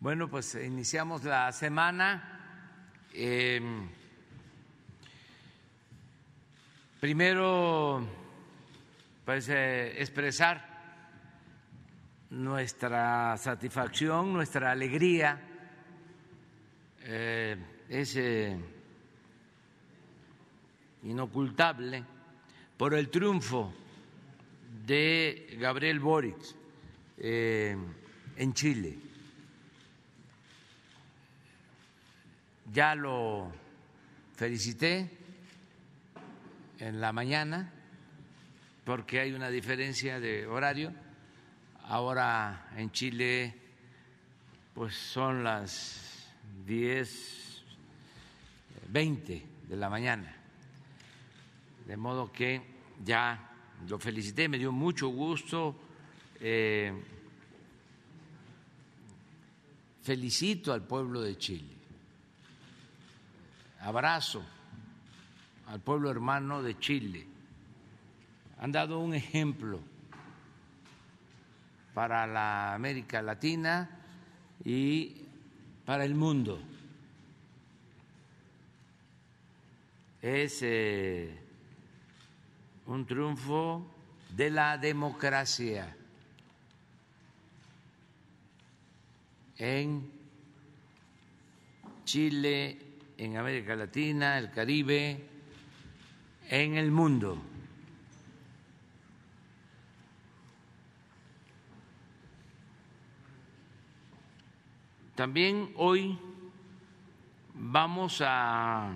Bueno, pues iniciamos la semana. Eh, primero, pues eh, expresar nuestra satisfacción, nuestra alegría. Eh, es inocultable por el triunfo de Gabriel Boric en Chile ya lo felicité en la mañana porque hay una diferencia de horario. Ahora en Chile pues son las 10, 20 de la mañana. De modo que ya lo felicité, me dio mucho gusto. Eh, felicito al pueblo de Chile abrazo al pueblo hermano de Chile. Han dado un ejemplo para la América Latina y para el mundo. Es eh, un triunfo de la democracia en Chile en América Latina, el Caribe, en el mundo. También hoy vamos a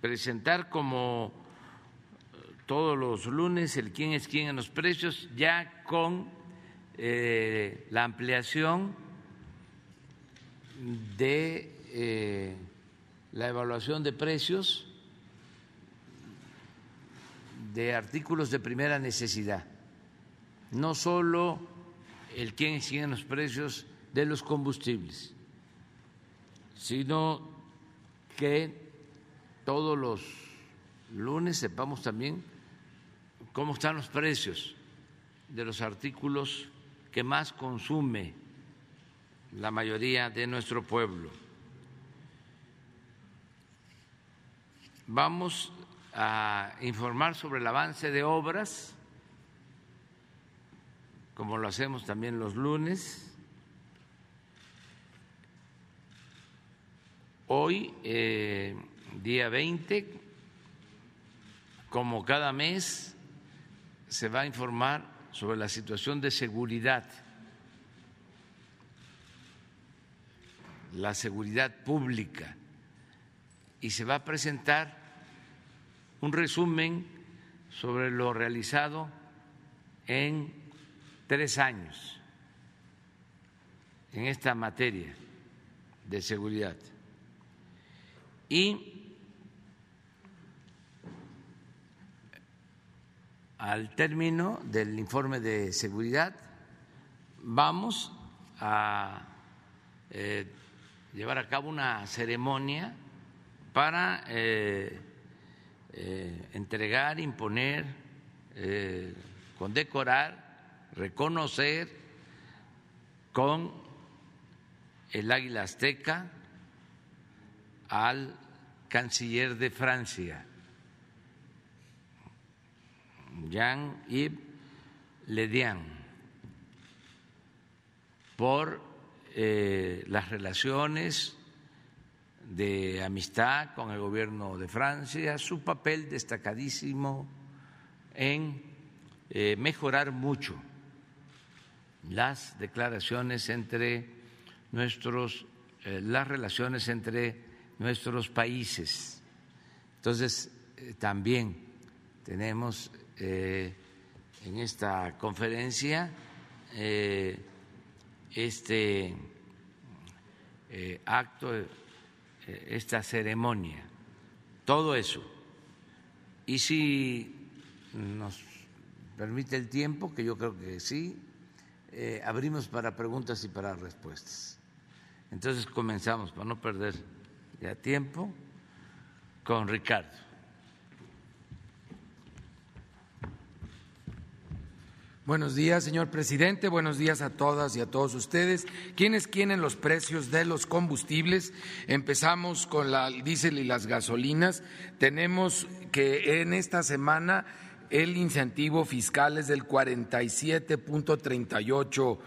presentar como todos los lunes el quién es quién en los precios, ya con eh, la ampliación de eh, la evaluación de precios de artículos de primera necesidad, no solo el quién siguen los precios de los combustibles, sino que todos los lunes sepamos también cómo están los precios de los artículos que más consume la mayoría de nuestro pueblo. Vamos a informar sobre el avance de obras, como lo hacemos también los lunes. Hoy, eh, día 20, como cada mes, se va a informar sobre la situación de seguridad, la seguridad pública y se va a presentar un resumen sobre lo realizado en tres años en esta materia de seguridad. Y al término del informe de seguridad vamos a eh, llevar a cabo una ceremonia para eh, eh, entregar, imponer, eh, condecorar, reconocer con el águila azteca al canciller de Francia, Jean-Yves Le Drian, por las relaciones de amistad con el gobierno de Francia, su papel destacadísimo en eh, mejorar mucho las declaraciones entre nuestros, eh, las relaciones entre nuestros países. Entonces, eh, también tenemos en esta conferencia este acto esta ceremonia, todo eso. Y si nos permite el tiempo, que yo creo que sí, eh, abrimos para preguntas y para respuestas. Entonces comenzamos, para no perder ya tiempo, con Ricardo. Buenos días, señor presidente. Buenos días a todas y a todos ustedes. ¿Quiénes quieren los precios de los combustibles? Empezamos con la diésel y las gasolinas. Tenemos que en esta semana el incentivo fiscal es del 47.38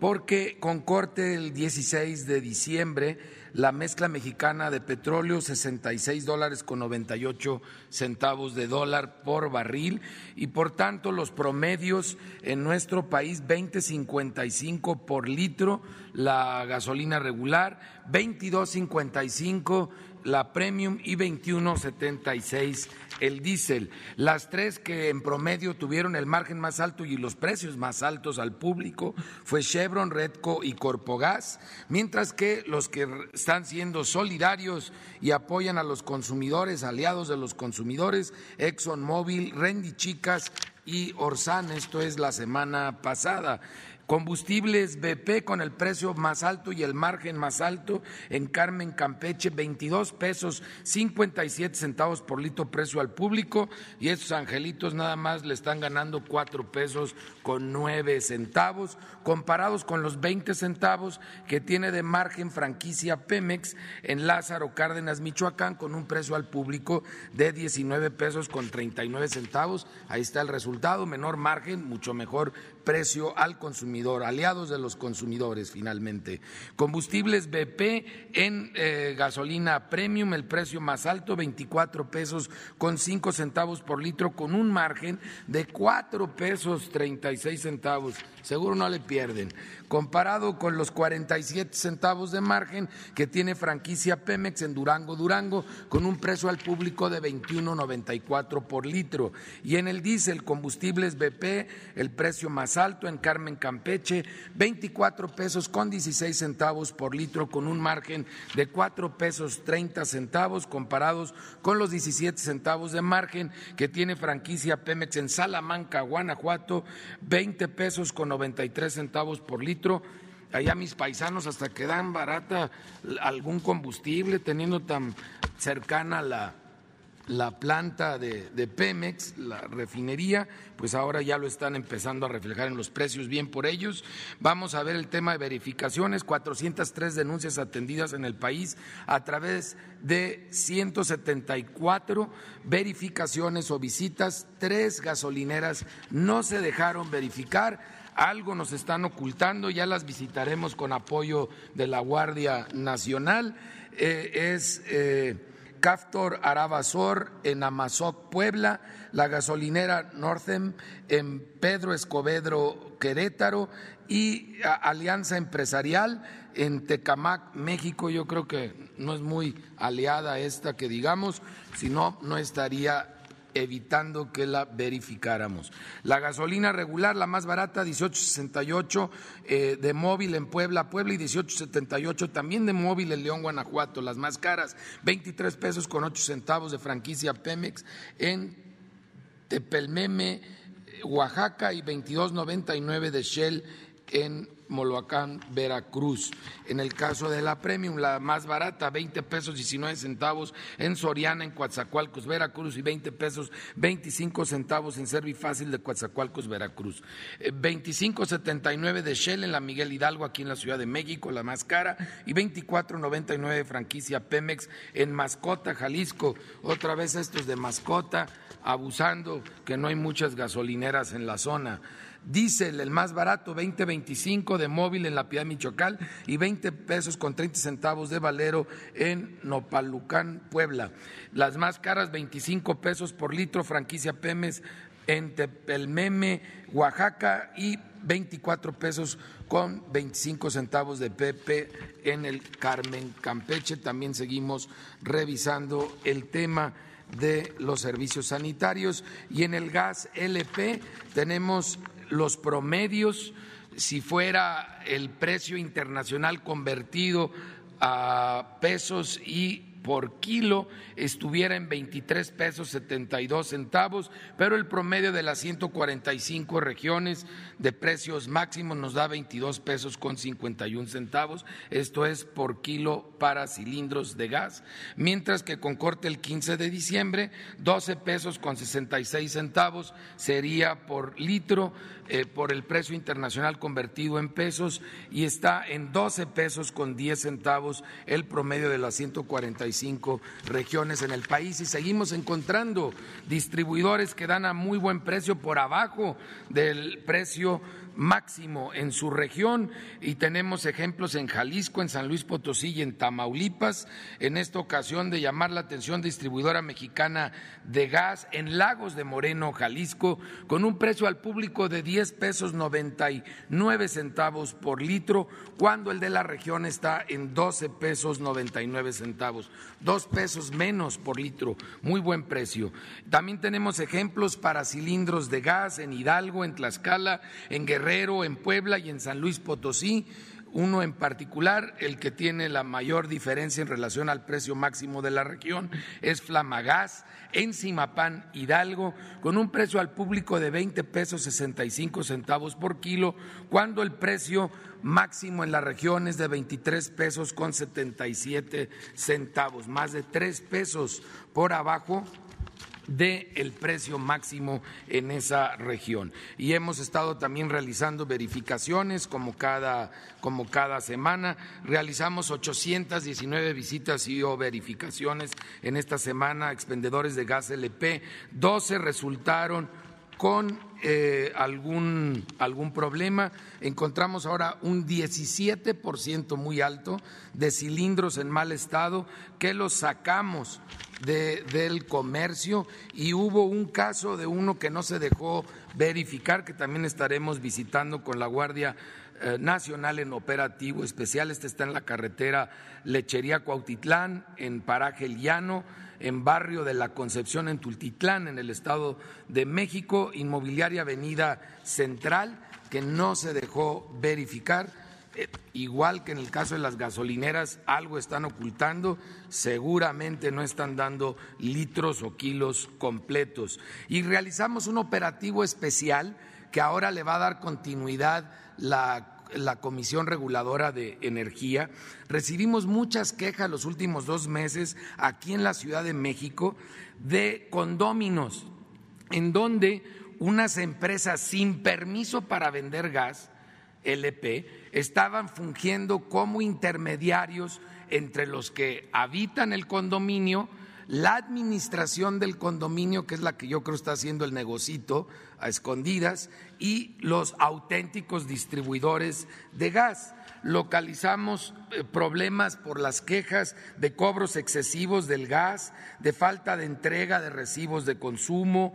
porque con corte el 16 de diciembre la mezcla mexicana de petróleo 66 dólares con 98 centavos de dólar por barril y por tanto los promedios en nuestro país 20.55 por litro la gasolina regular, 22.55 la premium y 21.76 el diésel. Las tres que en promedio tuvieron el margen más alto y los precios más altos al público fue Chevron, Redco y Corpogas, mientras que los que están siendo solidarios y apoyan a los consumidores, aliados de los consumidores, ExxonMobil, Rendy Chicas y Orsan, esto es la semana pasada. Combustibles BP con el precio más alto y el margen más alto en Carmen Campeche, 22 pesos 57 centavos por litro precio al público y esos angelitos nada más le están ganando cuatro pesos con nueve centavos, comparados con los 20 centavos que tiene de margen franquicia Pemex en Lázaro Cárdenas, Michoacán, con un precio al público de 19 pesos con 39 centavos. Ahí está el resultado, menor margen, mucho mejor precio al consumidor, aliados de los consumidores finalmente. Combustibles BP en eh, gasolina premium, el precio más alto, 24 pesos con 5 centavos por litro, con un margen de 4 pesos 36 centavos. Seguro no le pierden comparado con los 47 centavos de margen que tiene franquicia Pemex en Durango, Durango, con un precio al público de 21.94 por litro. Y en el diésel, combustibles BP, el precio más alto en Carmen Campeche, 24 pesos con 16 centavos por litro, con un margen de 4 pesos 30 centavos, comparados con los 17 centavos de margen que tiene franquicia Pemex en Salamanca, Guanajuato, 20 pesos con 93 centavos por litro. Allá mis paisanos hasta que dan barata algún combustible, teniendo tan cercana la, la planta de, de, Pemex, la refinería, pues ahora ya lo están empezando a reflejar en los precios, bien por ellos. Vamos a ver el tema de verificaciones, 403 denuncias atendidas en el país a través de 174 verificaciones o visitas, tres gasolineras no se dejaron verificar algo nos están ocultando, ya las visitaremos con apoyo de la Guardia Nacional. Eh, es eh, Caftor Arabazor en Amazoc, Puebla, la gasolinera Northern en Pedro Escobedo, Querétaro y Alianza Empresarial en Tecamac, México. Yo creo que no es muy aliada esta que digamos, si no, no estaría evitando que la verificáramos. La gasolina regular, la más barata, 18.68 eh, de móvil en Puebla, Puebla y 18.78 también de móvil en León, Guanajuato. Las más caras, 23 pesos con 8 centavos de franquicia Pemex en Tepelmeme, Oaxaca y 22.99 de Shell en Moloacán, Veracruz. En el caso de la Premium, la más barata, 20 pesos 19 centavos en Soriana, en Coatzacoalcos, Veracruz, y 20 pesos 25 centavos en Servifácil de Coatzacoalcos, Veracruz. 25.79 eh, de Shell en la Miguel Hidalgo, aquí en la Ciudad de México, la más cara, y 24.99 de franquicia Pemex en Mascota, Jalisco. Otra vez estos de Mascota, abusando que no hay muchas gasolineras en la zona. Diesel, el más barato, 20.25 de móvil en La Piedad Michoacán y 20 pesos con 30 centavos de valero en Nopalucán, Puebla. Las más caras, 25 pesos por litro, franquicia Pemes en Tepelmeme, Oaxaca y 24 pesos con 25 centavos de PP en el Carmen Campeche. También seguimos revisando el tema de los servicios sanitarios y en el gas LP tenemos los promedios, si fuera el precio internacional convertido a pesos y por kilo estuviera en 23 pesos 72 centavos, pero el promedio de las 145 regiones de precios máximos nos da 22 pesos con 51 centavos, esto es por kilo para cilindros de gas, mientras que con corte el 15 de diciembre, 12 pesos con 66 centavos sería por litro por el precio internacional convertido en pesos y está en 12 pesos con 10 centavos el promedio de las 145 regiones en el país. Y seguimos encontrando distribuidores que dan a muy buen precio por abajo del precio máximo en su región y tenemos ejemplos en Jalisco, en San Luis Potosí y en Tamaulipas. En esta ocasión de llamar la atención distribuidora mexicana de gas en Lagos de Moreno, Jalisco, con un precio al público de 10 pesos 99 centavos por litro, cuando el de la región está en 12 pesos 99 centavos, dos pesos menos por litro, muy buen precio. También tenemos ejemplos para cilindros de gas en Hidalgo, en Tlaxcala, en Guerrero en Puebla y en San Luis Potosí. Uno en particular, el que tiene la mayor diferencia en relación al precio máximo de la región, es Flamagás en Simapán, Hidalgo, con un precio al público de 20 pesos 65 centavos por kilo, cuando el precio máximo en la región es de 23 pesos con 77 centavos, más de tres pesos por abajo del el precio máximo en esa región. Y hemos estado también realizando verificaciones como cada, como cada semana. Realizamos 819 visitas y o verificaciones en esta semana expendedores de gas LP. 12 resultaron con eh, algún, algún problema. Encontramos ahora un 17% muy alto de cilindros en mal estado que los sacamos del comercio y hubo un caso de uno que no se dejó verificar, que también estaremos visitando con la Guardia eh, Nacional en operativo especial. Este está en la carretera Lechería Cuautitlán, en Paraje El Llano, en barrio de la Concepción, en Tultitlán, en el Estado de México, Inmobiliaria Avenida Central, que no se dejó verificar igual que en el caso de las gasolineras, algo están ocultando, seguramente no están dando litros o kilos completos. Y realizamos un operativo especial que ahora le va a dar continuidad la la Comisión Reguladora de Energía. Recibimos muchas quejas los últimos dos meses aquí en la Ciudad de México de condóminos, en donde unas empresas sin permiso para vender gas, LP, estaban fungiendo como intermediarios entre los que habitan el condominio, la administración del condominio, que es la que yo creo está haciendo el negocito a escondidas, y los auténticos distribuidores de gas. Localizamos eh, problemas por las quejas de cobros excesivos del gas, de falta de entrega de recibos de consumo,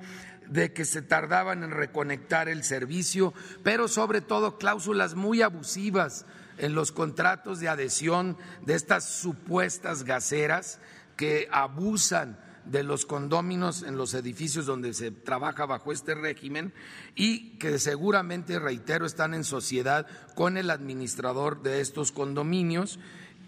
de que se tardaban en reconectar el servicio, pero sobre todo cláusulas muy abusivas en los contratos de adhesión de estas supuestas gaseras que abusan de los condóminos en los edificios donde se trabaja bajo este régimen y que seguramente, reitero, están en sociedad con el administrador de estos condominios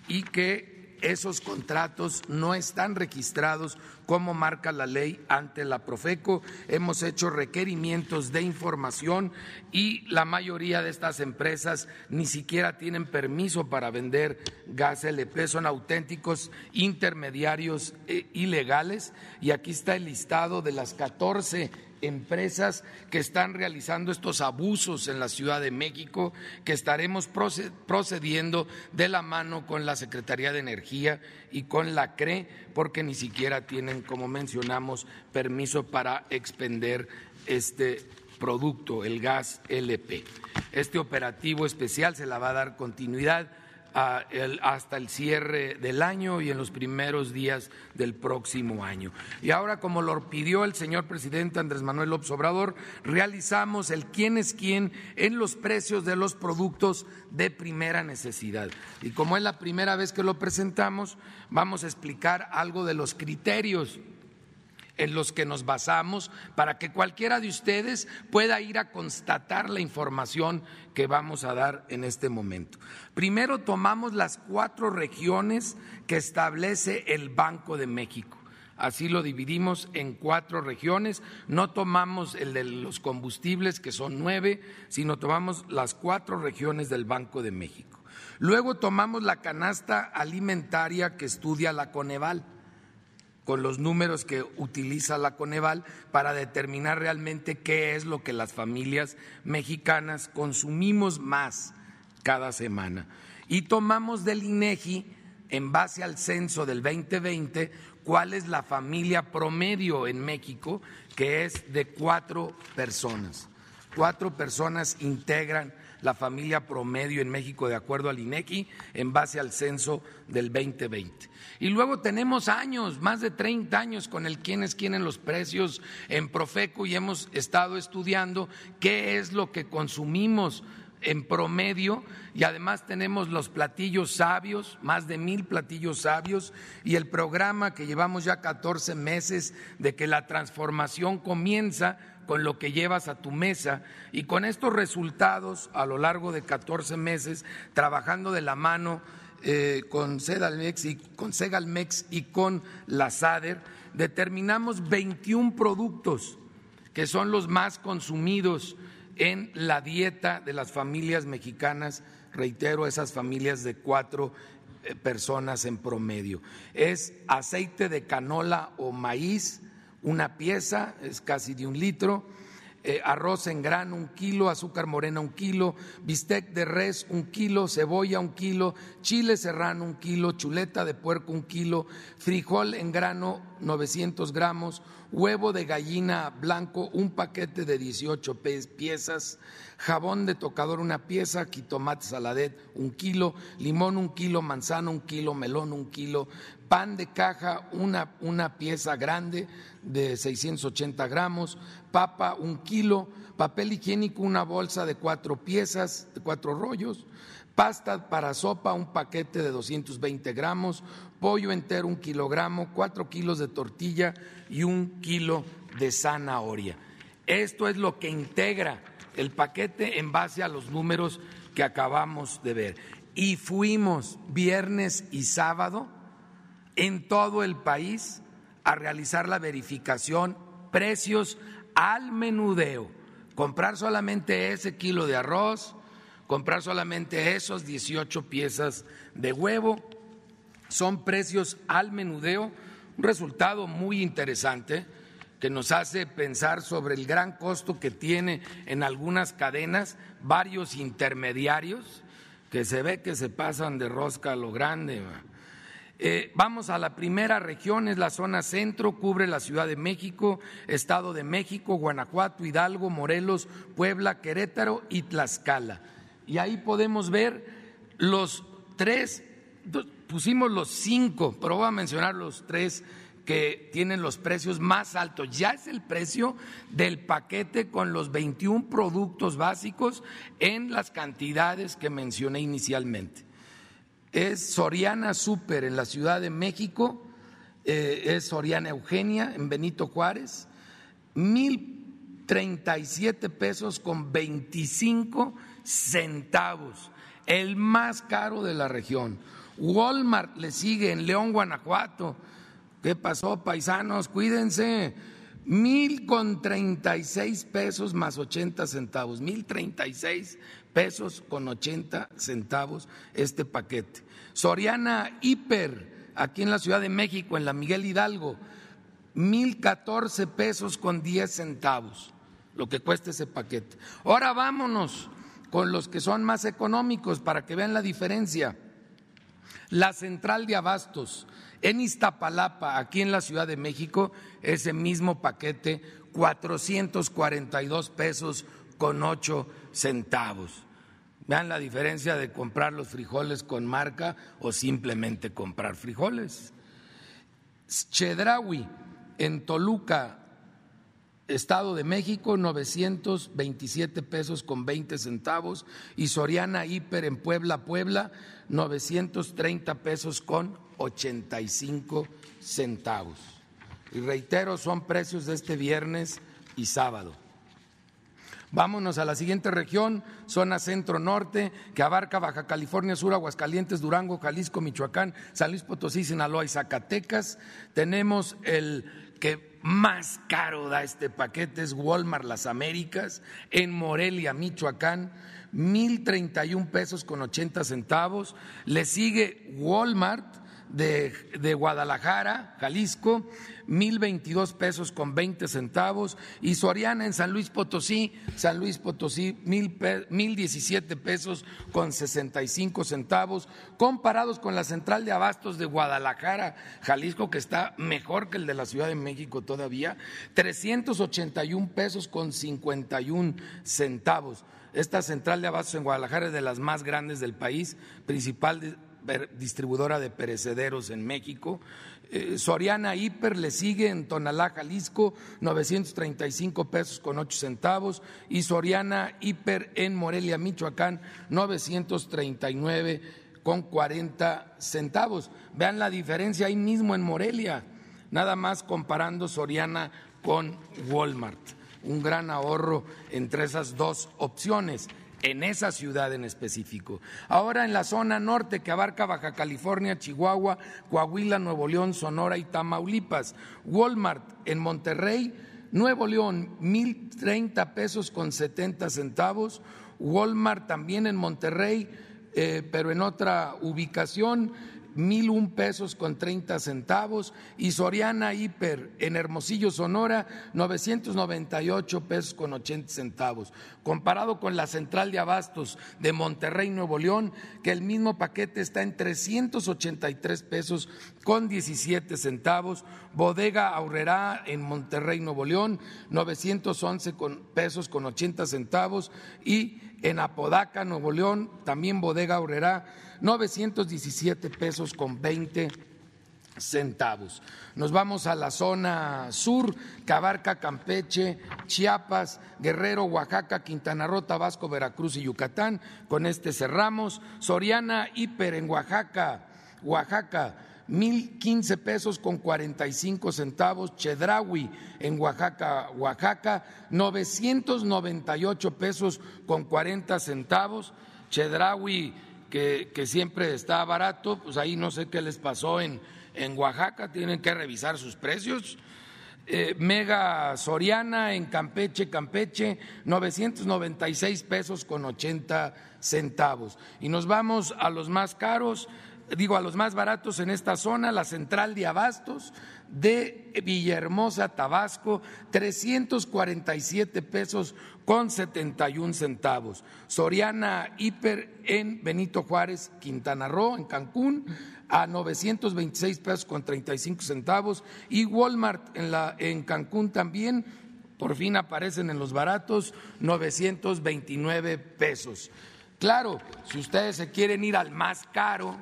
y que esos contratos no están registrados como marca la ley ante la Profeco. Hemos hecho requerimientos de información y la mayoría de estas empresas ni siquiera tienen permiso para vender gas LP, son auténticos intermediarios eh, ilegales. Y aquí está el listado de las 14 empresas que están realizando estos abusos en la Ciudad de México, que estaremos procediendo de la mano con la Secretaría de Energía y con la CRE, porque ni siquiera tienen, como mencionamos, permiso para expender este producto, el gas LP. Este operativo especial se la va a dar continuidad hasta el cierre del año y en los primeros días del próximo año. Y ahora, como lo pidió el señor presidente Andrés Manuel López Obrador, realizamos el quién es quién en los precios de los productos de primera necesidad. Y como es la primera vez que lo presentamos, vamos a explicar algo de los criterios en los que nos basamos para que cualquiera de ustedes pueda ir a constatar la información que vamos a dar en este momento. Primero tomamos las cuatro regiones que establece el Banco de México. Así lo dividimos en cuatro regiones. No tomamos el de los combustibles, que son nueve, sino tomamos las cuatro regiones del Banco de México. Luego tomamos la canasta alimentaria que estudia la Coneval con los números que utiliza la Coneval para determinar realmente qué es lo que las familias mexicanas consumimos más cada semana. Y tomamos del INEGI, en base al censo del 2020, cuál es la familia promedio en México, que es de cuatro personas. Cuatro personas integran la familia promedio en México de acuerdo al INEGI en base al censo del 2020. Y luego tenemos años, más de 30 años con el quiénes quieren los precios en Profeco y hemos estado estudiando qué es lo que consumimos en promedio y además tenemos los platillos sabios, más de mil platillos sabios y el programa que llevamos ya 14 meses de que la transformación comienza con lo que llevas a tu mesa y con estos resultados a lo largo de 14 meses trabajando de la mano eh, con, Sedalmex y, con Segalmex y con la SADER, determinamos 21 productos que son los más consumidos en la dieta de las familias mexicanas, reitero, esas familias de cuatro eh, personas en promedio. Es aceite de canola o maíz, una pieza, es casi de un litro, eh, arroz en grano un kilo, azúcar morena un kilo, bistec de res un kilo, cebolla un kilo, chile serrano un kilo, chuleta de puerco un kilo, frijol en grano 900 gramos, huevo de gallina blanco un paquete de 18 piezas, jabón de tocador una pieza, quitomate saladet un kilo, limón un kilo, manzana un kilo, melón un kilo, pan de caja una, una pieza grande de 680 gramos, papa un kilo, papel higiénico una bolsa de cuatro piezas, de cuatro rollos, pasta para sopa un paquete de 220 gramos, pollo entero un kilogramo, cuatro kilos de tortilla y un kilo de zanahoria. Esto es lo que integra el paquete en base a los números que acabamos de ver. Y fuimos viernes y sábado en todo el país a realizar la verificación precios al menudeo, comprar solamente ese kilo de arroz, comprar solamente esos 18 piezas de huevo, son precios al menudeo, un resultado muy interesante que nos hace pensar sobre el gran costo que tiene en algunas cadenas varios intermediarios que se ve que se pasan de rosca a lo grande. Eh, vamos a la primera región, es la zona centro, cubre la Ciudad de México, Estado de México, Guanajuato, Hidalgo, Morelos, Puebla, Querétaro y Tlaxcala. Y ahí podemos ver los tres, pusimos los cinco, pero voy a mencionar los tres que tienen los precios más altos. Ya es el precio del paquete con los 21 productos básicos en las cantidades que mencioné inicialmente es Soriana Super en la Ciudad de México, eh, es Soriana Eugenia en Benito Juárez, mil treinta y siete pesos con veinticinco centavos, el más caro de la región. Walmart le sigue en León, Guanajuato. ¿Qué pasó, paisanos? Cuídense. Mil con treinta y seis pesos más ochenta centavos, mil treinta y seis pesos con 80 centavos este paquete. Soriana Hiper, aquí en la Ciudad de México, en la Miguel Hidalgo, 1.014 pesos con 10 centavos, lo que cuesta ese paquete. Ahora vámonos con los que son más económicos para que vean la diferencia. La central de abastos en Iztapalapa, aquí en la Ciudad de México, ese mismo paquete, 442 pesos con 8 centavos. Vean la diferencia de comprar los frijoles con marca o simplemente comprar frijoles. Chedraui en Toluca, Estado de México, 927 pesos con 20 centavos. Y Soriana Hiper en Puebla, Puebla, 930 pesos con 85 centavos. Y reitero, son precios de este viernes y sábado. Vámonos a la siguiente región, zona centro-norte, que abarca Baja California Sur, Aguascalientes, Durango, Jalisco, Michoacán, San Luis Potosí, Sinaloa y Zacatecas. Tenemos el que más caro da este paquete, es Walmart Las Américas, en Morelia, Michoacán, mil treinta y un pesos con ochenta centavos. Le sigue Walmart de, Guadalajara, Jalisco, mil veintidós pesos con veinte centavos, y Soriana en San Luis Potosí, San Luis Potosí, mil, mil diecisiete pesos con sesenta y cinco centavos, comparados con la central de abastos de Guadalajara, Jalisco, que está mejor que el de la Ciudad de México todavía, trescientos ochenta y un pesos con cincuenta y un centavos. Esta central de abastos en Guadalajara es de las más grandes del país, principal de distribuidora de perecederos en México. Eh, Soriana Hiper le sigue en Tonalá, Jalisco, 935 pesos con 8 centavos. Y Soriana Hiper en Morelia, Michoacán, 939 con 40 centavos. Vean la diferencia ahí mismo en Morelia, nada más comparando Soriana con Walmart. Un gran ahorro entre esas dos opciones en esa ciudad en específico. Ahora en la zona norte que abarca Baja California, Chihuahua, Coahuila, Nuevo León, Sonora y Tamaulipas. Walmart en Monterrey, Nuevo León, mil treinta pesos con setenta centavos. Walmart también en Monterrey, eh, pero en otra ubicación, mil un pesos con treinta centavos y Soriana Hiper en Hermosillo, Sonora, 998 pesos con ochenta centavos. Comparado con la central de abastos de Monterrey, Nuevo León, que el mismo paquete está en 383 pesos con 17 centavos. Bodega Aurrera en Monterrey, Nuevo León, 911 pesos con 80 centavos y en Apodaca, Nuevo León, también Bodega Aurrera 917 pesos con 20 centavos. Nos vamos a la zona sur, que abarca Campeche, Chiapas, Guerrero, Oaxaca, Quintana Roo, Tabasco, Veracruz y Yucatán. Con este cerramos. Soriana Hiper en Oaxaca, Oaxaca. Mil quince pesos con cuarenta y cinco centavos, Chedraui en Oaxaca, Oaxaca, novecientos noventa y ocho pesos con cuarenta centavos, Chedraui que, siempre está barato, pues ahí no sé qué les pasó en, en Oaxaca, tienen que revisar sus precios. Eh, Mega Soriana en Campeche, Campeche, 996 pesos con 80 centavos. Y nos vamos a los más caros, digo a los más baratos en esta zona, la central de abastos de Villahermosa, Tabasco, 347 pesos con 71 centavos. Soriana Hiper en Benito Juárez, Quintana Roo, en Cancún, a 926 pesos con 35 centavos. Y Walmart en, la, en Cancún también, por fin aparecen en los baratos, 929 pesos. Claro, si ustedes se quieren ir al más caro,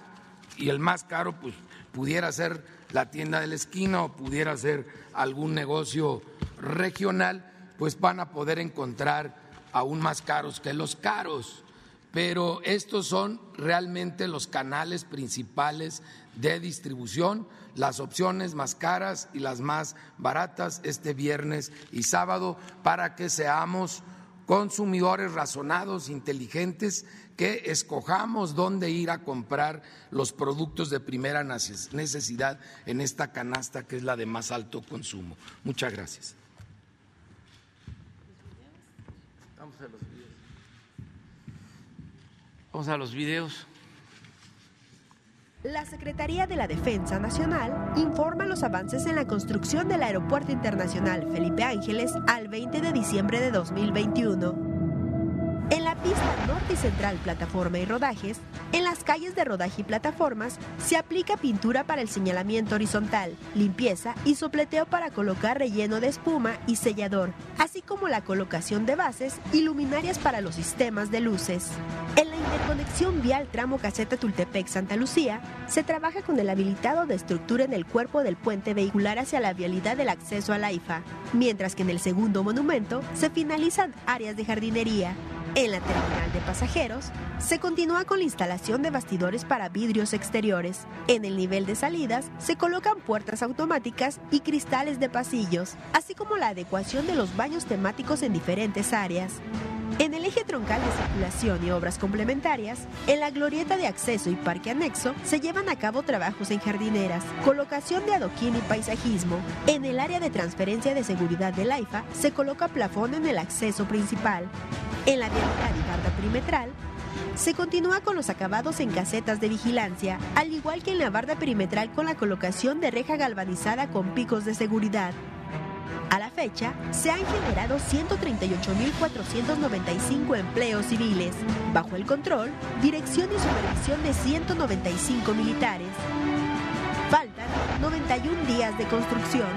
y el más caro pues pudiera ser la tienda de la esquina o pudiera ser algún negocio regional, pues van a poder encontrar aún más caros que los caros. Pero estos son realmente los canales principales de distribución, las opciones más caras y las más baratas este viernes y sábado para que seamos consumidores razonados, inteligentes, que escojamos dónde ir a comprar los productos de primera necesidad en esta canasta que es la de más alto consumo. Muchas gracias. Vamos a los videos. La Secretaría de la Defensa Nacional informa los avances en la construcción del Aeropuerto Internacional Felipe Ángeles al 20 de diciembre de 2021. Pista norte y central plataforma y rodajes, en las calles de rodaje y plataformas, se aplica pintura para el señalamiento horizontal, limpieza y sopleteo para colocar relleno de espuma y sellador, así como la colocación de bases y luminarias para los sistemas de luces. En la interconexión vial tramo caseta Tultepec-Santa Lucía, se trabaja con el habilitado de estructura en el cuerpo del puente vehicular hacia la vialidad del acceso a la IFA, mientras que en el segundo monumento se finalizan áreas de jardinería. En la terminal de pasajeros, se continúa con la instalación de bastidores para vidrios exteriores. En el nivel de salidas, se colocan puertas automáticas y cristales de pasillos, así como la adecuación de los baños temáticos en diferentes áreas. En el eje troncal de circulación y obras complementarias, en la glorieta de acceso y parque anexo se llevan a cabo trabajos en jardineras, colocación de adoquín y paisajismo. En el área de transferencia de seguridad del AIFA se coloca plafón en el acceso principal. En la y perimetral se continúa con los acabados en casetas de vigilancia, al igual que en la barda perimetral con la colocación de reja galvanizada con picos de seguridad. A la fecha, se han generado 138.495 empleos civiles, bajo el control, dirección y supervisión de 195 militares. Faltan 91 días de construcción.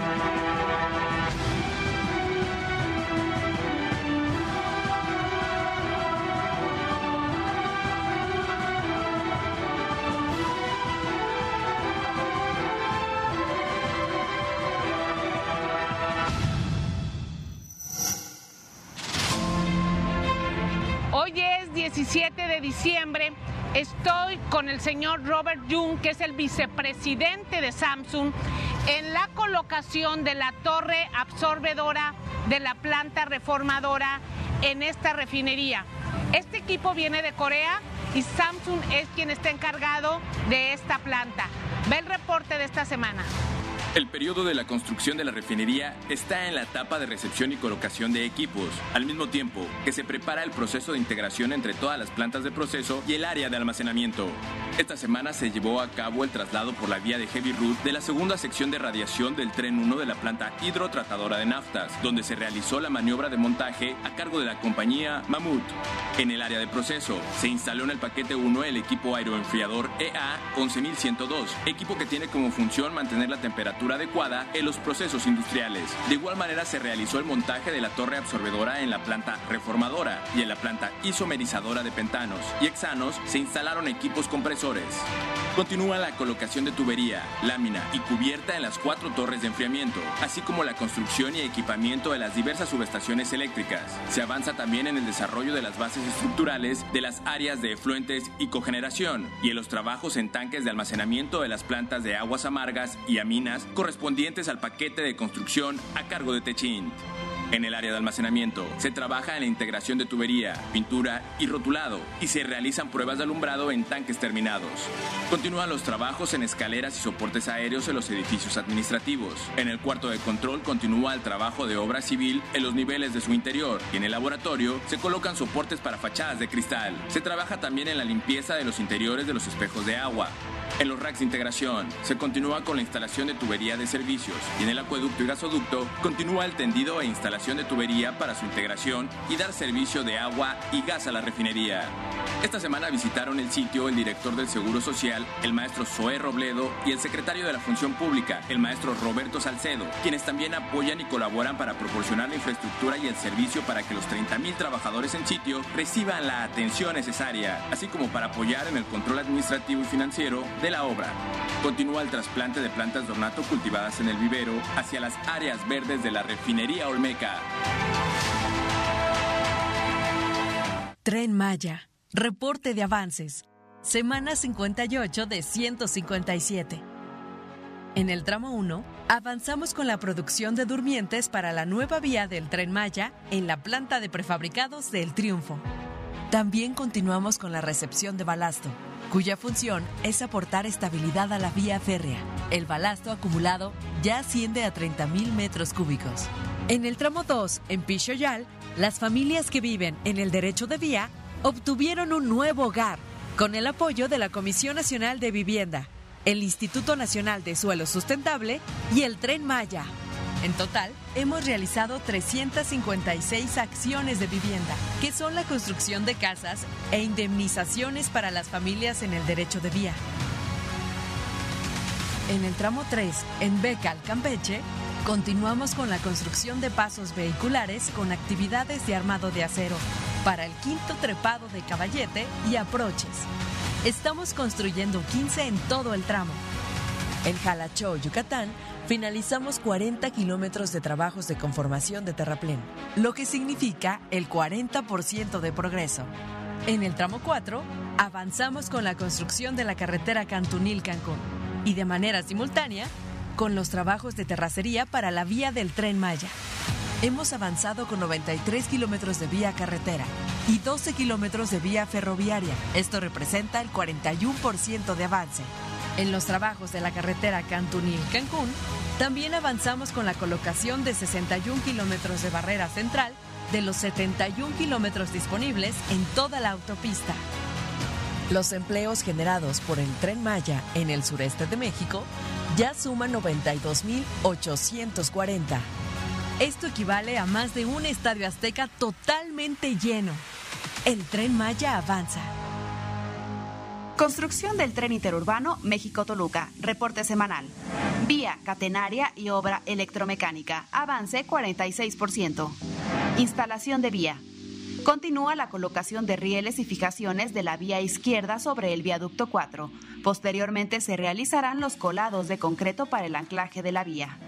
Diciembre. Estoy con el señor Robert Jung, que es el vicepresidente de Samsung, en la colocación de la torre absorbedora de la planta reformadora en esta refinería. Este equipo viene de Corea y Samsung es quien está encargado de esta planta. Ve el reporte de esta semana. El periodo de la construcción de la refinería está en la etapa de recepción y colocación de equipos, al mismo tiempo que se prepara el proceso de integración entre todas las plantas de proceso y el área de almacenamiento. Esta semana se llevó a cabo el traslado por la vía de Heavy Route de la segunda sección de radiación del tren 1 de la planta hidrotratadora de naftas, donde se realizó la maniobra de montaje a cargo de la compañía Mammoth. En el área de proceso se instaló en el paquete 1 el equipo aeroenfriador EA 11102, equipo que tiene como función mantener la temperatura adecuada en los procesos industriales. De igual manera se realizó el montaje de la torre absorbedora en la planta reformadora y en la planta isomerizadora de pentanos y hexanos se instalaron equipos compresores. Continúa la colocación de tubería, lámina y cubierta en las cuatro torres de enfriamiento, así como la construcción y equipamiento de las diversas subestaciones eléctricas. Se avanza también en el desarrollo de las bases estructurales de las áreas de efluentes y cogeneración y en los trabajos en tanques de almacenamiento de las plantas de aguas amargas y aminas correspondientes al paquete de construcción a cargo de Techint. En el área de almacenamiento se trabaja en la integración de tubería, pintura y rotulado y se realizan pruebas de alumbrado en tanques terminados. Continúan los trabajos en escaleras y soportes aéreos en los edificios administrativos. En el cuarto de control continúa el trabajo de obra civil en los niveles de su interior y en el laboratorio se colocan soportes para fachadas de cristal. Se trabaja también en la limpieza de los interiores de los espejos de agua. En los racks de integración se continúa con la instalación de tubería de servicios y en el acueducto y gasoducto continúa el tendido e instalación de tubería para su integración y dar servicio de agua y gas a la refinería. Esta semana visitaron el sitio el director del Seguro Social, el maestro Zoé Robledo, y el secretario de la Función Pública, el maestro Roberto Salcedo, quienes también apoyan y colaboran para proporcionar la infraestructura y el servicio para que los 30.000 trabajadores en sitio reciban la atención necesaria, así como para apoyar en el control administrativo y financiero de la obra. Continúa el trasplante de plantas de ornato cultivadas en el vivero hacia las áreas verdes de la refinería Olmeca. Tren Maya. Reporte de avances. Semana 58 de 157. En el tramo 1, avanzamos con la producción de durmientes para la nueva vía del Tren Maya en la planta de prefabricados del Triunfo. También continuamos con la recepción de balasto, cuya función es aportar estabilidad a la vía férrea. El balasto acumulado ya asciende a 30.000 metros cúbicos. En el tramo 2, en Pichoyal, las familias que viven en el derecho de vía obtuvieron un nuevo hogar con el apoyo de la Comisión Nacional de Vivienda, el Instituto Nacional de Suelo Sustentable y el Tren Maya. En total, hemos realizado 356 acciones de vivienda, que son la construcción de casas e indemnizaciones para las familias en el derecho de vía. En el tramo 3, en Becal, Campeche, continuamos con la construcción de pasos vehiculares con actividades de armado de acero para el quinto trepado de caballete y aproches. Estamos construyendo 15 en todo el tramo. En Jalachó, Yucatán, finalizamos 40 kilómetros de trabajos de conformación de terraplén, lo que significa el 40% de progreso. En el tramo 4, avanzamos con la construcción de la carretera Cantunil-Cancún y de manera simultánea con los trabajos de terracería para la vía del tren Maya. Hemos avanzado con 93 kilómetros de vía carretera y 12 kilómetros de vía ferroviaria. Esto representa el 41% de avance. En los trabajos de la carretera Cantunil-Cancún, también avanzamos con la colocación de 61 kilómetros de barrera central de los 71 kilómetros disponibles en toda la autopista. Los empleos generados por el tren Maya en el sureste de México ya suman 92.840. Esto equivale a más de un estadio azteca totalmente lleno. El tren Maya avanza. Construcción del tren interurbano México-Toluca. Reporte semanal. Vía catenaria y obra electromecánica. Avance 46%. Instalación de vía. Continúa la colocación de rieles y fijaciones de la vía izquierda sobre el viaducto 4. Posteriormente se realizarán los colados de concreto para el anclaje de la vía.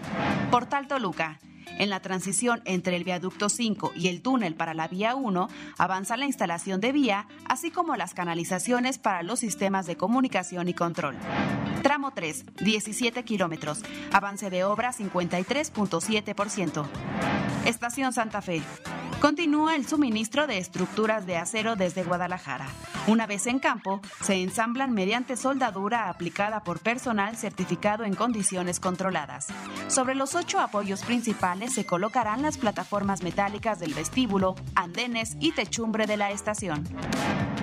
Portal Toluca. En la transición entre el viaducto 5 y el túnel para la vía 1, avanza la instalación de vía, así como las canalizaciones para los sistemas de comunicación y control. Tramo 3, 17 kilómetros. Avance de obra 53.7%. Estación Santa Fe. Continúa el suministro de estructuras de acero desde Guadalajara. Una vez en campo, se ensamblan mediante soldadura aplicada por personal certificado en condiciones controladas. Sobre los ocho apoyos principales se colocarán las plataformas metálicas del vestíbulo, andenes y techumbre de la estación.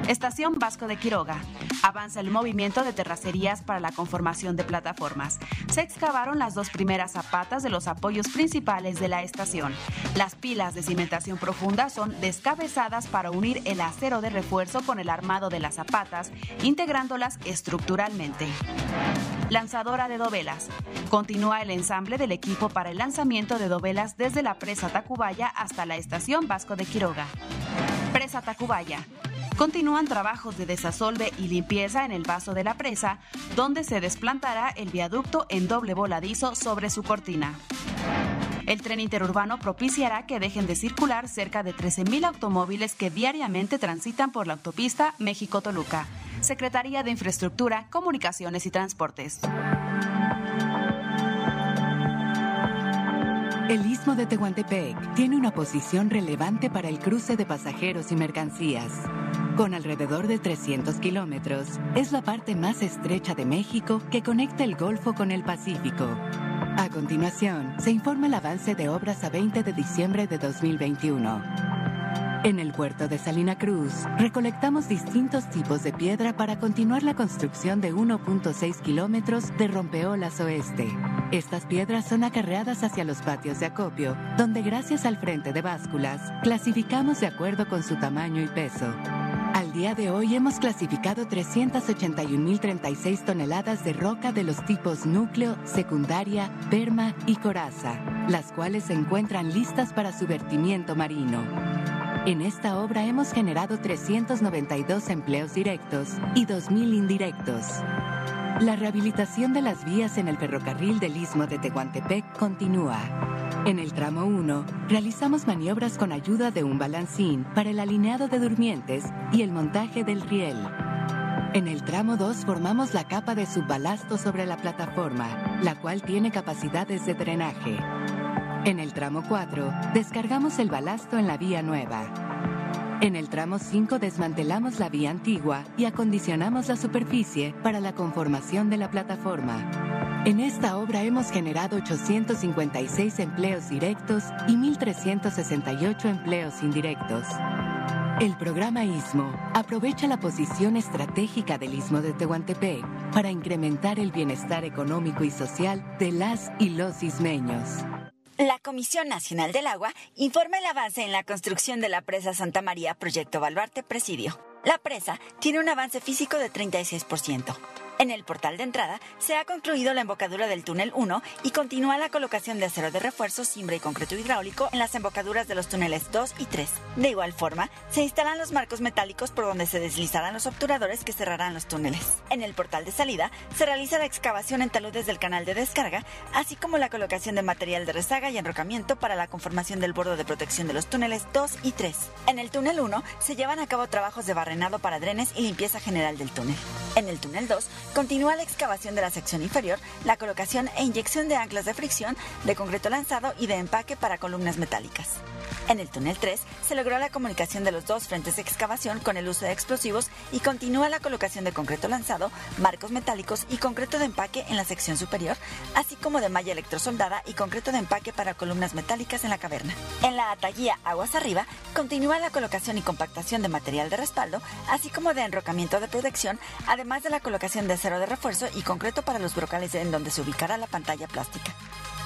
Estación Vasco de Quiroga. Avanza el movimiento de terracerías para la conformación de plataformas. Se excavaron las dos primeras zapatas de los apoyos principales de la estación. Las pilas de cimentación profunda son descabezadas para unir el acero de refuerzo con el armado de las zapatas, integrándolas estructuralmente. Lanzadora de dovelas. Continúa el ensamble del equipo para el lanzamiento de dovelas desde la presa Tacubaya hasta la estación Vasco de Quiroga. Presa Tacubaya. Continúan trabajos de desasolve y limpieza en el vaso de la presa, donde se desplantará el viaducto en doble voladizo sobre su cortina. El tren interurbano propiciará que dejen de circular cerca de 13.000 automóviles que diariamente transitan por la autopista México-Toluca. Secretaría de Infraestructura, Comunicaciones y Transportes. El istmo de Tehuantepec tiene una posición relevante para el cruce de pasajeros y mercancías. Con alrededor de 300 kilómetros, es la parte más estrecha de México que conecta el Golfo con el Pacífico. A continuación, se informa el avance de obras a 20 de diciembre de 2021. En el puerto de Salina Cruz, recolectamos distintos tipos de piedra para continuar la construcción de 1.6 kilómetros de rompeolas oeste. Estas piedras son acarreadas hacia los patios de acopio, donde gracias al frente de básculas, clasificamos de acuerdo con su tamaño y peso. Al día de hoy hemos clasificado 381.036 toneladas de roca de los tipos núcleo, secundaria, perma y coraza, las cuales se encuentran listas para su vertimiento marino. En esta obra hemos generado 392 empleos directos y 2.000 indirectos. La rehabilitación de las vías en el ferrocarril del Istmo de Tehuantepec continúa. En el tramo 1, realizamos maniobras con ayuda de un balancín para el alineado de durmientes y el montaje del riel. En el tramo 2 formamos la capa de subbalasto sobre la plataforma, la cual tiene capacidades de drenaje. En el tramo 4, descargamos el balasto en la vía nueva. En el tramo 5 desmantelamos la vía antigua y acondicionamos la superficie para la conformación de la plataforma. En esta obra hemos generado 856 empleos directos y 1.368 empleos indirectos. El programa ISMO aprovecha la posición estratégica del Istmo de Tehuantepec para incrementar el bienestar económico y social de las y los ismeños. La Comisión Nacional del Agua informa el avance en la construcción de la presa Santa María Proyecto Baluarte Presidio. La presa tiene un avance físico de 36%. En el portal de entrada se ha concluido la embocadura del túnel 1 y continúa la colocación de acero de refuerzo, cimbra y concreto hidráulico en las embocaduras de los túneles 2 y 3. De igual forma, se instalan los marcos metálicos por donde se deslizarán los obturadores que cerrarán los túneles. En el portal de salida se realiza la excavación en taludes del canal de descarga, así como la colocación de material de rezaga y enrocamiento para la conformación del bordo de protección de los túneles 2 y 3. En el túnel 1 se llevan a cabo trabajos de barrenado para drenes y limpieza general del túnel. En el túnel 2 Continúa la excavación de la sección inferior, la colocación e inyección de anclas de fricción, de concreto lanzado y de empaque para columnas metálicas. En el túnel 3 se logró la comunicación de los dos frentes de excavación con el uso de explosivos y continúa la colocación de concreto lanzado, marcos metálicos y concreto de empaque en la sección superior, así como de malla electrosoldada y concreto de empaque para columnas metálicas en la caverna. En la ataguía aguas arriba continúa la colocación y compactación de material de respaldo, así como de enrocamiento de protección, además de la colocación de acero de refuerzo y concreto para los brocales en donde se ubicará la pantalla plástica.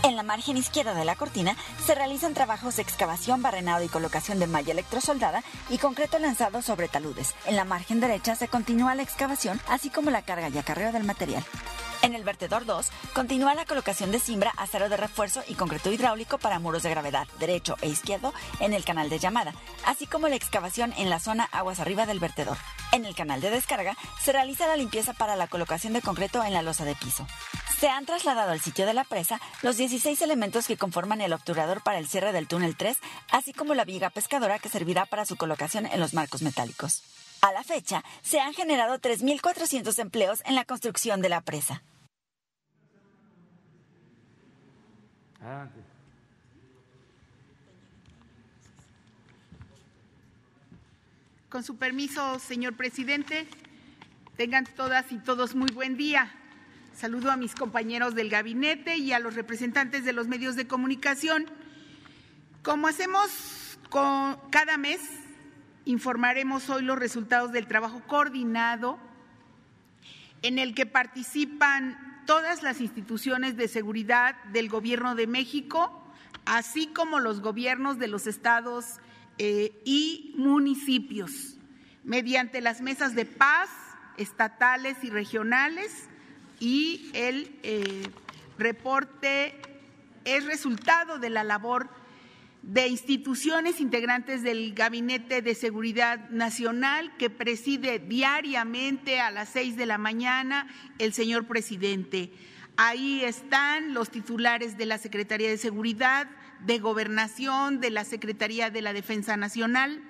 En la margen izquierda de la cortina se realizan trabajos de excavación, barrenado y colocación de malla electrosoldada y concreto lanzado sobre taludes. En la margen derecha se continúa la excavación, así como la carga y acarreo del material. En el vertedor 2 continúa la colocación de cimbra, acero de refuerzo y concreto hidráulico para muros de gravedad derecho e izquierdo en el canal de llamada, así como la excavación en la zona aguas arriba del vertedor. En el canal de descarga se realiza la limpieza para la colocación de concreto en la losa de piso. Se han trasladado al sitio de la presa los 16 elementos que conforman el obturador para el cierre del túnel 3, así como la viga pescadora que servirá para su colocación en los marcos metálicos. A la fecha, se han generado 3.400 empleos en la construcción de la presa. Con su permiso, señor presidente, tengan todas y todos muy buen día. Saludo a mis compañeros del gabinete y a los representantes de los medios de comunicación. Como hacemos cada mes, informaremos hoy los resultados del trabajo coordinado en el que participan todas las instituciones de seguridad del Gobierno de México, así como los gobiernos de los estados eh, y municipios, mediante las mesas de paz estatales y regionales y el eh, reporte es resultado de la labor de instituciones integrantes del Gabinete de Seguridad Nacional que preside diariamente a las seis de la mañana el señor presidente. Ahí están los titulares de la Secretaría de Seguridad, de Gobernación, de la Secretaría de la Defensa Nacional,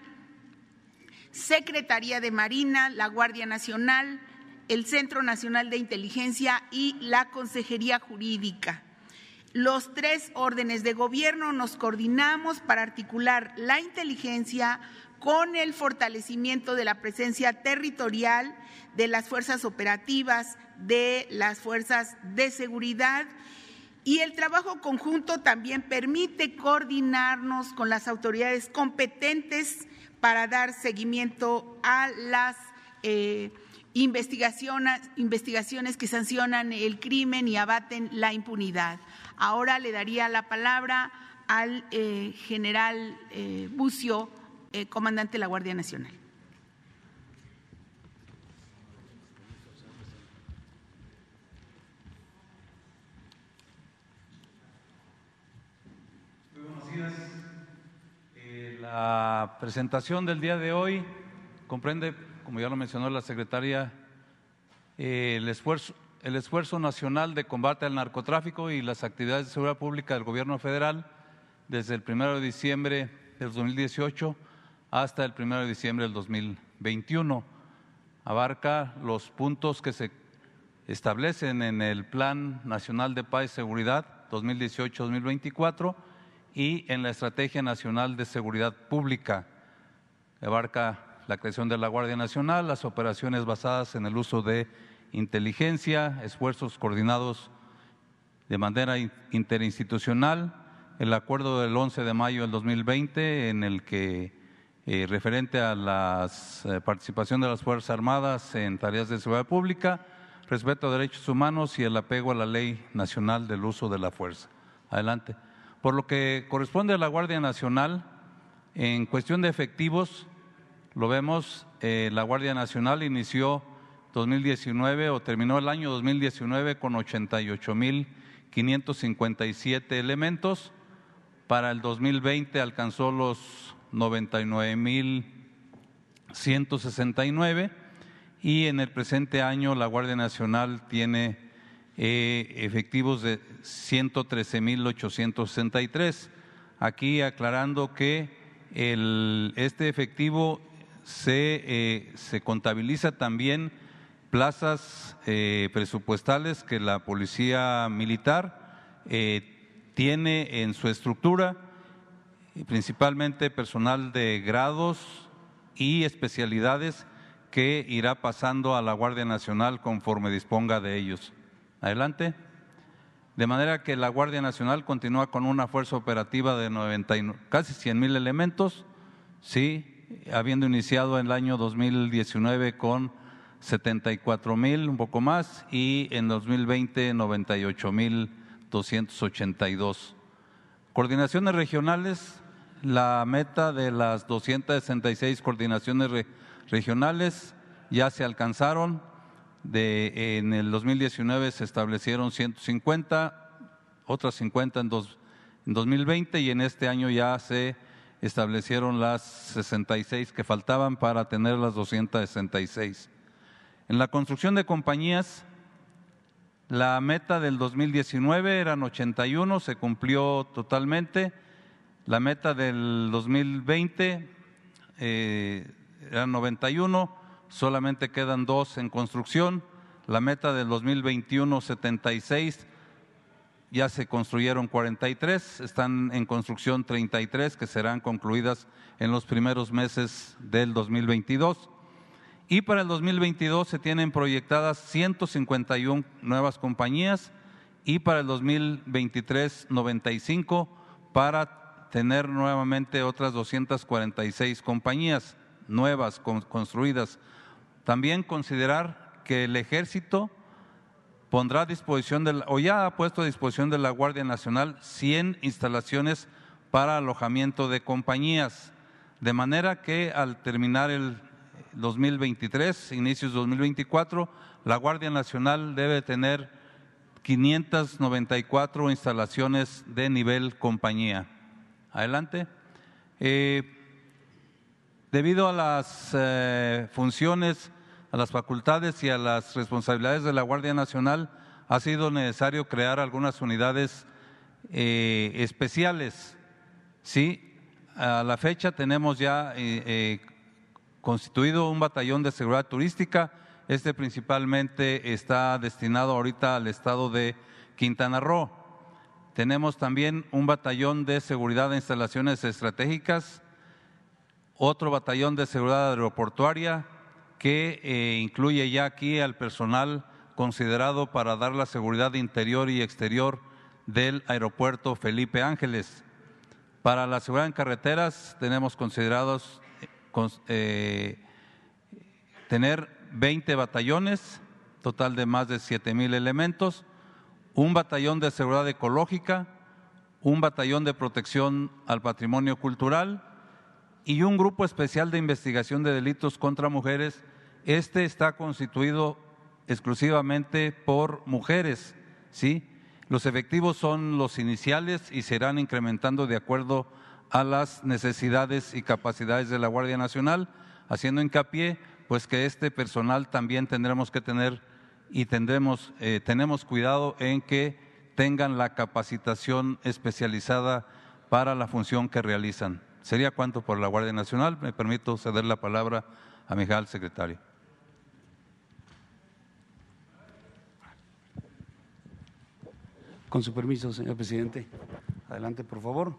Secretaría de Marina, la Guardia Nacional, el Centro Nacional de Inteligencia y la Consejería Jurídica. Los tres órdenes de gobierno nos coordinamos para articular la inteligencia con el fortalecimiento de la presencia territorial de las fuerzas operativas, de las fuerzas de seguridad y el trabajo conjunto también permite coordinarnos con las autoridades competentes para dar seguimiento a las eh, investigaciones, investigaciones que sancionan el crimen y abaten la impunidad. Ahora le daría la palabra al eh, general eh, Bucio, comandante de la Guardia Nacional. La presentación del día de hoy comprende, como ya lo mencionó la secretaria, eh, el, esfuerzo, el esfuerzo nacional de combate al narcotráfico y las actividades de seguridad pública del Gobierno federal desde el 1 de diciembre del 2018 hasta el 1 de diciembre del 2021. Abarca los puntos que se establecen en el Plan Nacional de Paz y Seguridad 2018-2024 y en la Estrategia Nacional de Seguridad Pública. Abarca la creación de la Guardia Nacional, las operaciones basadas en el uso de inteligencia, esfuerzos coordinados de manera interinstitucional, el acuerdo del 11 de mayo del 2020 en el que eh, referente a la eh, participación de las Fuerzas Armadas en tareas de seguridad pública, respeto a derechos humanos y el apego a la ley nacional del uso de la fuerza. Adelante. Por lo que corresponde a la Guardia Nacional, en cuestión de efectivos, lo vemos, eh, la Guardia Nacional inició 2019 o terminó el año 2019 con 88.557 elementos. Para el 2020 alcanzó los 99.169 y en el presente año la Guardia Nacional tiene eh, efectivos de 113.863. Aquí aclarando que el, este efectivo se, eh, se contabiliza también plazas eh, presupuestales que la Policía Militar eh, tiene en su estructura, principalmente personal de grados y especialidades que irá pasando a la Guardia Nacional conforme disponga de ellos. Adelante. De manera que la Guardia Nacional continúa con una fuerza operativa de 90, casi 100 mil elementos, sí, habiendo iniciado en el año 2019 con 74 mil, un poco más, y en 2020 98 mil 282. Coordinaciones regionales, la meta de las 266 coordinaciones regionales ya se alcanzaron. De, en el 2019 se establecieron 150, otras 50 en, dos, en 2020 y en este año ya se establecieron las 66 que faltaban para tener las 266. En la construcción de compañías, la meta del 2019 eran 81, se cumplió totalmente. La meta del 2020 eh, eran 91, solamente quedan dos en construcción. La meta del 2021, 76, ya se construyeron 43, están en construcción 33 que serán concluidas en los primeros meses del 2022 y para el 2022 se tienen proyectadas 151 nuevas compañías y para el 2023 95 para tener nuevamente otras 246 compañías nuevas construidas. También considerar que el ejército pondrá a disposición de o ya ha puesto a disposición de la Guardia Nacional 100 instalaciones para alojamiento de compañías, de manera que al terminar el 2023, inicios 2024, la Guardia Nacional debe tener 594 instalaciones de nivel compañía. Adelante. Eh, debido a las eh, funciones, las facultades y a las responsabilidades de la Guardia Nacional, ha sido necesario crear algunas unidades eh, especiales. Sí, a la fecha tenemos ya constituido un batallón de seguridad turística. Este principalmente está destinado ahorita al estado de Quintana Roo. Tenemos también un batallón de seguridad de instalaciones estratégicas, otro batallón de seguridad aeroportuaria que eh, incluye ya aquí al personal considerado para dar la seguridad interior y exterior del aeropuerto Felipe Ángeles. Para la seguridad en carreteras tenemos considerados eh, tener 20 batallones, total de más de 7 mil elementos, un batallón de seguridad ecológica, un batallón de protección al patrimonio cultural y un grupo especial de investigación de delitos contra mujeres. Este está constituido exclusivamente por mujeres, ¿sí? Los efectivos son los iniciales y serán incrementando de acuerdo a las necesidades y capacidades de la Guardia Nacional, haciendo hincapié pues que este personal también tendremos que tener y tendremos, eh, tenemos cuidado en que tengan la capacitación especializada para la función que realizan. Sería cuanto por la Guardia Nacional. Me permito ceder la palabra a mi secretario. Con su permiso, señor presidente. Adelante, por favor.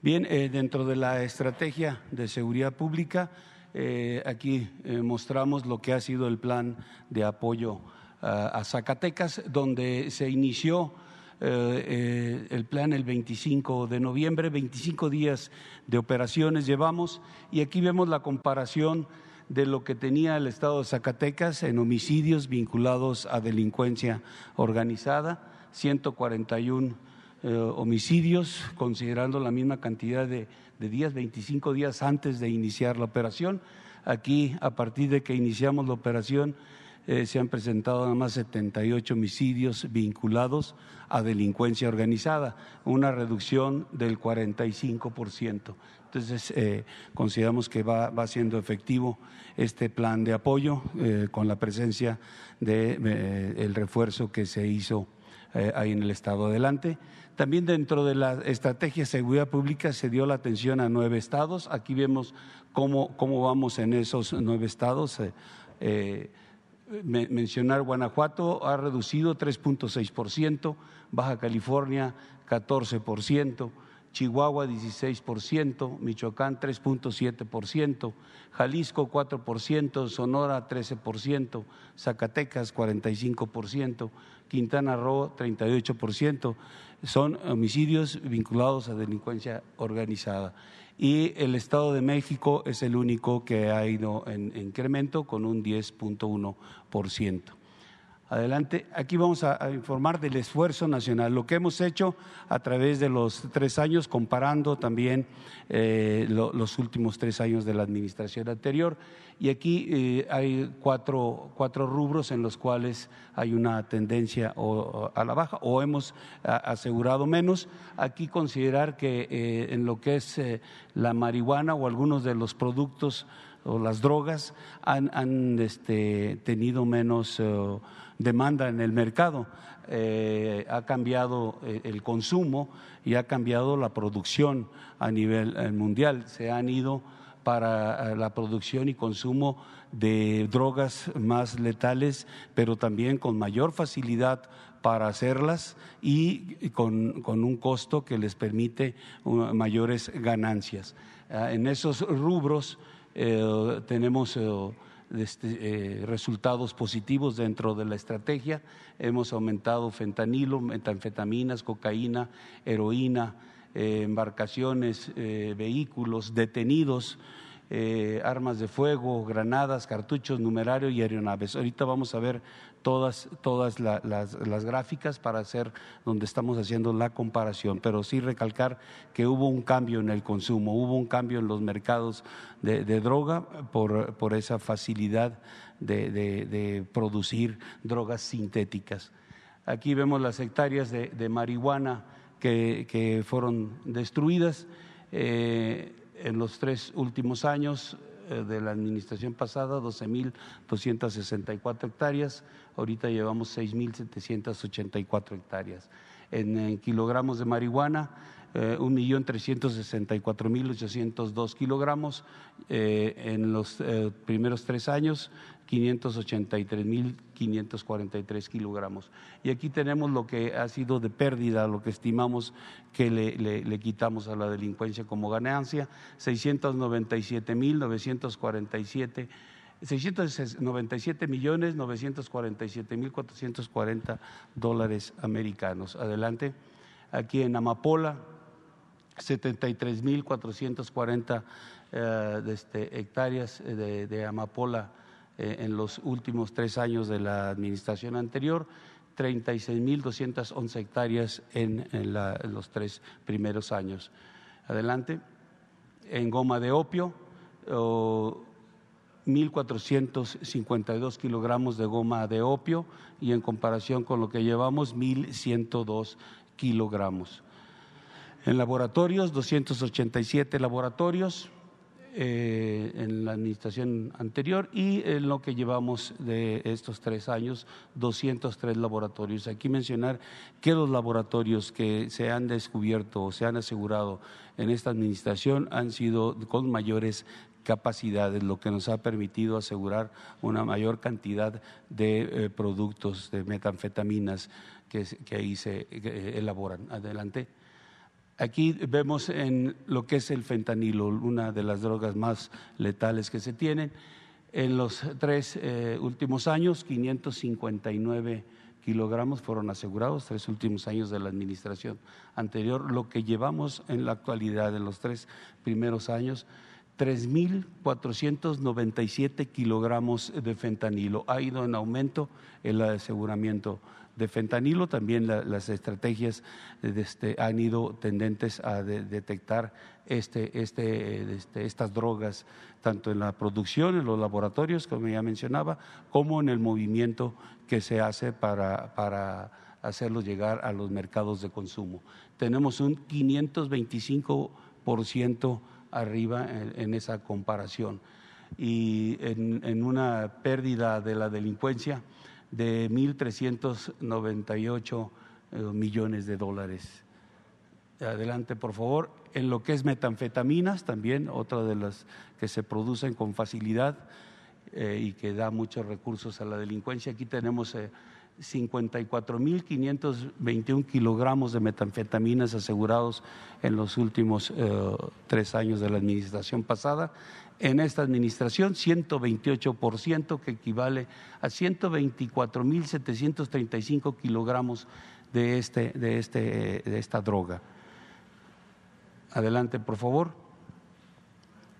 Bien, eh, dentro de la estrategia de seguridad pública, eh, aquí eh, mostramos lo que ha sido el plan de apoyo a Zacatecas, donde se inició el plan el 25 de noviembre, 25 días de operaciones llevamos y aquí vemos la comparación de lo que tenía el estado de Zacatecas en homicidios vinculados a delincuencia organizada, 141 eh, homicidios, considerando la misma cantidad de, días, 25 días antes de iniciar la operación. Aquí, a partir de que iniciamos la operación, eh, se han presentado nada más 78 homicidios vinculados a delincuencia organizada, una reducción del 45%. Entonces, eh, consideramos que va, va, siendo efectivo este plan de apoyo eh, con la presencia del de, el refuerzo que se hizo ahí en el Estado. Adelante. También dentro de la estrategia de seguridad pública se dio la atención a nueve estados. Aquí vemos cómo, cómo vamos en esos nueve estados. Mencionar Guanajuato ha reducido 3.6%, Baja California 14%, Chihuahua 16%, Michoacán 3.7%, Jalisco 4%, Sonora 13%, Zacatecas 45%, Quintana Roo 38%. Son homicidios vinculados a delincuencia organizada y el Estado de México es el único que ha ido en, en incremento con un 10.1%. Adelante. Aquí vamos a, informar del esfuerzo nacional, lo que hemos hecho a través de los tres años, comparando también eh, lo, los últimos tres años de la administración anterior. Y aquí eh, hay cuatro, cuatro, rubros en los cuales hay una tendencia a la baja o hemos asegurado menos. Aquí considerar que eh, en lo que es la marihuana o algunos de los productos o las drogas han, han este, tenido menos demanda en el mercado. Eh, ha cambiado el consumo y ha cambiado la producción a nivel eh, mundial. Se han ido para la producción y consumo de drogas más letales, pero también con mayor facilidad para hacerlas y con, con un costo que les permite uh, mayores ganancias. Uh, en esos rubros eh, tenemos eh, este, eh, resultados positivos dentro de la estrategia. Hemos aumentado fentanilo, metanfetaminas, cocaína, heroína, eh, embarcaciones, eh, vehículos, detenidos, armas de fuego, granadas, cartuchos, numerario y aeronaves. Ahorita vamos a ver todas, todas la, las, las, gráficas para hacer donde estamos haciendo la comparación, pero sí recalcar que hubo un cambio en el consumo, hubo un cambio en los mercados de, de droga por, por, esa facilidad de, de, de, producir drogas sintéticas. Aquí vemos las hectáreas de, marihuana que, que, fueron destruidas. Eh, en los tres últimos años de la administración pasada, 12.264 hectáreas, ahorita llevamos 6.784 hectáreas. En, en, kilogramos de marihuana, eh, 1.364.802 kilogramos eh, en los eh, primeros tres años, 583.543 kilogramos. Y aquí tenemos lo que ha sido de pérdida, lo que estimamos que le, le, quitamos a la delincuencia como ganancia, 697.947 697 millones 947 mil 440 dólares americanos. Adelante. Aquí en Amapola, 73 mil 440 eh, este, hectáreas de, de amapola eh, en los últimos tres años de la administración anterior, 36.211 hectáreas en, en, la, en, los tres primeros años. Adelante. En goma de opio, oh, 1.452 kilogramos de goma de opio y en comparación con lo que llevamos, 1.102 kilogramos. En laboratorios, 287 laboratorios, eh, en la administración anterior y en lo que llevamos de estos tres años, 203 laboratorios. Aquí mencionar que los laboratorios que se han descubierto o se han asegurado en esta administración han sido con mayores capacidades, lo que nos ha permitido asegurar una mayor cantidad de eh, productos de metanfetaminas que, ahí se que elaboran. Adelante. Aquí vemos en lo que es el fentanilo, una de las drogas más letales que se tienen. En los tres eh, últimos años, 559 kilogramos fueron asegurados, tres últimos años de la administración anterior. Lo que llevamos en la actualidad, en los tres primeros años, 3.497 kilogramos de fentanilo. Ha ido en aumento el aseguramiento de fentanilo. También las estrategias este, han ido tendentes a detectar este, este, este, estas drogas, tanto en la producción, en los laboratorios, como ya mencionaba, como en el movimiento que se hace para, para hacerlos llegar a los mercados de consumo. Tenemos un 525% arriba en, esa comparación y en, una pérdida de la delincuencia de 1.398 eh, millones de dólares. Adelante, por favor. En lo que es metanfetaminas, también otra de las que se producen con facilidad eh, y que da muchos recursos a la delincuencia. Aquí tenemos eh, 54.521 kilogramos de metanfetaminas asegurados en los últimos eh, tres años de la administración pasada. En esta administración, 128%, que equivale a 124.735 kilogramos de, este, de, este, de esta droga. Adelante, por favor.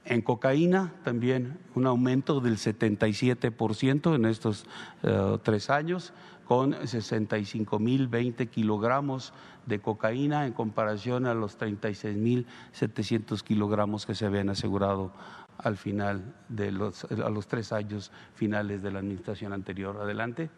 En cocaína también un aumento del 77% en estos eh, tres años con 65 mil 20 kilogramos de cocaína en comparación a los 36 mil 700 kilogramos que se habían asegurado al final de los, a los tres años finales de la administración anterior. Adelante.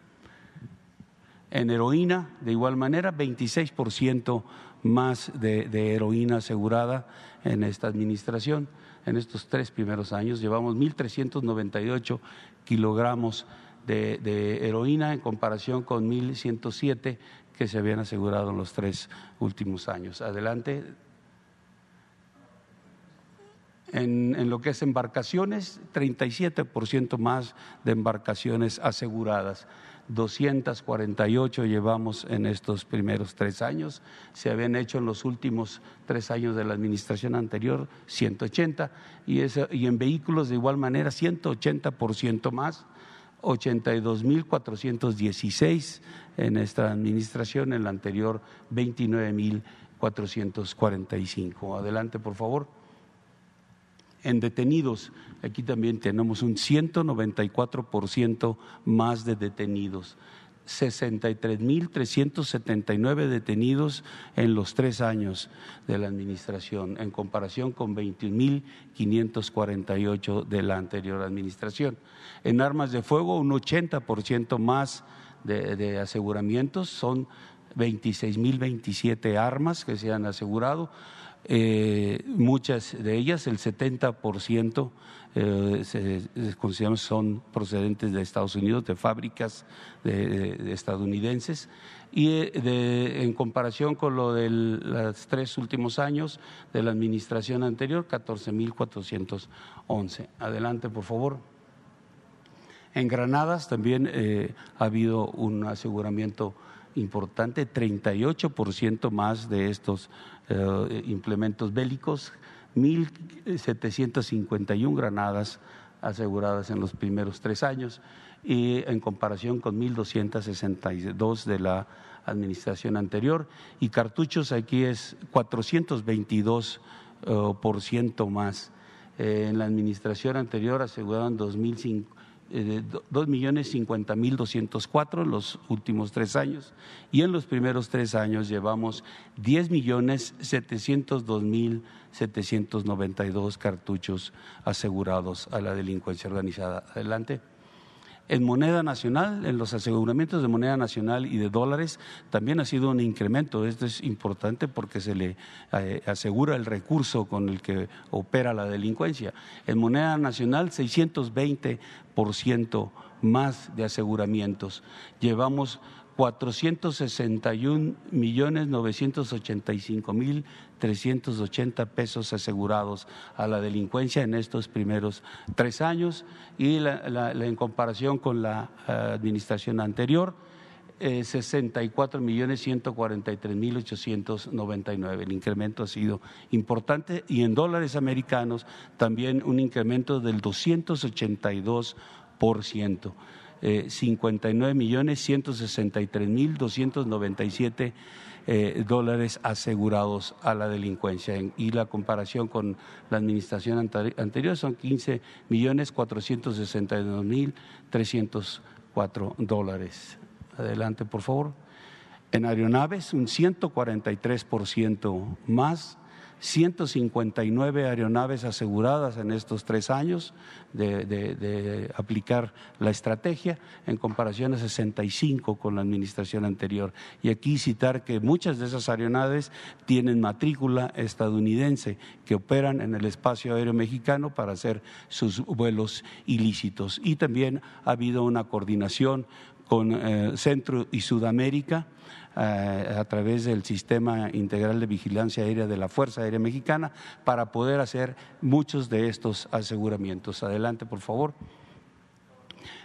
En heroína, de igual manera, 26% más de, de heroína asegurada en esta administración. En estos tres primeros años llevamos 1.398 kilogramos de, heroína en comparación con 1.107 que se habían asegurado en los tres últimos años. Adelante. En, lo que es embarcaciones, 37% más de embarcaciones aseguradas. 248 llevamos en estos primeros tres años. Se habían hecho en los últimos tres años de la administración anterior 180 y, y en vehículos de igual manera 180% más 82.416 en esta administración, en la anterior 29.445. Adelante, por favor. En detenidos, aquí también tenemos un 194% más de detenidos. 63.379 detenidos en los tres años de la administración, en comparación con 21.548 de la anterior administración. En armas de fuego, un 80% más de, aseguramientos, son 26.027 armas que se han asegurado. Eh, muchas de ellas, el 70%, eh, se, son procedentes de Estados Unidos, de fábricas de, estadounidenses. Y eh, en comparación con lo de los tres últimos años de la administración anterior, 14.411. Adelante, por favor. En Granadas también eh, ha habido un aseguramiento importante, 38% más de estos eh, implementos bélicos, 1.751 granadas aseguradas en los primeros tres años y en comparación con 1.262 de la administración anterior y cartuchos aquí es 422 eh, por ciento más. Eh, en la administración anterior aseguraron 2.050 eh, 2 millones 50 mil 204 en los últimos tres años y en los primeros tres años llevamos 10 millones 702 mil 792 cartuchos asegurados a la delincuencia organizada. Adelante. En moneda nacional, en los aseguramientos de moneda nacional y de dólares, también ha sido un incremento. Esto es importante porque se le eh, asegura el recurso con el que opera la delincuencia. En moneda nacional, 620% más de aseguramientos. Llevamos 461 millones 985 mil 380 pesos asegurados a la delincuencia en estos primeros tres años y en comparación con la eh, administración anterior, 64 eh, millones 143 mil 899. El incremento ha sido importante y en dólares americanos también un incremento del 282 por ciento. Eh, 59 millones 163 mil 297 eh, dólares asegurados a la delincuencia. Y la comparación con la administración anterior son 15 millones 462 mil 304 dólares. Adelante, por favor. En aeronaves, un 143% más 159 aeronaves aseguradas en estos tres años de, aplicar la estrategia, en comparación a 65 con la administración anterior. Y aquí citar que muchas de esas aeronaves tienen matrícula estadounidense que operan en el espacio aéreo mexicano para hacer sus vuelos ilícitos. Y también ha habido una coordinación con eh, Centro y Sudamérica a través del Sistema Integral de Vigilancia Aérea de la Fuerza Aérea Mexicana para poder hacer muchos de estos aseguramientos. Adelante, por favor.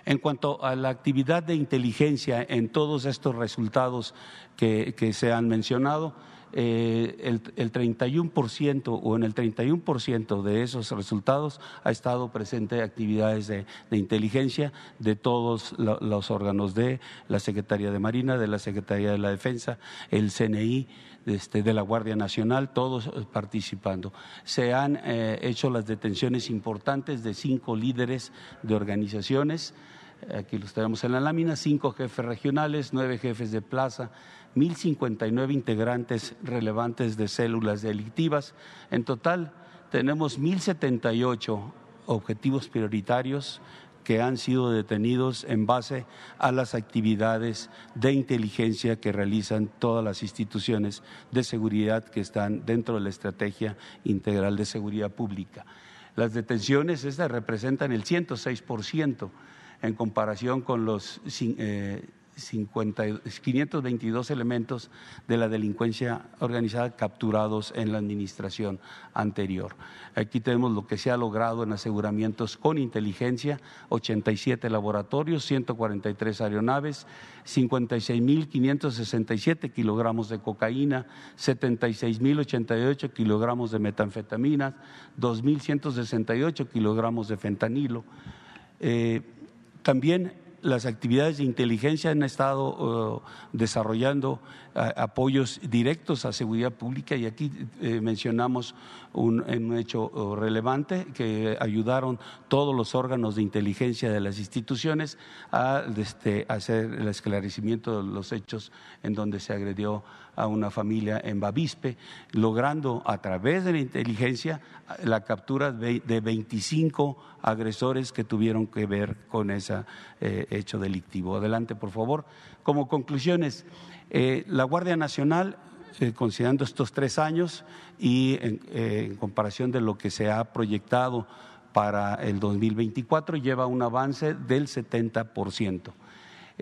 En cuanto a la actividad de inteligencia en todos estos resultados que se han mencionado, eh, el, el 31% o en el 31% de esos resultados ha estado presente actividades de, inteligencia de todos los órganos de la Secretaría de Marina, de la Secretaría de la Defensa, el CNI, este, de la Guardia Nacional, todos participando. Se han eh, hecho las detenciones importantes de cinco líderes de organizaciones, aquí los tenemos en la lámina, cinco jefes regionales, nueve jefes de plaza, 1.059 integrantes relevantes de células delictivas. En total tenemos 1.078 objetivos prioritarios que han sido detenidos en base a las actividades de inteligencia que realizan todas las instituciones de seguridad que están dentro de la estrategia integral de seguridad pública. Las detenciones estas representan el 106% en comparación con los eh, 522 elementos de la delincuencia organizada capturados en la administración anterior. Aquí tenemos lo que se ha logrado en aseguramientos con inteligencia, 87 laboratorios, 143 aeronaves, 56.567 kilogramos de cocaína, 76.088 kilogramos de metanfetaminas, 2.168 kilogramos de fentanilo. Eh, también las actividades de inteligencia han estado uh, desarrollando uh, apoyos directos a seguridad pública y aquí eh, mencionamos un, hecho uh, relevante que ayudaron todos los órganos de inteligencia de las instituciones a este, hacer el esclarecimiento de los hechos en donde se agredió a una familia en Bavispe, logrando a través de la inteligencia la captura de 25 agresores que tuvieron que ver con ese eh, hecho delictivo. Adelante, por favor. Como conclusiones, eh, la Guardia Nacional considerando estos tres años y en, comparación de lo que se ha proyectado para el 2024, lleva un avance del 70%.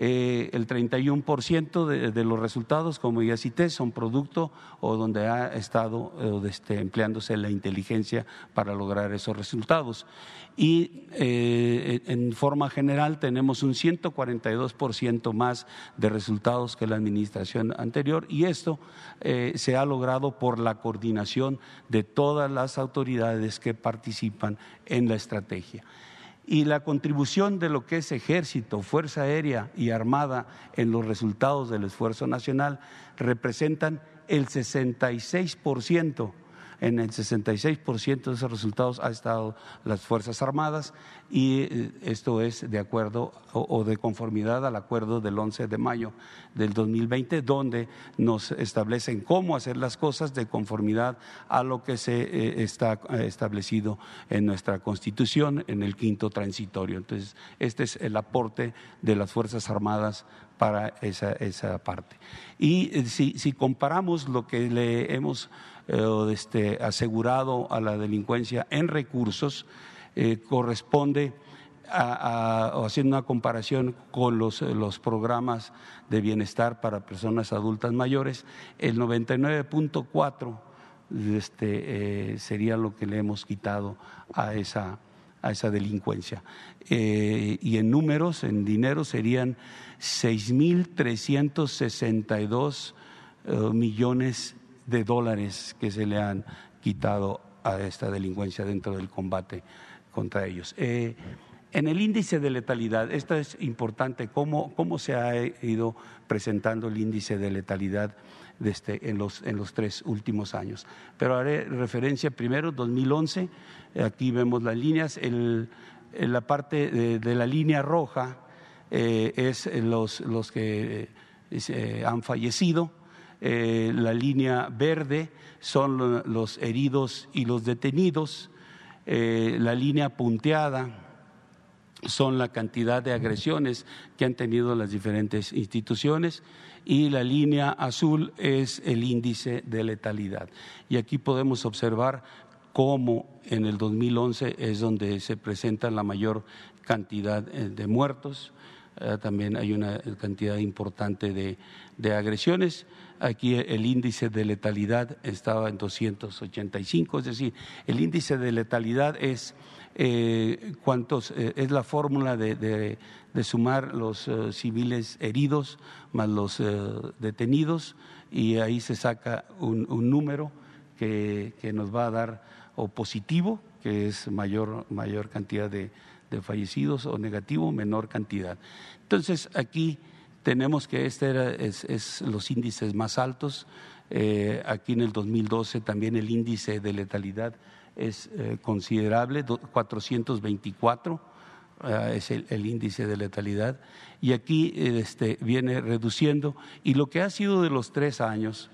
Eh, el 31% de, de, los resultados, como ya cité, son producto o donde ha estado eh, este, empleándose la inteligencia para lograr esos resultados. Y eh, en forma general tenemos un 142% más de resultados que la administración anterior y esto se ha logrado por la coordinación de todas las autoridades que participan en la estrategia y la contribución de lo que es ejército, fuerza aérea y armada en los resultados del esfuerzo nacional representan el 66 en el 66% de esos resultados ha estado las Fuerzas Armadas y eh, esto es de acuerdo o, de conformidad al acuerdo del 11 de mayo del 2020, donde nos establecen cómo hacer las cosas de conformidad a lo que se eh, está eh, establecido en nuestra Constitución en el quinto transitorio. Entonces, este es el aporte de las Fuerzas Armadas para esa, esa parte. Y si, si comparamos lo que le hemos eh, este, asegurado a la delincuencia en recursos eh, corresponde a, haciendo una comparación con los, los, programas de bienestar para personas adultas mayores, el 99.4 este, eh, sería lo que le hemos quitado a esa, a esa delincuencia. y en números, en dinero, serían 6.362 millones de dólares que se le han quitado a esta delincuencia dentro del combate contra ellos. Eh, En el índice de letalidad, esto es importante, cómo, cómo se ha ido presentando el índice de letalidad este, en, los, en los tres últimos años. Pero haré referencia primero, 2011, aquí vemos las líneas, en la parte de, la línea roja eh, es los, los que eh, han fallecido, eh, la línea verde son los heridos y los detenidos, la línea punteada son la cantidad de agresiones que han tenido las diferentes instituciones y la línea azul es el índice de letalidad. Y aquí podemos observar cómo en el 2011 es donde se presenta la mayor cantidad eh, de muertos, eh, también hay una cantidad importante de, de agresiones. Aquí el índice de letalidad estaba en 285, es decir, el índice de letalidad es eh, cuántos, eh, es la fórmula de, sumar los eh, civiles heridos más los detenidos y ahí se saca un, número que, nos va a dar o positivo, que es mayor, mayor cantidad de, fallecidos, o negativo, menor cantidad. Entonces aquí tenemos que este era, es, los índices más altos. aquí en el 2012 también el índice de letalidad es eh, considerable, 424 eh, es el, índice de letalidad, y aquí este, viene reduciendo, y lo que ha sido de los tres años,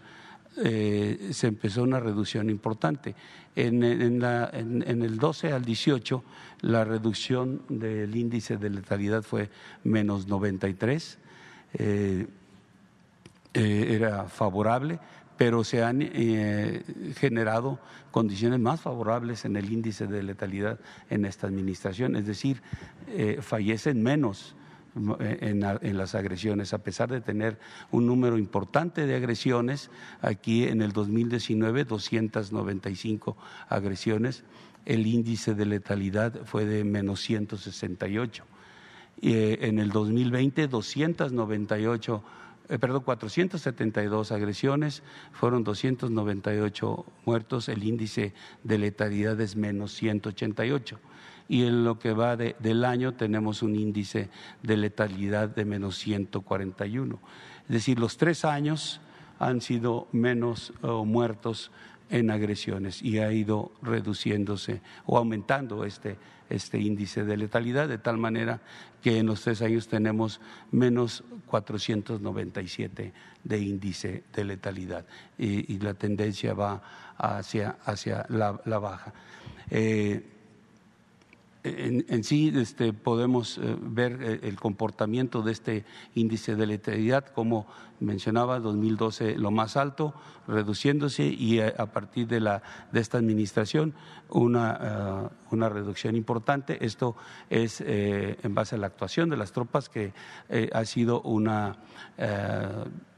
eh, se empezó una reducción importante. En, el 12 al 18, la reducción del índice de letalidad fue menos 93, era favorable, pero se han eh, generado condiciones más favorables en el índice de letalidad en esta administración, es decir, eh, fallecen menos eh, en, las agresiones, a pesar de tener un número importante de agresiones, aquí en el 2019 295 agresiones, el índice de letalidad fue de menos 168. Y, en el 2020 298 eh, perdón, 472 agresiones, fueron 298 muertos, el índice de letalidad es menos 188. Y en lo que va del año tenemos un índice de letalidad de menos 141. Es decir, los tres años han sido menos muertos en agresiones y ha ido reduciéndose o aumentando este, este índice de letalidad, de tal manera que en los tres años tenemos menos 497 de índice de letalidad y, la tendencia va hacia, hacia la, baja. Eh, en, sí este, podemos eh, ver eh, el comportamiento de este índice de letalidad, como mencionaba, 2012 lo más alto, reduciéndose y a, partir de, la, de esta administración una, una reducción importante. Esto es en base a la actuación de las tropas, que ha sido una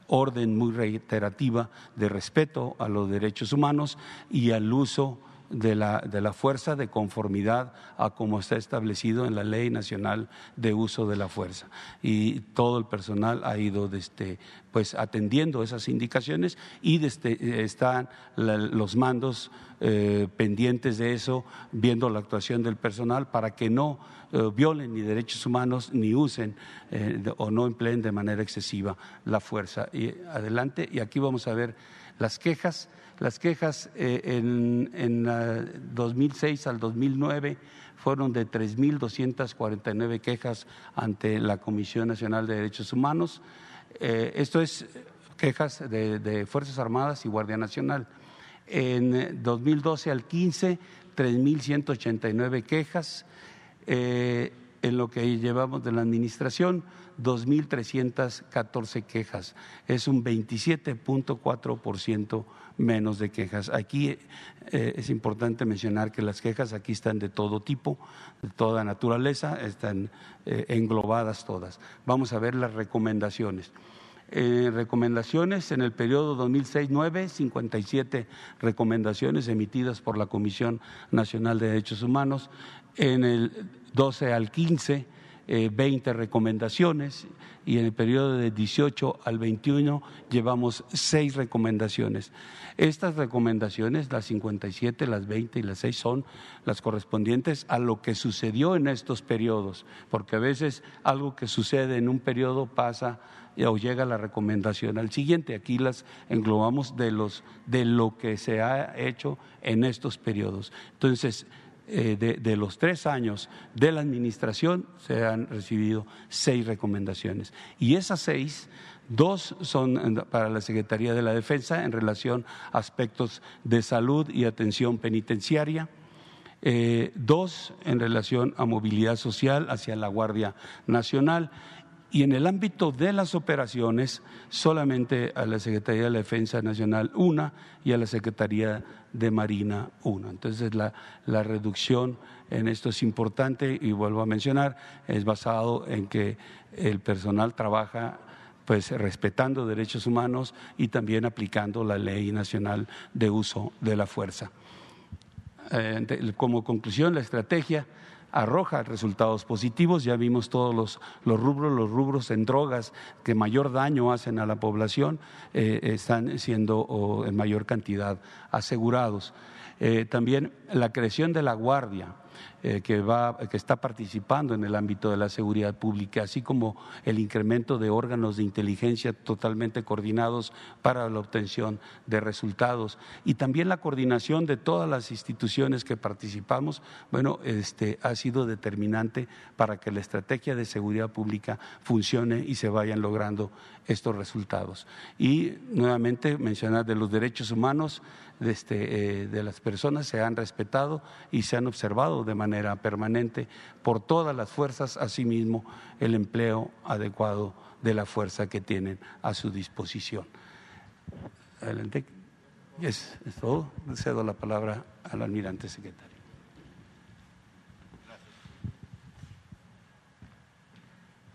orden muy reiterativa de respeto a los derechos humanos y al uso de la, de la fuerza de conformidad a como está establecido en la Ley Nacional de Uso de la Fuerza. Y todo el personal ha ido desde, pues, atendiendo esas indicaciones y desde, están los mandos eh, pendientes de eso, viendo la actuación del personal para que no eh, violen ni derechos humanos ni usen eh, o no empleen de manera excesiva la fuerza. Adelante, y aquí vamos a ver las quejas las quejas eh, en, en 2006 al 2009 fueron de 3.249 quejas ante la Comisión Nacional de Derechos Humanos. Eh, esto es quejas de, Fuerzas Armadas y Guardia Nacional. En 2012 al 15, 3.189 quejas. Eh, en lo que llevamos de la administración, 2.314 quejas. Es un 27.4% menos de quejas. Aquí eh, es importante mencionar que las quejas aquí están de todo tipo, de toda naturaleza, están eh, englobadas todas. Vamos a ver las recomendaciones. Eh, recomendaciones en el periodo 2006-9, 57 recomendaciones emitidas por la Comisión Nacional de Derechos Humanos. En el 12 al 15 20 recomendaciones y en el periodo de 18 al 21 llevamos seis recomendaciones. Estas recomendaciones, las 57, las 20 y las 6, son las correspondientes a lo que sucedió en estos periodos, porque a veces algo que sucede en un periodo pasa o llega la recomendación al siguiente. Aquí las englobamos de, los, de lo que se ha hecho en estos periodos. Entonces, eh, de, los tres años de la administración se han recibido seis recomendaciones. Y esas seis, dos son para la Secretaría de la Defensa en relación a aspectos de salud y atención penitenciaria. Eh, dos en relación a movilidad social hacia la Guardia Nacional y en el ámbito de las operaciones, solamente a la Secretaría de la Defensa Nacional una y a la Secretaría de Marina una. Entonces, la, la reducción en esto es importante y vuelvo a mencionar, es basado en que el personal trabaja pues respetando derechos humanos y también aplicando la ley nacional de uso de la fuerza. Eh, como conclusión, la estrategia arroja resultados positivos. Ya vimos todos los, rubros, los rubros en drogas que mayor daño hacen a la población eh, están siendo en mayor cantidad asegurados. Eh, también la creación de la guardia eh, que, va, que está participando en el ámbito de la seguridad pública, así como el incremento de órganos de inteligencia totalmente coordinados para la obtención de resultados y también la coordinación de todas las instituciones que participamos, bueno, este, ha sido determinante para que la estrategia de seguridad pública funcione y se vayan logrando estos resultados. Y nuevamente mencionar de los derechos humanos de, este, eh, de las personas se han respetado y se han observado de manera permanente por todas las fuerzas, asimismo el empleo adecuado de la fuerza que tienen a su disposición. Adelante. Es todo. Cedo la palabra al almirante secretario.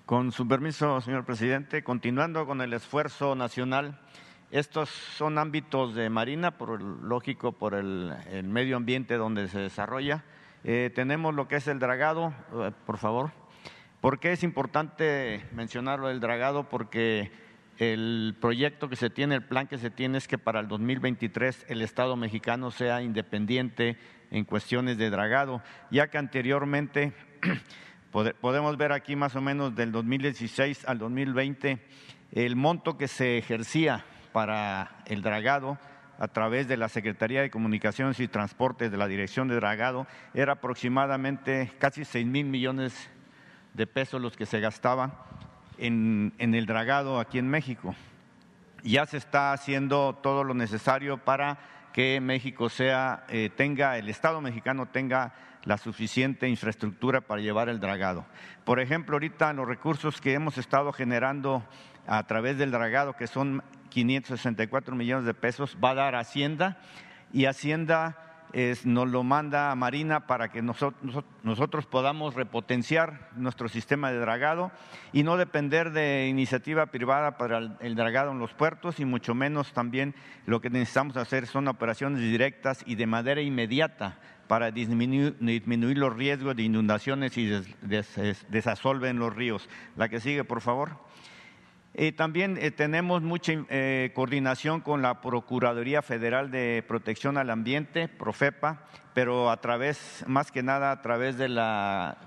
Con su permiso, señor presidente, continuando con el esfuerzo nacional, estos son ámbitos de Marina, por lógico, por el medio ambiente donde se desarrolla eh, tenemos lo que es el dragado, eh, por favor. ¿Por qué es importante mencionarlo el dragado? Porque el proyecto que se tiene, el plan que se tiene es que para el 2023 el Estado mexicano sea independiente en cuestiones de dragado, ya que anteriormente podemos ver aquí más o menos del 2016 al 2020 el monto que se ejercía para el dragado a través de la Secretaría de Comunicaciones y Transportes de la Dirección de Dragado era aproximadamente casi seis mil millones de pesos los que se gastaban en, el dragado aquí en México. Ya se está haciendo todo lo necesario para que México sea, eh, tenga, el Estado mexicano tenga la suficiente infraestructura para llevar el dragado. Por ejemplo, ahorita los recursos que hemos estado generando a través del dragado, que son 564 millones de pesos, va a dar Hacienda y Hacienda nos lo manda a Marina para que nosotros, podamos repotenciar nuestro sistema de dragado y no depender de iniciativa privada para el, dragado en los puertos y mucho menos también lo que necesitamos hacer son operaciones directas y de manera inmediata para disminuir, disminuir los riesgos de inundaciones y desasolven los ríos. La que sigue, por favor. Eh, también eh, tenemos mucha eh, coordinación con la Procuraduría Federal de Protección al Ambiente, Profepa, pero a través, más que nada a través de la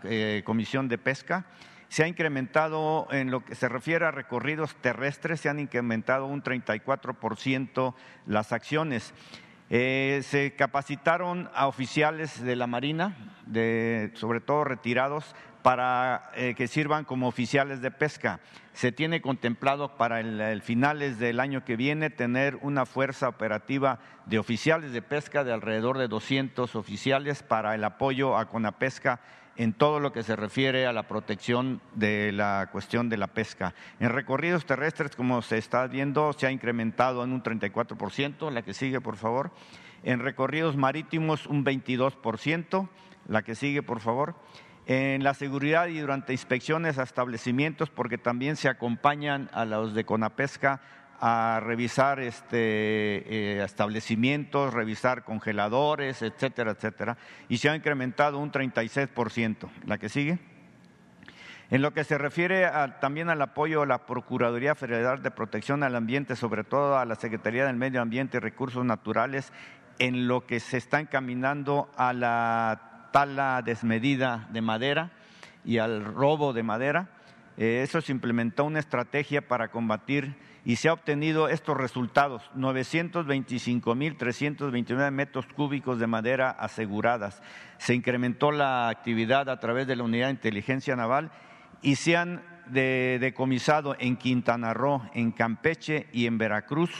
Comisión de Pesca. Se ha incrementado en lo que se refiere a recorridos terrestres, se han incrementado un 34% las acciones. se capacitaron a oficiales de la Marina, sobre todo retirados, para eh, que sirvan como oficiales de pesca. Se tiene contemplado para el, finales del año que viene tener una fuerza operativa de oficiales de pesca de alrededor de 200 oficiales para el apoyo a Conapesca en todo lo que se refiere a la protección de la cuestión de la pesca. En recorridos terrestres, como se está viendo, se ha incrementado en un 34%, la que sigue, por favor. En recorridos marítimos, un 22%, la que sigue, por favor en la seguridad y durante inspecciones a establecimientos, porque también se acompañan a los de Conapesca a revisar este, eh, establecimientos, revisar congeladores, etcétera, etcétera, y se ha incrementado un 36%. La que sigue. En lo que se refiere también al apoyo a la Procuraduría Federal de Protección al Ambiente, sobre todo a la Secretaría del Medio Ambiente y Recursos Naturales, en lo que se está encaminando a la tala desmedida de madera y al robo de madera. Eh, eso se implementó una estrategia para combatir y se ha obtenido estos resultados, 925.329 metros cúbicos de madera aseguradas. Se incrementó la actividad a través de la Unidad de Inteligencia Naval y se han decomisado en Quintana Roo, en Campeche y en Veracruz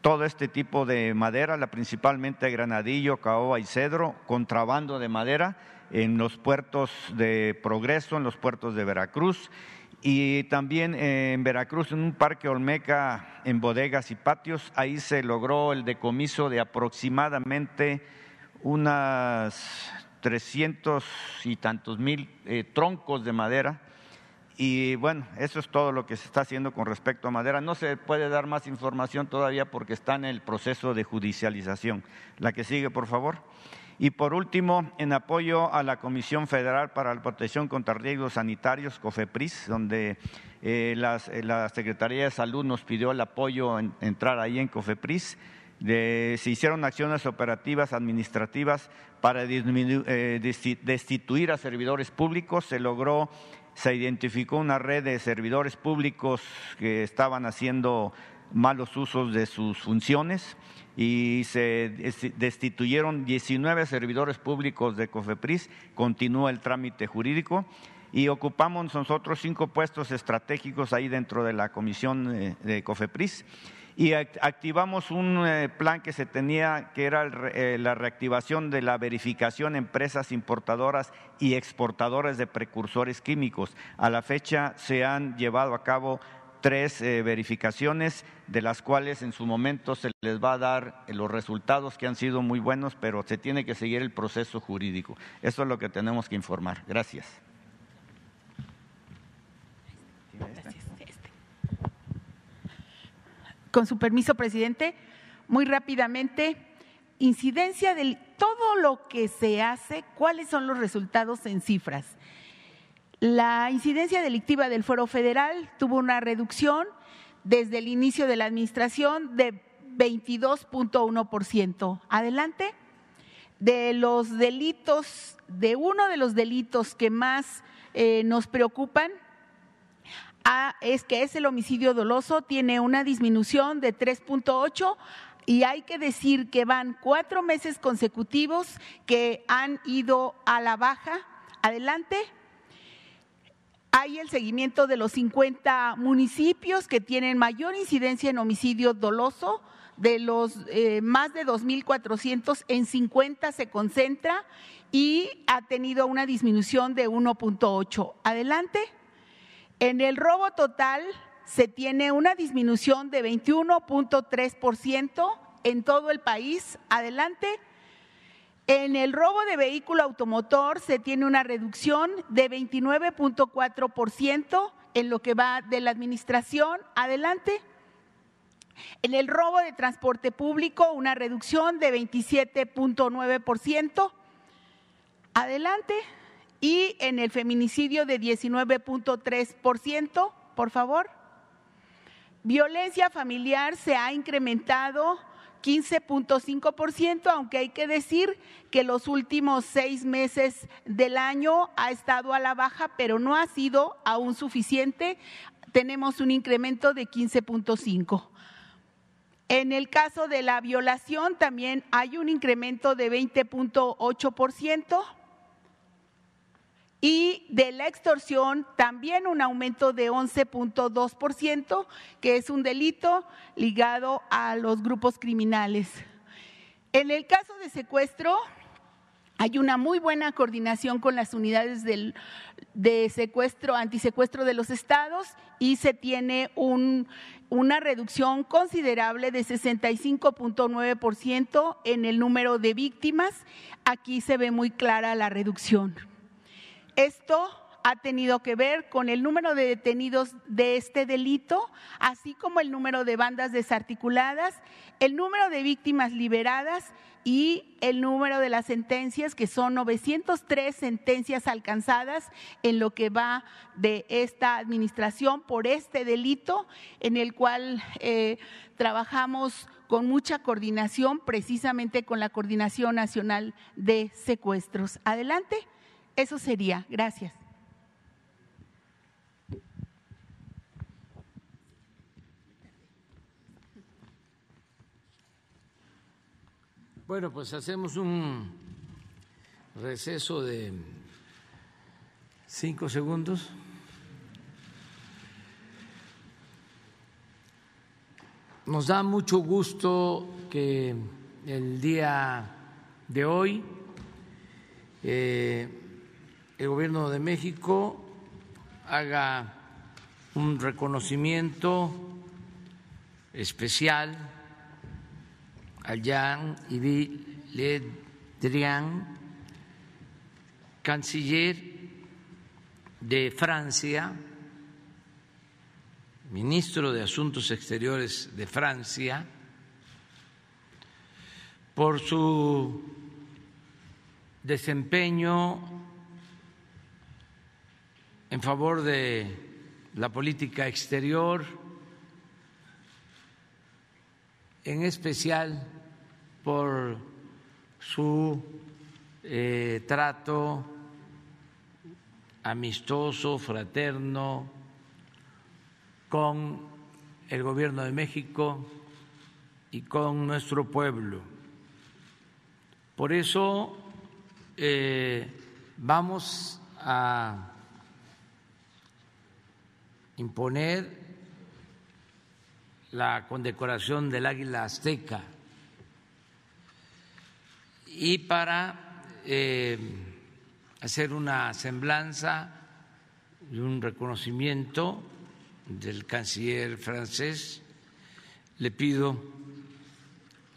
todo este tipo de madera, la principalmente granadillo, caoba y cedro, contrabando de madera en los puertos de Progreso, en los puertos de Veracruz y también en Veracruz, en un parque Olmeca, en bodegas y patios, ahí se logró el decomiso de aproximadamente unas 300 y tantos mil eh, troncos de madera. Y bueno, eso es todo lo que se está haciendo con respecto a madera. No se puede dar más información todavía porque está en el proceso de judicialización. La que sigue, por favor. Y por último, en apoyo a la Comisión Federal para la Protección contra Riesgos Sanitarios, COFEPRIS, donde eh, eh, la Secretaría de Salud nos pidió el apoyo en entrar ahí en COFEPRIS, se hicieron acciones operativas administrativas para eh, destituir a servidores públicos, se logró, se identificó una red de servidores públicos que estaban haciendo malos usos de sus funciones y se destituyeron 19 servidores públicos de COFEPRIS, continúa el trámite jurídico y ocupamos nosotros cinco puestos estratégicos ahí dentro de la comisión eh, de COFEPRIS y activamos un eh, plan que se tenía, que era eh, la reactivación de la verificación en empresas importadoras y exportadoras de precursores químicos. A la fecha se han llevado a cabo tres eh, verificaciones, de las cuales en su momento se les va a dar los resultados que han sido muy buenos, pero se tiene que seguir el proceso jurídico. Eso es lo que tenemos que informar. Gracias. Con su permiso, presidente, muy rápidamente, incidencia de todo lo que se hace, cuáles son los resultados en cifras. La incidencia delictiva del Fuero Federal tuvo una reducción desde el inicio de la administración de 22.1%. Adelante. De los delitos, de uno de los delitos que más eh, nos preocupan, es que es el homicidio doloso, tiene una disminución de 3.8 y hay que decir que van cuatro meses consecutivos que han ido a la baja. Adelante hay el seguimiento de los 50 municipios que tienen mayor incidencia en homicidio doloso. De los eh, más de 2.400, en 50 se concentra y ha tenido una disminución de 1.8. Adelante. En el robo total se tiene una disminución de 21.3% en todo el país. Adelante. En el robo de vehículo automotor se tiene una reducción de 29.4% en lo que va de la administración. Adelante. En el robo de transporte público, una reducción de 27.9%. Adelante. Y en el feminicidio de 19.3%, por favor. Violencia familiar se ha incrementado 15.5%, aunque hay que decir que los últimos seis meses del año ha estado a la baja, pero no ha sido aún suficiente. Tenemos un incremento de 15.5%. En el caso de la violación también hay un incremento de 20.8% y de la extorsión también un aumento de 11.2%, que es un delito ligado a los grupos criminales. En el caso de secuestro, hay una muy buena coordinación con las unidades de secuestro, antisecuestro de los estados y se tiene una reducción considerable de 65.9% en el número de víctimas. Aquí se ve muy clara la reducción. Esto ha tenido que ver con el número de detenidos de este delito, así como el número de bandas desarticuladas, el número de víctimas liberadas y el número de las sentencias, que son 903 sentencias alcanzadas en lo que va de esta administración por este delito, en el cual eh, trabajamos con mucha coordinación, precisamente con la Coordinación Nacional de Secuestros. Adelante, eso sería. Gracias. Bueno, pues hacemos un receso de cinco segundos. Nos da mucho gusto que el día de hoy eh, el gobierno de México haga un reconocimiento especial a Jean-Yves Le Drian, canciller de Francia, ministro de Asuntos Exteriores de Francia, por su desempeño en favor de la política exterior, en especial por su eh, trato amistoso, fraterno con el gobierno de México y con nuestro pueblo. Por eso eh, vamos a imponer la condecoración del águila azteca y para eh, hacer una semblanza y un reconocimiento del canciller francés, le pido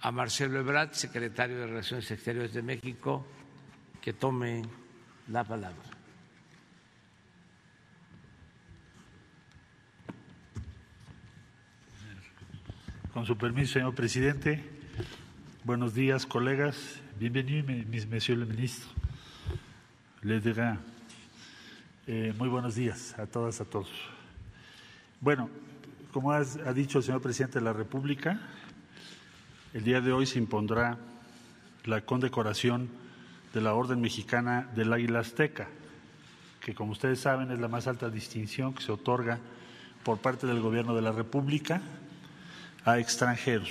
a Marcelo Ebrard, secretario de Relaciones Exteriores de México, que tome la palabra. Con su permiso, señor presidente, buenos días, colegas. Bienvenido, monsieur le ministre. Le dirá. Eh, muy buenos días a todas, a todos. Bueno, como ha dicho el señor presidente de la República, el día de hoy se impondrá la condecoración de la Orden Mexicana del Águila Azteca, que como ustedes saben es la más alta distinción que se otorga por parte del Gobierno de la República a extranjeros.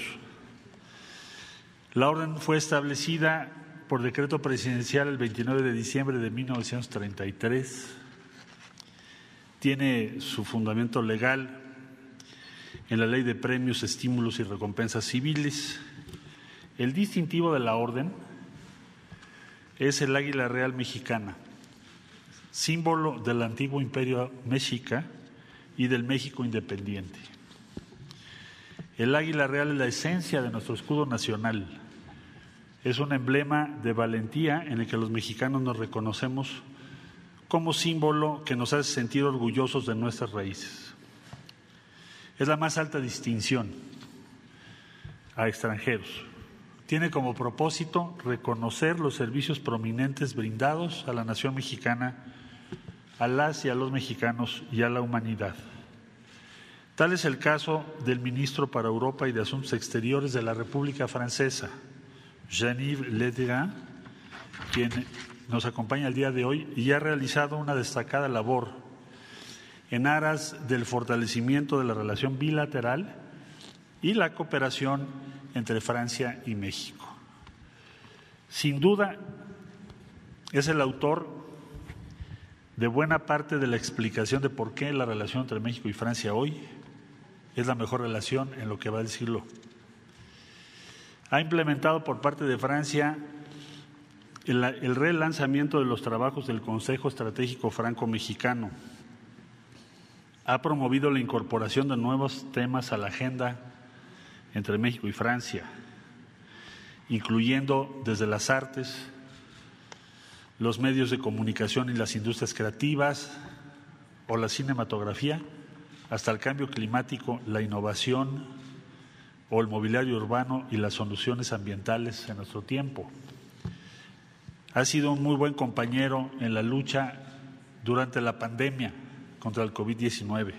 La orden fue establecida por decreto presidencial el 29 de diciembre de 1933. Tiene su fundamento legal en la Ley de Premios, Estímulos y Recompensas Civiles. El distintivo de la orden es el águila real mexicana, símbolo del antiguo imperio mexica y del México independiente. El águila real es la esencia de nuestro escudo nacional. Es un emblema de valentía en el que los mexicanos nos reconocemos como símbolo que nos hace sentir orgullosos de nuestras raíces. Es la más alta distinción a extranjeros. Tiene como propósito reconocer los servicios prominentes brindados a la nación mexicana, a las y a los mexicanos y a la humanidad. Tal es el caso del ministro para Europa y de Asuntos Exteriores de la República Francesa, Jean-Yves Le Drian, quien nos acompaña el día de hoy y ha realizado una destacada labor en aras del fortalecimiento de la relación bilateral y la cooperación entre Francia y México. Sin duda, es el autor de buena parte de la explicación de por qué la relación entre México y Francia hoy es la mejor relación en lo que va del siglo. Ha implementado por parte de Francia el, el relanzamiento de los trabajos del Consejo Estratégico Franco-Mexicano. Ha promovido la incorporación de nuevos temas a la agenda entre México y Francia, incluyendo desde las artes, los medios de comunicación y las industrias creativas, o la cinematografía, hasta el cambio climático, la innovación o el mobiliario urbano y las soluciones ambientales en nuestro tiempo. Ha sido un muy buen compañero en la lucha durante la pandemia contra el COVID-19,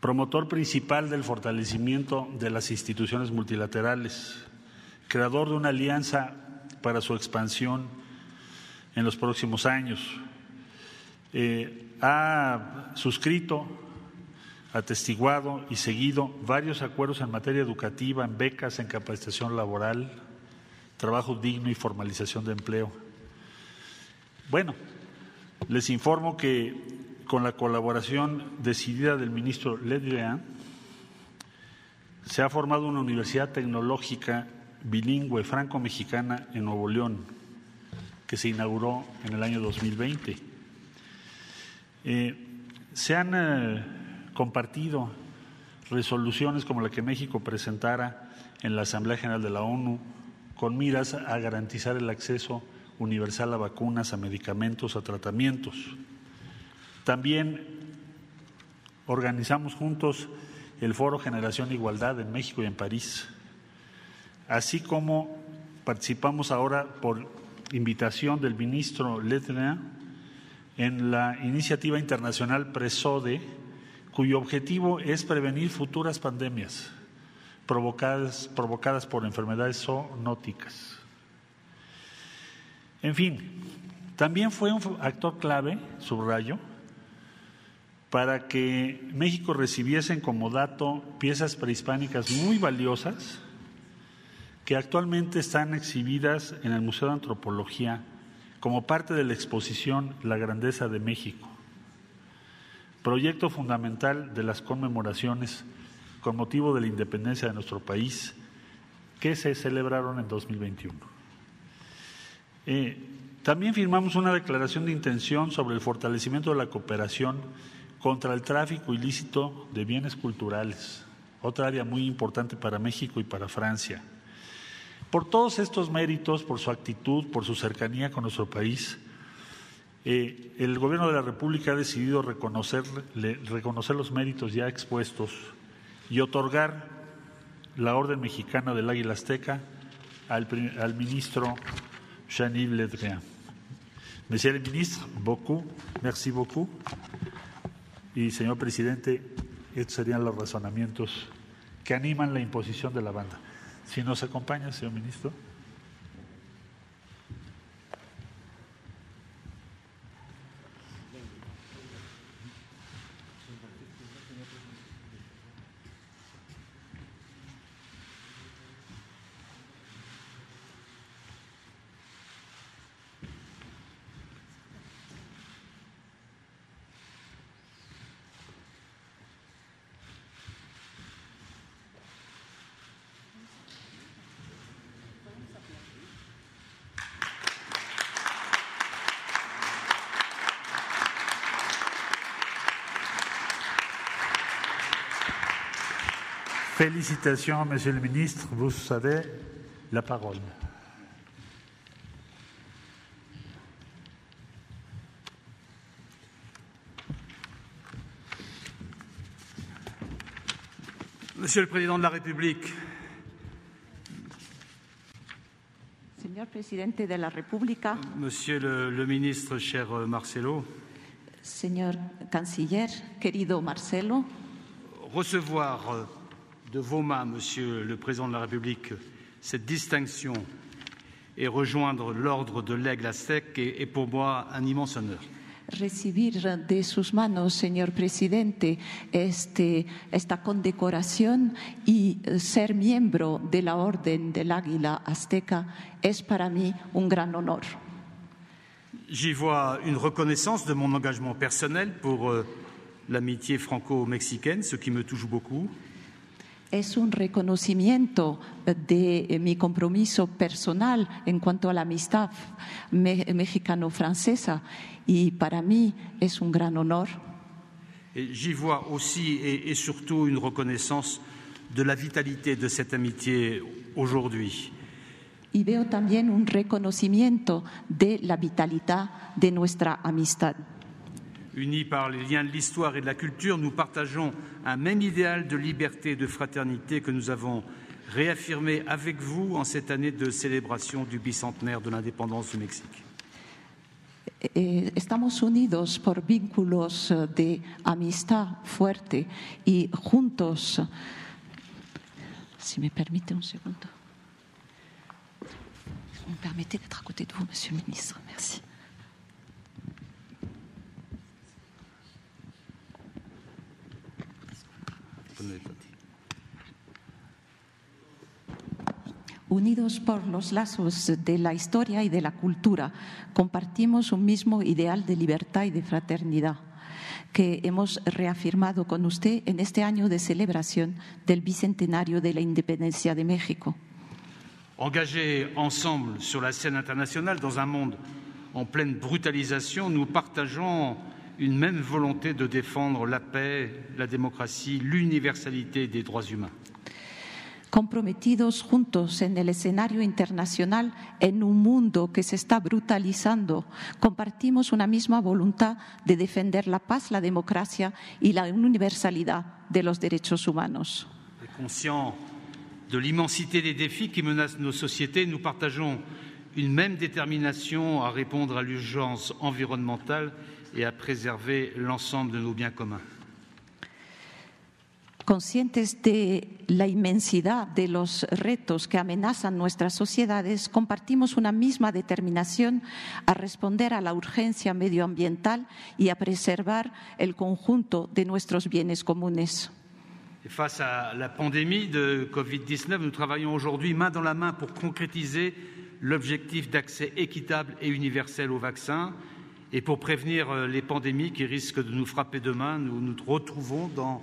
promotor principal del fortalecimiento de las instituciones multilaterales, creador de una alianza para su expansión en los próximos años. Eh, ha suscrito, atestiguado y seguido varios acuerdos en materia educativa, en becas, en capacitación laboral, trabajo digno y formalización de empleo. Bueno, les informo que con la colaboración decidida del ministro Ledrian, se ha formado una universidad tecnológica bilingüe franco-mexicana en Nuevo León, que se inauguró en el año 2020. Eh, se han eh, compartido resoluciones como la que México presentara en la Asamblea General de la ONU con miras a garantizar el acceso universal a vacunas, a medicamentos, a tratamientos. También organizamos juntos el Foro Generación Igualdad en México y en París, así como participamos ahora por invitación del ministro Letner en la iniciativa internacional PRESODE, cuyo objetivo es prevenir futuras pandemias provocadas, por enfermedades zoonóticas. En fin, también fue un actor clave, subrayo, para que México recibiesen como dato piezas prehispánicas muy valiosas que actualmente están exhibidas en el Museo de Antropología como parte de la exposición La Grandeza de México, proyecto fundamental de las conmemoraciones con motivo de la independencia de nuestro país que se celebraron en 2021. Eh, también firmamos una declaración de intención sobre el fortalecimiento de la cooperación contra el tráfico ilícito de bienes culturales, otra área muy importante para México y para Francia. Por todos estos méritos, por su actitud, por su cercanía con nuestro país, eh, el Gobierno de la República ha decidido reconocer, reconocer los méritos ya expuestos y otorgar la Orden Mexicana del Águila Azteca al, al ministro Jean-Yves. Monsieur le ministre, beaucoup, merci beaucoup. Y señor presidente, estos serían los razonamientos que animan la imposición de la banda. Si nos acompaña, señor ministro. Félicitations, Monsieur le Ministre. Vous avez la parole. Monsieur le Président de la République, Señor presidente de la República, Monsieur le, le ministre, cher Marcelo, señor canciller, querido Marcelo, recevoir de vos mains, Monsieur le Président de la République, cette distinction et rejoindre l'ordre de l'Aigle Aztec est, est pour moi un immense honneur. recibir de sus manos, señor presidente, este, esta condecoración y eh, ser miembro de la Orden del Águila Azteca es para mí un gran honor. J'y vois une reconnaissance de mon engagement personnel pour euh, l'amitié franco-mexicaine, ce qui me touche beaucoup. Es un reconocimiento de mi compromiso personal en cuanto a la amistad me- mexicano-francesa y para mí es un gran honor. J'y vois aussi et, et surtout une reconnaissance de la vitalité de cette amitié aujourd'hui. Y veo también un reconocimiento de la vitalidad de nuestra amistad. Unis par les liens de l'histoire et de la culture, nous partageons un même idéal de liberté et de fraternité que nous avons réaffirmé avec vous en cette année de célébration du bicentenaire de l'indépendance du Mexique. Eh, estamos unidos por vínculos eh, de amistad fuerte y juntos, si me permite un segundo, me permettez d'être à côté de vous, Monsieur le Ministre. Merci. Unidos por los lazos de la historia y de la cultura, compartimos un mismo ideal de libertad y de fraternidad que hemos reafirmado con usted en este año de celebración del bicentenario de la independencia de México. Engagés ensemble sur la scène internationale dans un monde en pleine brutalisation, nous partageons une même volonté de défendre la paix, la démocratie, l'universalité des droits humains. comprometidos juntos en el escenario internacional en un mundo que se está brutalizando, compartimos una misma voluntad de defender la paz, la democracia y la universalidad de los derechos humanos. Conscient de l'immensité des défis qui menacent nos sociétés, nous partageons une même détermination à répondre à l'urgence environnementale et à préserver l'ensemble de nos biens communs. Conscientes de la inmensidad de los retos que amenazan nuestras sociedades, compartimos una misma determinación a responder a la urgencia medioambiental y a preservar el conjunto de nuestros bienes comunes. face à la pandémie de Covid-19, nous travaillons aujourd'hui main dans la main pour concrétiser l'objectif d'accès équitable et universel aux vaccins. Et pour prévenir euh, les pandémies qui risquent de nous frapper demain, nous nous retrouvons dans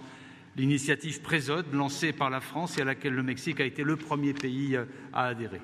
l'initiative Présode lancée par la France et à laquelle le Mexique a été le premier pays euh, à adhérer.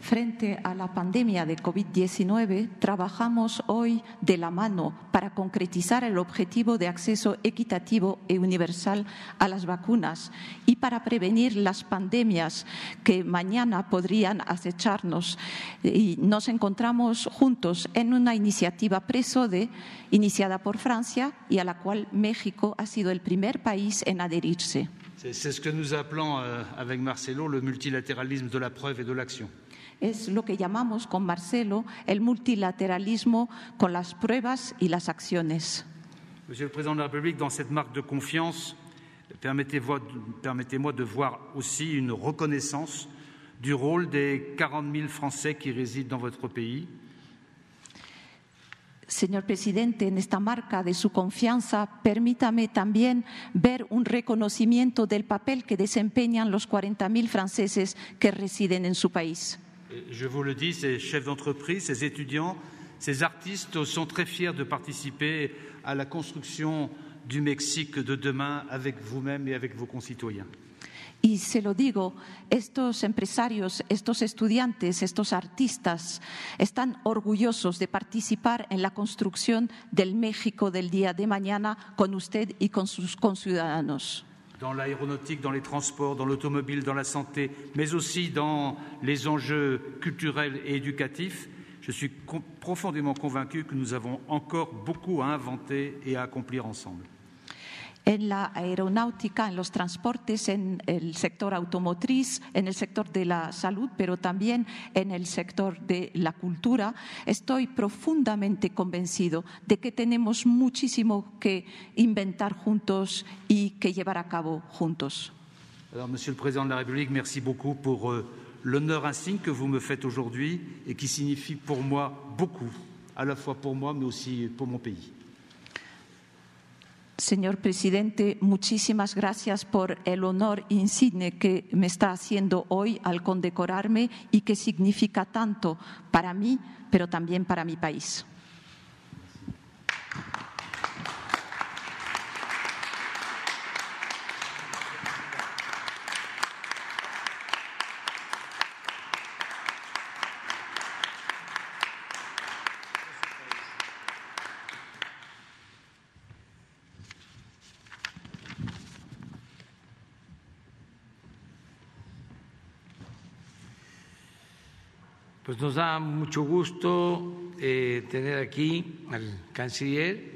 Frente a la pandemia de COVID-19, trabajamos hoy de la mano para concretizar el objetivo de acceso equitativo e universal a las vacunas y para prevenir las pandemias que mañana podrían acecharnos. Y nos encontramos juntos en una iniciativa PRESODE iniciada por Francia y a la cual México ha sido el primer país en adherirse. C'est ce que nous appelons euh, avec Marcelo le multilatéralisme de la preuve et de l'action. Es lo que llamamos con Marcelo el multilateralismo con las pruebas y las acciones. Monsieur le Président de la République, dans cette marque de confiance, permettez-moi permettez de voir aussi une reconnaissance du rôle des 40 000 Français qui résident dans votre pays. Señor presidente, en esta marca de su confianza, permítame también ver un reconocimiento del papel que desempeñan los 40.000 franceses que residen en su país. Je vous le dis, ces chefs d'entreprise, ces étudiants, ces artistes sont très fiers de participer à la construction du Mexique de demain avec vous-même et avec vos concitoyens. Y se lo digo, estos empresarios, estos estudiantes, estos artistas están orgullosos de participar en la construcción del México del día de mañana con usted y con sus conciudadanos. Dans l'aéronautique, dans les transports, dans l'automobile, dans la santé, mais aussi dans les enjeux culturels et éducatifs, je suis profondément convaincu que nous avons encore beaucoup à inventer et à accomplir ensemble. En la aeronáutica, en los transportes, en el sector automotriz, en el sector de la salud, pero también en el sector de la cultura, estoy profundamente convencido de que tenemos muchísimo que inventar juntos y que llevar a cabo juntos. Alors, Monsieur le Président de la République, merci beaucoup pour euh, l'honneur insigne que vous me faites aujourd'hui et qui signifie pour moi beaucoup, à la fois pour moi mais aussi pour mon pays. Señor presidente, muchísimas gracias por el honor insigne que me está haciendo hoy al condecorarme y que significa tanto para mí, pero también para mi país. Pues nos da mucho gusto eh, tener aquí al canciller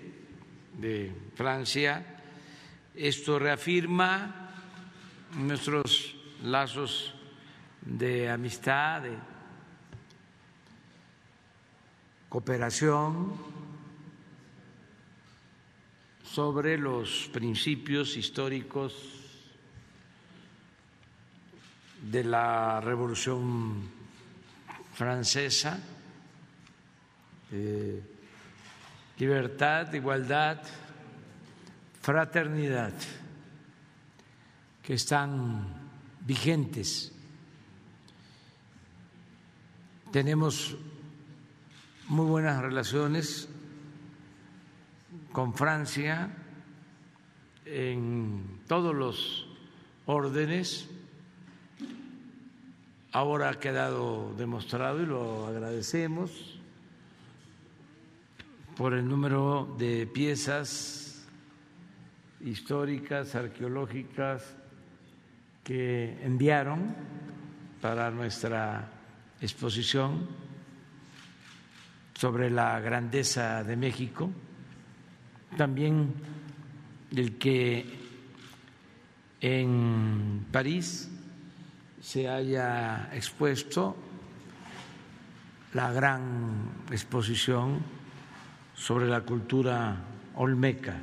de Francia. Esto reafirma nuestros lazos de amistad, de cooperación sobre los principios históricos de la Revolución Francesa, eh, libertad, igualdad, fraternidad, que están vigentes. Tenemos muy buenas relaciones con Francia en todos los órdenes. Ahora ha quedado demostrado y lo agradecemos por el número de piezas históricas, arqueológicas que enviaron para nuestra exposición sobre la grandeza de México, también el que en París se haya expuesto la gran exposición sobre la cultura olmeca.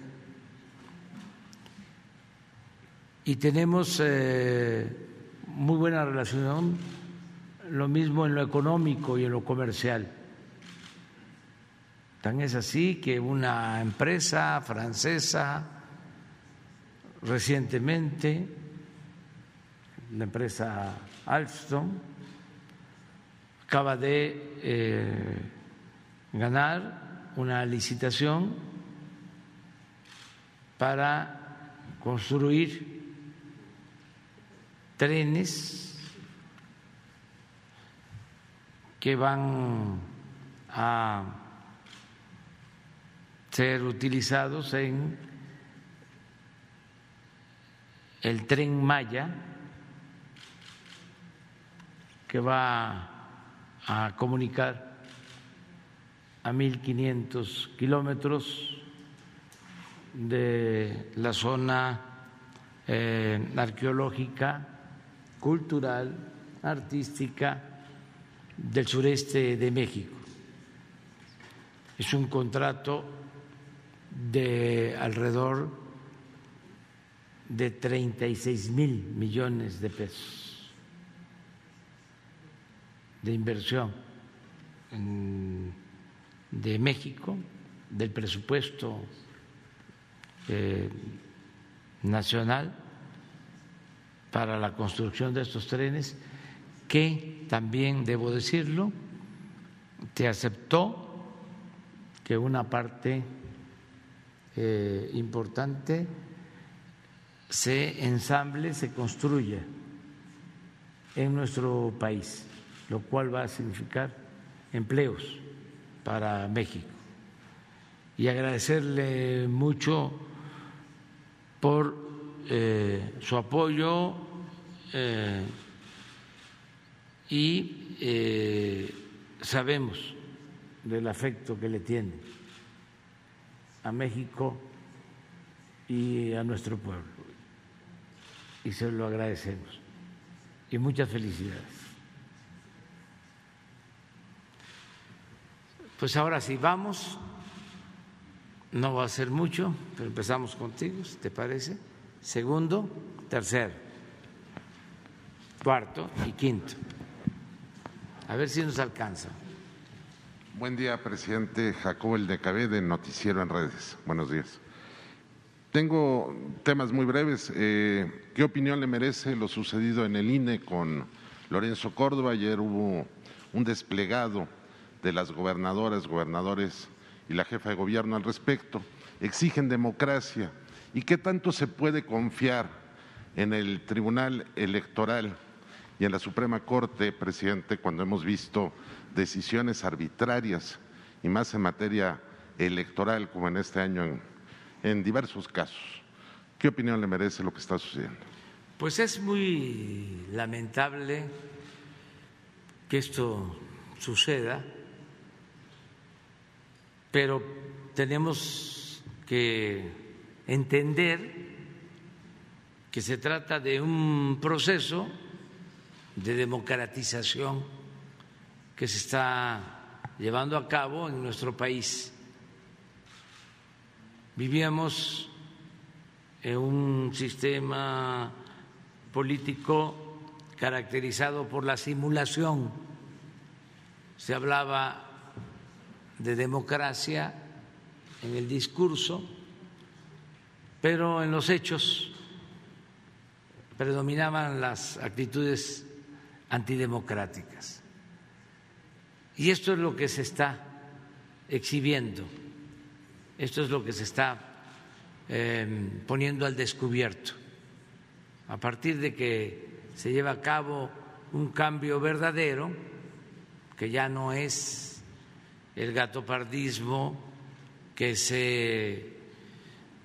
Y tenemos eh, muy buena relación, lo mismo en lo económico y en lo comercial Tan es así que una empresa francesa recientemente, la empresa Alstom, acaba de eh, ganar una licitación para construir trenes que van a ser utilizados en el tren Maya, que va a comunicar a 1.500 kilómetros de la zona eh, arqueológica, cultural, artística del sureste de México. Es un contrato de alrededor de 36 mil millones de pesos de inversión de México, del presupuesto eh, nacional para la construcción de estos trenes, que también, debo decirlo, te aceptó que una parte eh, importante se ensamble, se construya en nuestro país, lo cual va a significar empleos para México. Y agradecerle mucho por eh, su apoyo eh, y sabemos del afecto que le tiene a México y a nuestro pueblo. Y se lo agradecemos. Y muchas felicidades. Pues ahora sí, vamos. No va a ser mucho, pero empezamos contigo, te parece. Segundo, tercero, cuarto y quinto. A ver si nos alcanza. Buen día, presidente Jacobo El de Cabé, de Noticiero en Redes. Buenos días. Tengo temas muy breves. Eh, ¿Qué opinión le merece lo sucedido en el INE con Lorenzo Córdoba? Ayer hubo un desplegado de las gobernadoras, gobernadores y la jefa de gobierno al respecto. Exigen democracia. ¿Y qué tanto se puede confiar en el Tribunal Electoral y en la Suprema Corte, presidente, cuando hemos visto decisiones arbitrarias y más en materia electoral como en este año en, diversos casos. ¿Qué opinión le merece lo que está sucediendo? Pues es muy lamentable que esto suceda, pero tenemos que entender que se trata de un proceso de democratización que se está llevando a cabo en nuestro país. Vivíamos en un sistema político caracterizado por la simulación. Se hablaba de democracia en el discurso, pero en los hechos predominaban las actitudes antidemocráticas. Y esto es lo que se está exhibiendo, esto es lo que se está em, poniendo al descubierto. A partir de que se lleva a cabo un cambio verdadero, que ya no es el gatopardismo que se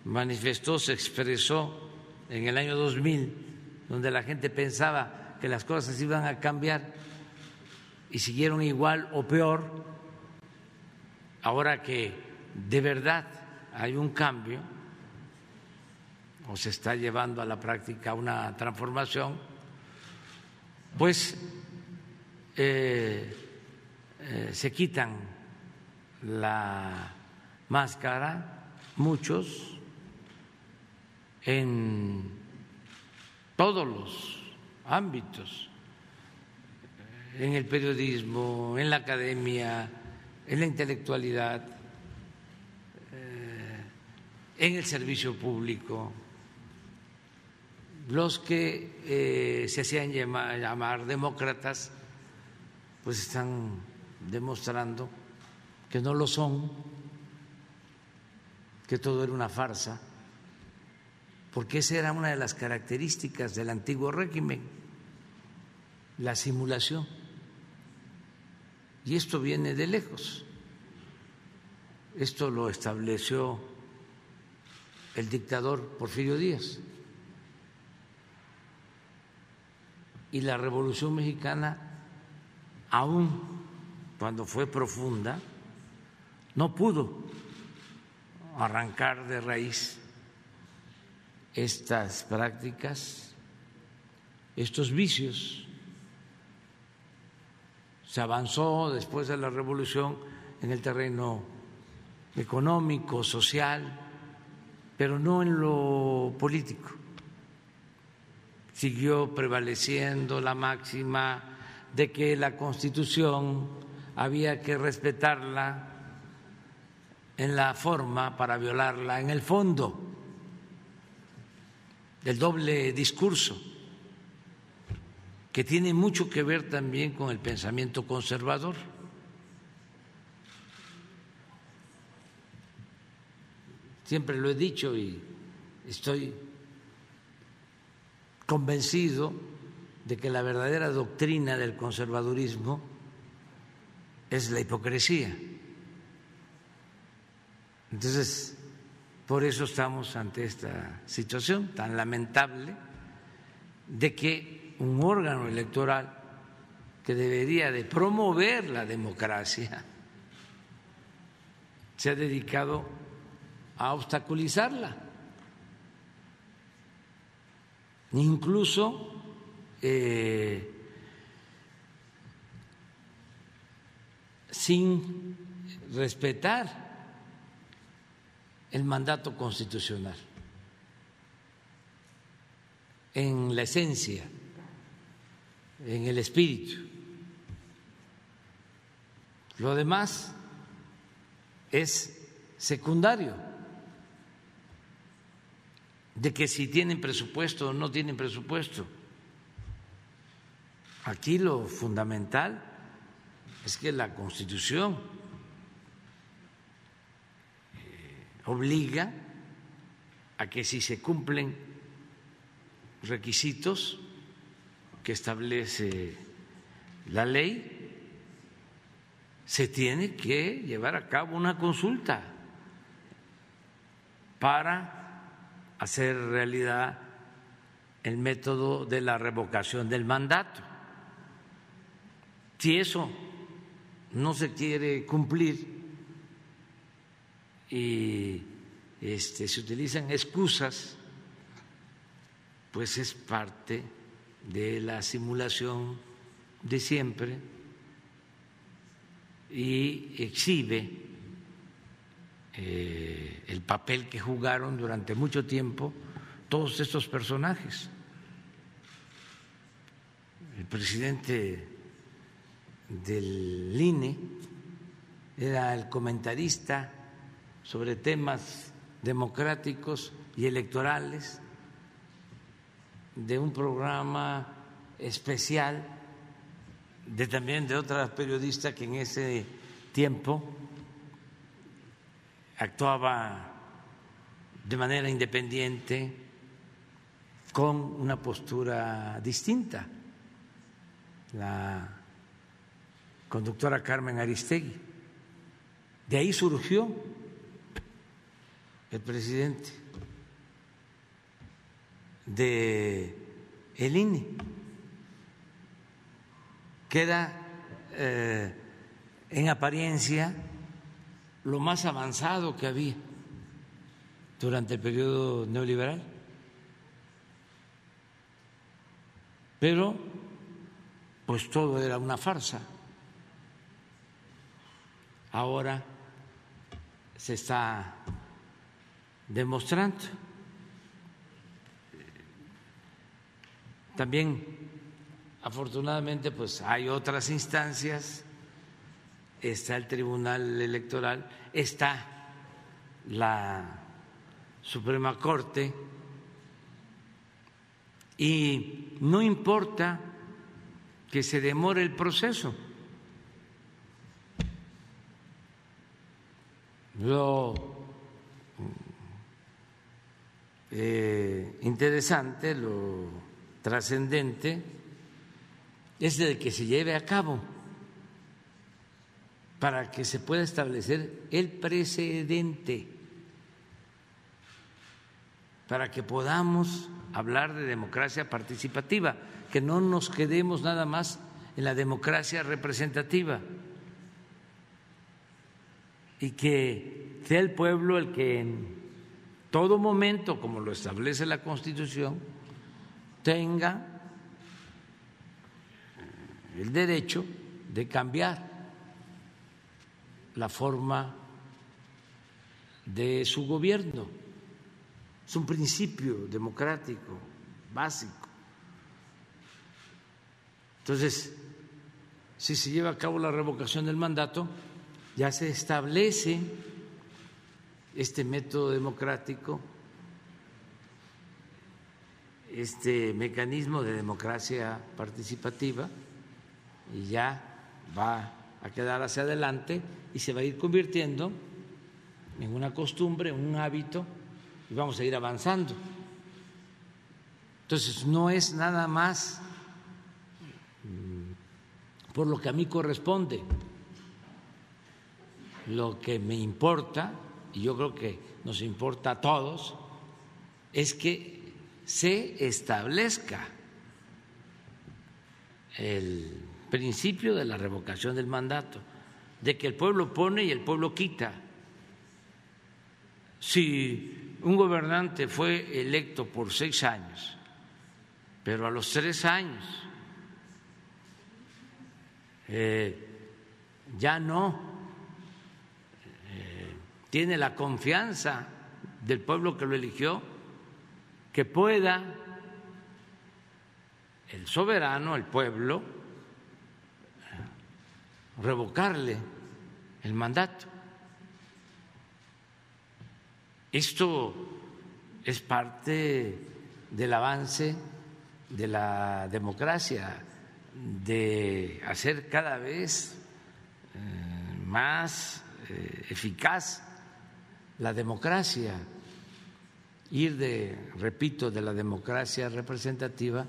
manifestó, se expresó en el año 2000 donde la gente pensaba que las cosas iban a cambiar y siguieron igual o peor, ahora que de verdad hay un cambio o se está llevando a la práctica una transformación, pues eh, eh, se quitan la máscara muchos en todos los ámbitos, en el periodismo, en la academia, en la intelectualidad, eh, en el servicio público. Los que eh, se hacían llamar, llamar demócratas, pues están demostrando que no lo son, que todo era una farsa porque esa era una de las características del antiguo régimen, la simulación. Y esto viene de lejos. Esto lo estableció el dictador Porfirio Díaz. Y la Revolución Mexicana, aún cuando fue profunda, no pudo arrancar de raíz estas prácticas, estos vicios. Se avanzó después de la revolución en el terreno económico, social, pero no en lo político. Siguió prevaleciendo la máxima de que la Constitución había que respetarla en la forma para violarla en el fondo del doble discurso, que tiene mucho que ver también con el pensamiento conservador. Siempre lo he dicho y estoy convencido de que la verdadera doctrina del conservadurismo es la hipocresía. Entonces, por eso estamos ante esta situación tan lamentable de que un órgano electoral que debería de promover la democracia se ha dedicado a obstaculizarla. Incluso eh, sin respetar el mandato constitucional, en la esencia, en el espíritu. Lo demás es secundario, de que si tienen presupuesto o no tienen presupuesto. Aquí lo fundamental es que la Constitución obliga a que si se cumplen requisitos que establece la ley, se tiene que llevar a cabo una consulta para hacer realidad el método de la revocación del mandato. Si eso no se quiere cumplir, y este, se utilizan excusas, pues es parte de la simulación de siempre y exhibe eh, el papel que jugaron durante mucho tiempo todos estos personajes. El presidente del INE era el comentarista sobre temas democráticos y electorales de un programa especial de también de otra periodista que en ese tiempo actuaba de manera independiente con una postura distinta, la conductora Carmen Aristegui. De ahí surgió el presidente de el INE, queda eh, en apariencia lo más avanzado que había durante el periodo neoliberal. Pero, pues todo era una farsa. Ahora se está demostrando. También, afortunadamente, pues hay otras instancias, está el Tribunal Electoral, está la Suprema Corte, y no importa que se demore el proceso. Lo eh, interesante, lo trascendente, es de que se lleve a cabo para que se pueda establecer el precedente, para que podamos hablar de democracia participativa, que no nos quedemos nada más en la democracia representativa y que sea el pueblo el que todo momento, como lo establece la Constitución, tenga el derecho de cambiar la forma de su gobierno. Es un principio democrático básico. Entonces, si se lleva a cabo la revocación del mandato, ya se establece este método democrático, este mecanismo de democracia participativa y ya va a quedar hacia adelante y se va a ir convirtiendo en una costumbre, en un hábito y vamos a ir avanzando. Entonces, no es nada más mm, por lo que a mí corresponde, lo que me importa y yo creo que nos importa a todos, es que se establezca el principio de la revocación del mandato, de que el pueblo pone y el pueblo quita. Si un gobernante fue electo por seis años, pero a los tres años eh, ya no tiene la confianza del pueblo que lo eligió, que pueda el soberano, el pueblo, revocarle el mandato. Esto es parte del avance de la democracia, de hacer cada vez eh, más eh, eficaz la democracia, ir de, repito, de la democracia representativa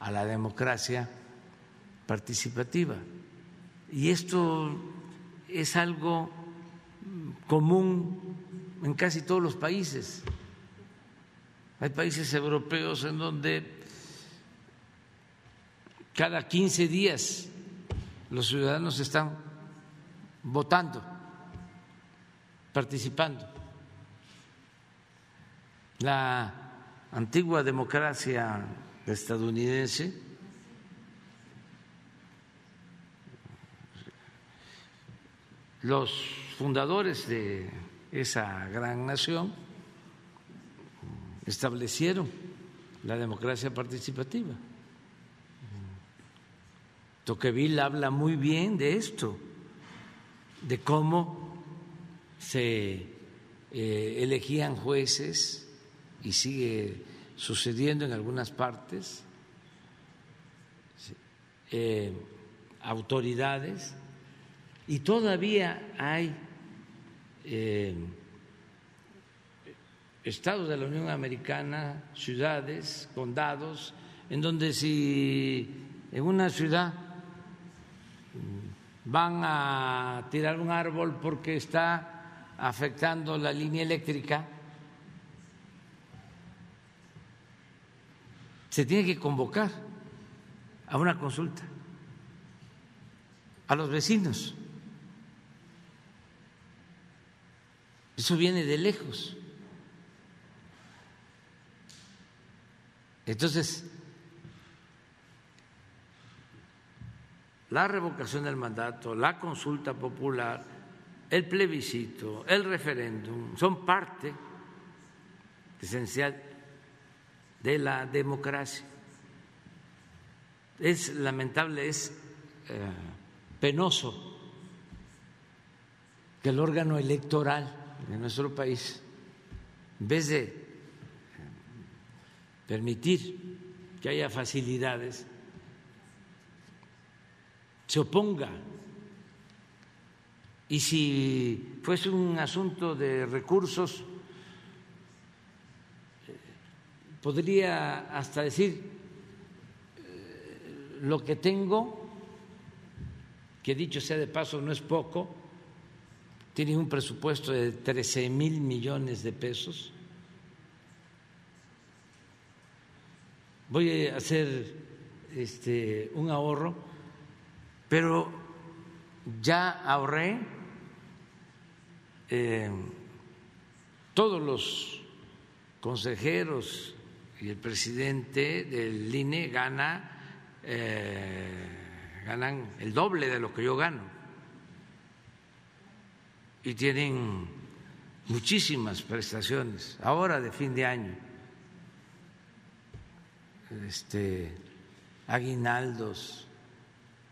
a la democracia participativa. Y esto es algo común en casi todos los países. Hay países europeos en donde cada 15 días los ciudadanos están votando participando. la antigua democracia estadounidense los fundadores de esa gran nación establecieron la democracia participativa. Tocqueville habla muy bien de esto, de cómo se eh, elegían jueces y sigue sucediendo en algunas partes, eh, autoridades, y todavía hay eh, estados de la Unión Americana, ciudades, condados, en donde si en una ciudad van a tirar un árbol porque está afectando la línea eléctrica, se tiene que convocar a una consulta a los vecinos. Eso viene de lejos. Entonces, la revocación del mandato, la consulta popular, el plebiscito, el referéndum, son parte esencial de la democracia. Es lamentable, es eh, penoso que el órgano electoral de nuestro país, en vez de eh, permitir que haya facilidades, se oponga. Y si fuese un asunto de recursos, podría hasta decir eh, lo que tengo, que dicho sea de paso no es poco, tiene un presupuesto de 13 mil millones de pesos. Voy a hacer este, un ahorro, pero ya ahorré eh, todos los consejeros y el presidente del INE gana, eh, ganan el doble de lo que yo gano. Y tienen muchísimas prestaciones ahora de fin de año, este, aguinaldos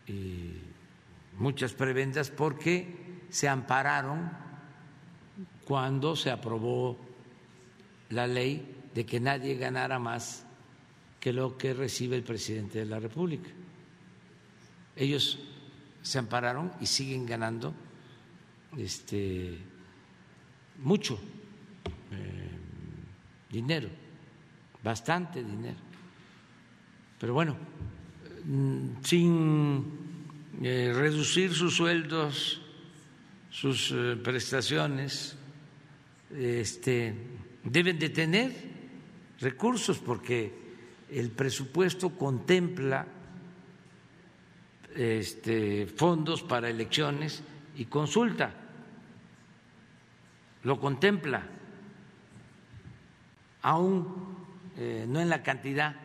y muchas prebendas porque se ampararon cuando se aprobó la ley de que nadie ganara más que lo que recibe el presidente de la República. Ellos se ampararon y siguen ganando este, mucho eh, dinero, bastante dinero. Pero bueno, mm, sin eh, reducir sus sueldos, sus eh, prestaciones, este, deben de tener recursos porque el presupuesto contempla este, fondos para elecciones y consulta, lo contempla, aún eh, no en la cantidad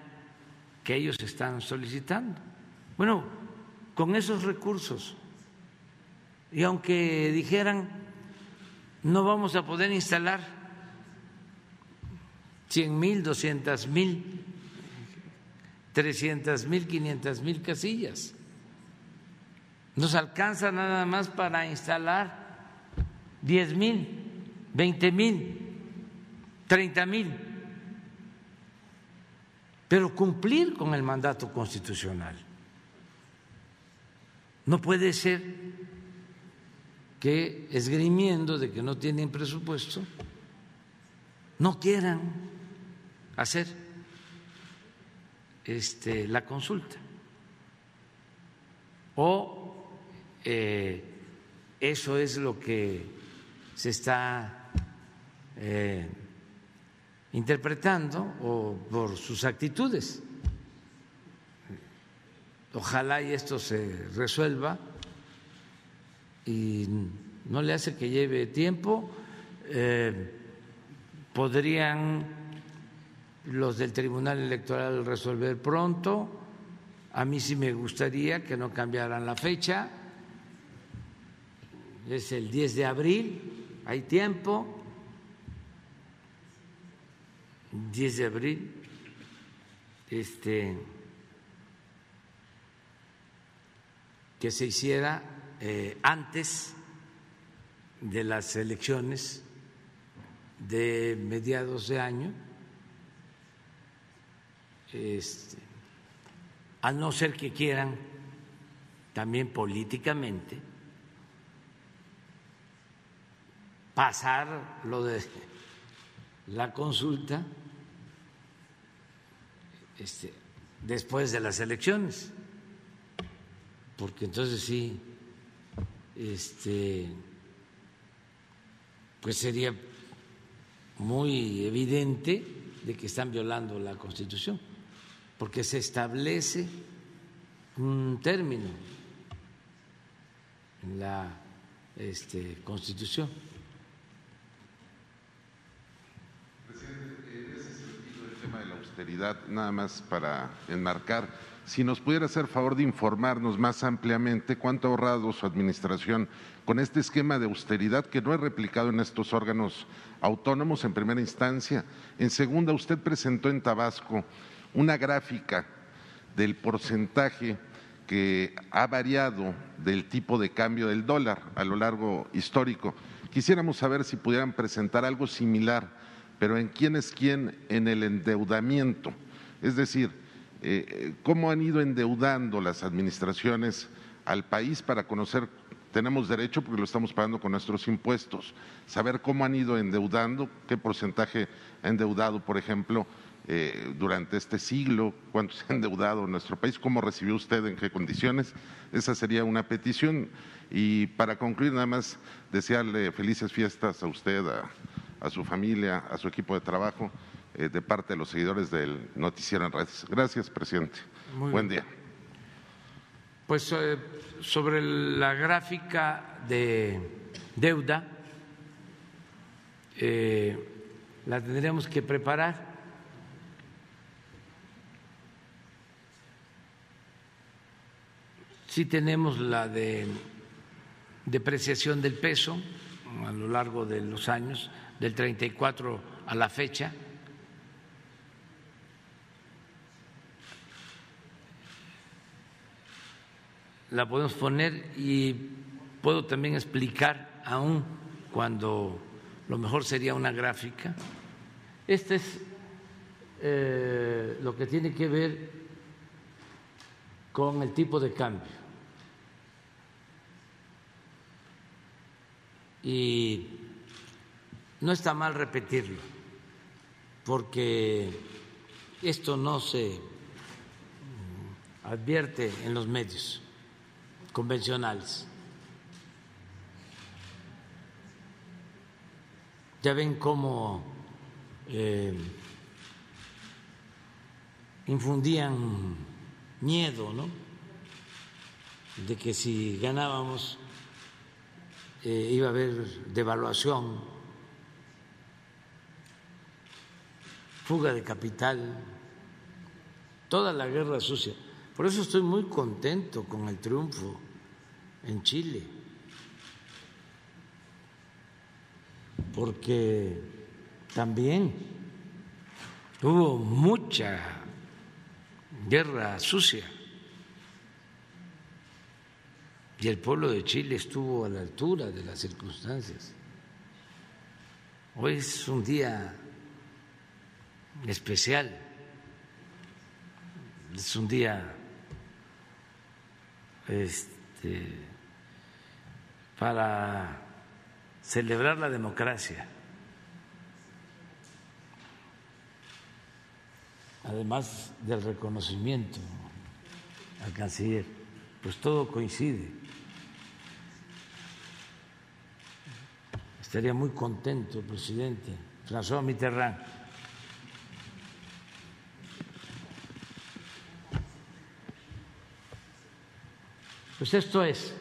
que ellos están solicitando. Bueno, con esos recursos, y aunque dijeran, no vamos a poder instalar 100 mil, 200 mil, 300 mil, 500 mil casillas. Nos alcanza nada más para instalar 10 mil, 20 mil, 30 mil, pero cumplir con el mandato constitucional. No puede ser que esgrimiendo de que no tienen presupuesto, no quieran hacer este, la consulta. O eh, eso es lo que se está eh, interpretando o por sus actitudes. Ojalá y esto se resuelva y no le hace que lleve tiempo. Eh, podrían los del Tribunal Electoral resolver pronto. A mí sí me gustaría que no cambiaran la fecha. Es el 10 de abril, hay tiempo. 10 de abril. Este que se hiciera eh, antes de las elecciones de mediados de año, este, a no ser que quieran también políticamente pasar lo de la consulta este, después de las elecciones porque entonces sí, este, pues sería muy evidente de que están violando la Constitución, porque se establece un término en la este, Constitución. Presidente, en ese sentido, el tema de la austeridad, nada más para enmarcar si nos pudiera hacer favor de informarnos más ampliamente cuánto ha ahorrado su administración con este esquema de austeridad que no es replicado en estos órganos autónomos en primera instancia. En segunda, usted presentó en Tabasco una gráfica del porcentaje que ha variado del tipo de cambio del dólar a lo largo histórico. Quisiéramos saber si pudieran presentar algo similar, pero en quién es quién en el endeudamiento. Es decir, eh, cómo han ido endeudando las administraciones al país para conocer, tenemos derecho porque lo estamos pagando con nuestros impuestos, saber cómo han ido endeudando, qué porcentaje ha endeudado, por ejemplo, eh, durante este siglo, cuánto se ha endeudado en nuestro país, cómo recibió usted, en qué condiciones. Esa sería una petición. Y para concluir, nada más desearle felices fiestas a usted, a su familia, a su equipo de trabajo. Eh, de parte de los seguidores del Noticiero en Redes. Gracias, presidente. Buen día. Pues eh, sobre la gráfica de deuda, eh, la tendríamos que preparar. Sí tenemos la de depreciación del peso a lo largo de los años, del 34 a la fecha la podemos poner y puedo también explicar aún cuando lo mejor sería una gráfica. Este es eh, lo que tiene que ver con el tipo de cambio. Y no está mal repetirlo, porque esto no se advierte en los medios convencionales. Ya ven cómo eh, infundían miedo, ¿no? De que si ganábamos eh, iba a haber devaluación, fuga de capital, toda la guerra sucia. Por eso estoy muy contento con el triunfo en Chile, porque también hubo mucha guerra sucia. Y el pueblo de Chile estuvo a la altura de las circunstancias. Hoy es un día especial, es un día este, para celebrar la democracia. Además del reconocimiento al canciller, pues todo coincide. Estaría muy contento presidente François Mitterrand. Pues esto es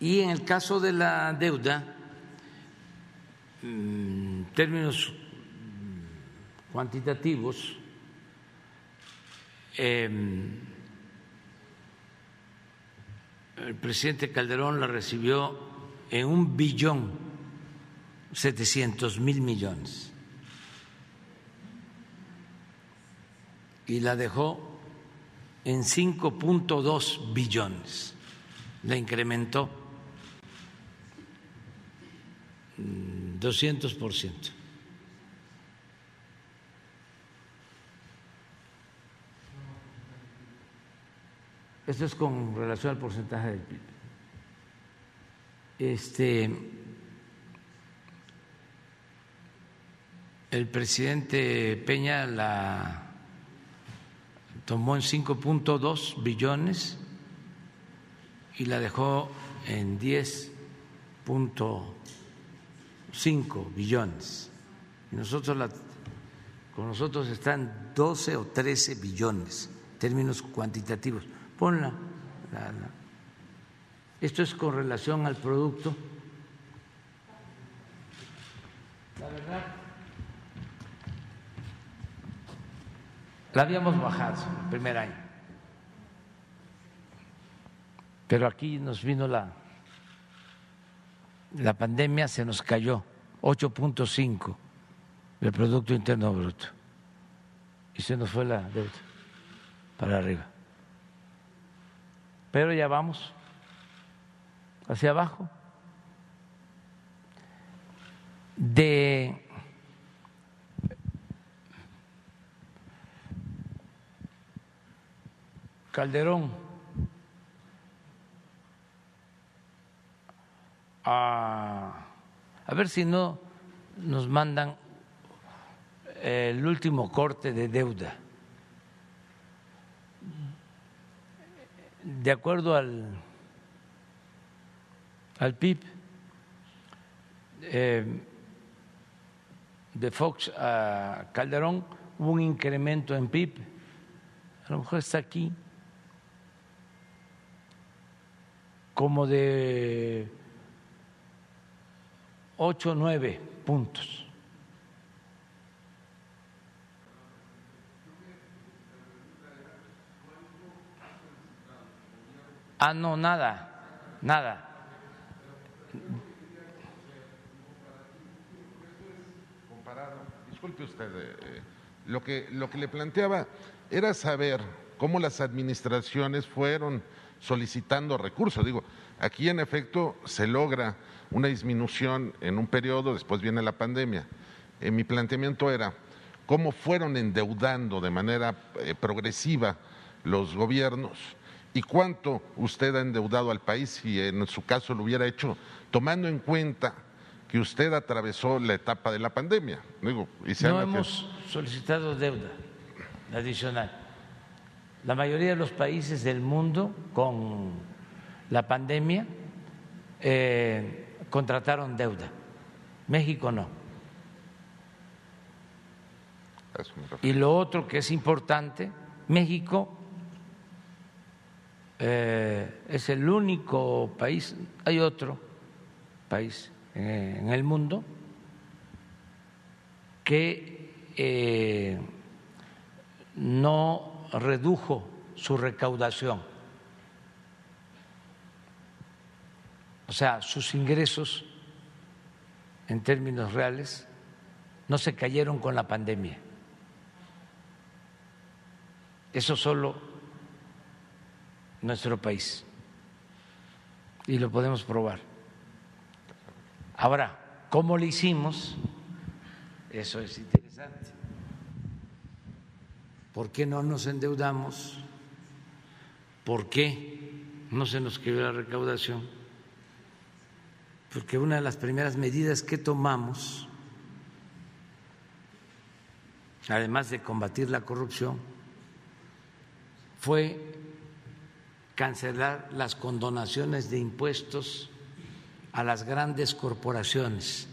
Y en el caso de la deuda, en términos cuantitativos, em, el presidente Calderón la recibió en un billón setecientos mil millones y la dejó en 5.2 billones, la incrementó 200 por ciento. Esto es con relación al porcentaje del PIB. Este, el presidente Peña la tomó en 5.2 billones y la dejó en 10.5 billones. Y nosotros la, con nosotros están 12 o 13 billones, términos cuantitativos. Ponla. Esto es con relación al producto. La verdad, la habíamos bajado el primer año. Pero aquí nos vino la, la pandemia, se nos cayó 8.5 del Producto Interno Bruto y se nos fue la deuda para arriba pero ya vamos hacia abajo. De Calderón a, a ver si no nos mandan el último corte de deuda. de acuerdo al, al PIB, eh, de Fox a Calderón hubo un incremento en PIB, a lo mejor está aquí, como de 8 o 9 puntos. Ah, no, nada, nada. disculpe usted, eh, eh, lo, que, lo que le planteaba era saber cómo las administraciones fueron solicitando recursos. Digo, aquí en efecto se logra una disminución en un periodo, después viene la pandemia. Eh, mi planteamiento era cómo fueron endeudando de manera progresiva los gobiernos y cuánto usted ha endeudado al país si en su caso lo hubiera hecho tomando en cuenta que usted atravesó la etapa de la pandemia. no hemos solicitado deuda adicional. La mayoría de los países del mundo con la pandemia eh, contrataron deuda. México no. Y lo otro que es importante, México eh, es el único país, hay otro país eh, en el mundo que eh, no redujo su recaudación, o sea, sus ingresos en términos reales no se cayeron con la pandemia. Eso solo nuestro país. Y lo podemos probar. Ahora, ¿cómo lo hicimos? Eso es interesante. ¿Por qué no nos endeudamos? ¿Por qué no se nos cayó la recaudación? Porque una de las primeras medidas que tomamos, además de combatir la corrupción, fue cancelar las condonaciones de impuestos a las grandes corporaciones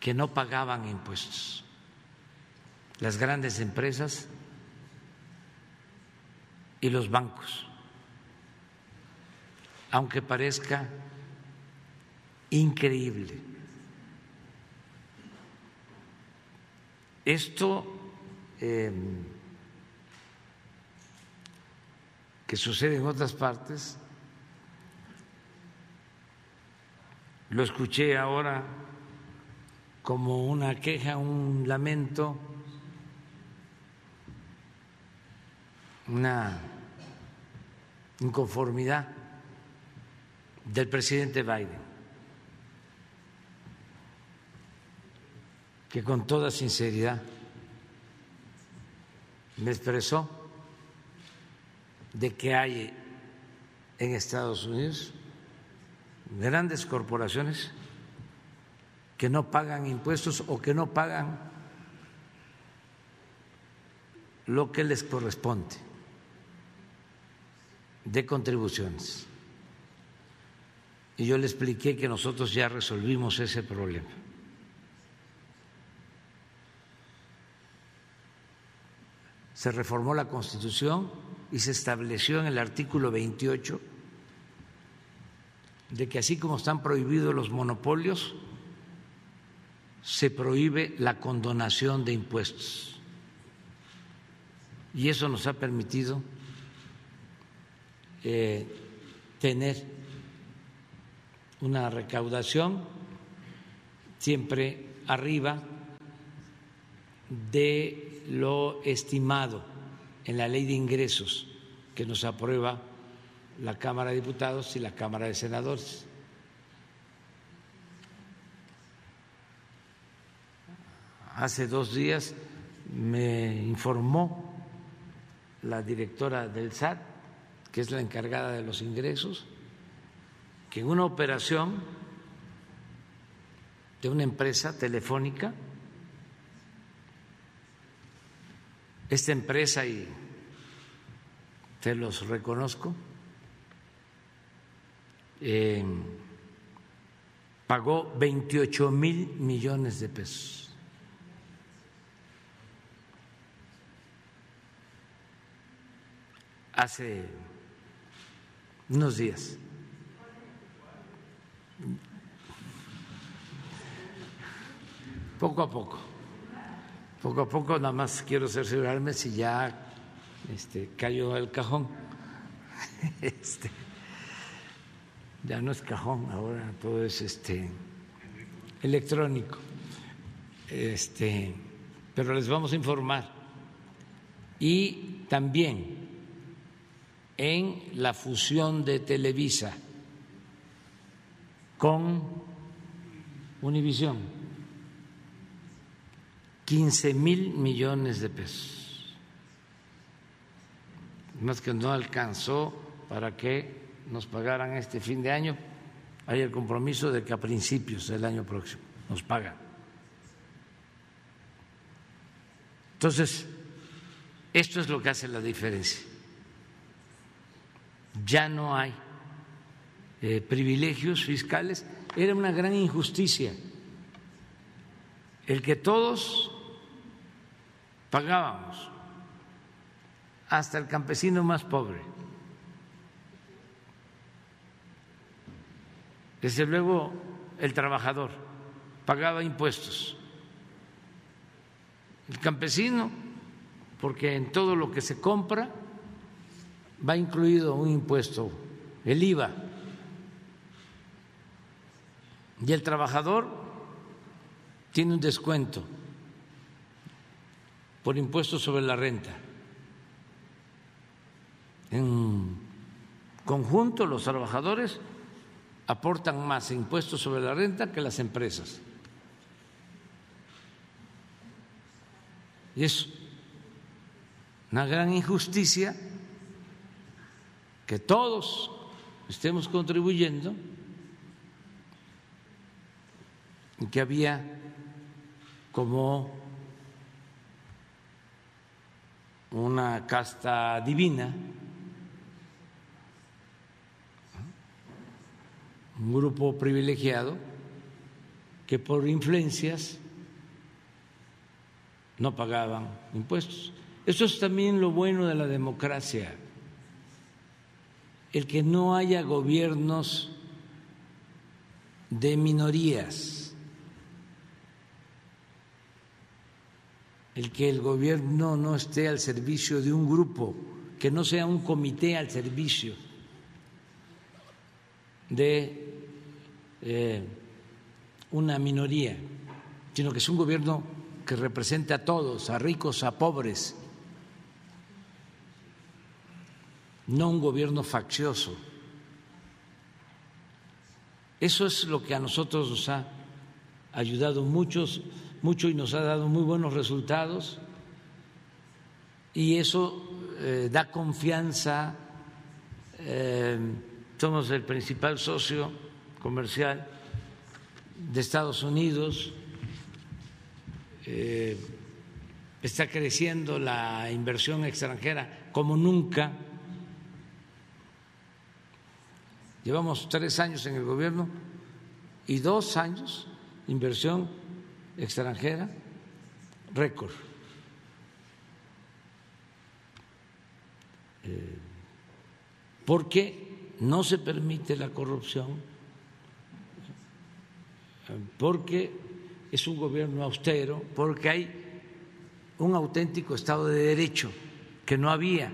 que no pagaban impuestos. Las grandes empresas y los bancos. aunque parezca increíble. Esto em, que sucede en otras partes, lo escuché ahora como una queja, un lamento, una inconformidad del presidente Biden, que con toda sinceridad me expresó de que hay en Estados Unidos grandes corporaciones que no pagan impuestos o que no pagan lo que les corresponde de contribuciones. Y yo le expliqué que nosotros ya resolvimos ese problema. Se reformó la Constitución y se estableció en el artículo 28 de que así como están prohibidos los monopolios, se prohíbe la condonación de impuestos. Y eso nos ha permitido eh, tener una recaudación siempre arriba de lo estimado en la ley de ingresos que nos aprueba la Cámara de Diputados y la Cámara de Senadores. Hace dos días me informó la directora del SAT, que es la encargada de los ingresos, que en una operación de una empresa telefónica Esta empresa, y te los reconozco, eh, pagó 28 mil millones de pesos. Hace unos días. Poco a poco poco a poco nada más quiero cerciorarme si ya este, cayó el cajón. Este, ya no es cajón, ahora todo es este, electrónico. Este, pero les vamos a informar. Y también en la fusión de Televisa con Univisión 15 mil millones de pesos. Más que no alcanzó para que nos pagaran este fin de año. Hay el compromiso de que a principios del año próximo nos pagan. Entonces, esto es lo que hace la diferencia. Ya no hay eh, privilegios fiscales. Era una gran injusticia el que todos pagábamos hasta el campesino más pobre. Desde luego el trabajador pagaba impuestos. El campesino, porque en todo lo que se compra va incluido un impuesto, el IVA. Y el trabajador tiene un descuento por impuestos sobre la renta. En conjunto, los trabajadores aportan más impuestos sobre la renta que las empresas. Y es una gran injusticia que todos estemos contribuyendo y que había como una casta divina, un grupo privilegiado que por influencias no pagaban impuestos. Eso es también lo bueno de la democracia. el que no haya gobiernos de minorías, el que el gobierno no esté al servicio de un grupo, que no sea un comité al servicio de eh, una minoría, sino que es un gobierno que represente a todos, a ricos, a pobres, no un gobierno faccioso. Eso es lo que a nosotros nos ha ayudado muchos, mucho y nos ha dado muy buenos resultados y eso eh, da confianza. Eh, somos el principal socio comercial de Estados Unidos. Eh, está creciendo la inversión extranjera como nunca Llevamos tres años en el gobierno y dos años inversión extranjera récord. Eh, porque no se permite la corrupción, porque es un gobierno austero, porque hay un auténtico Estado de Derecho que no había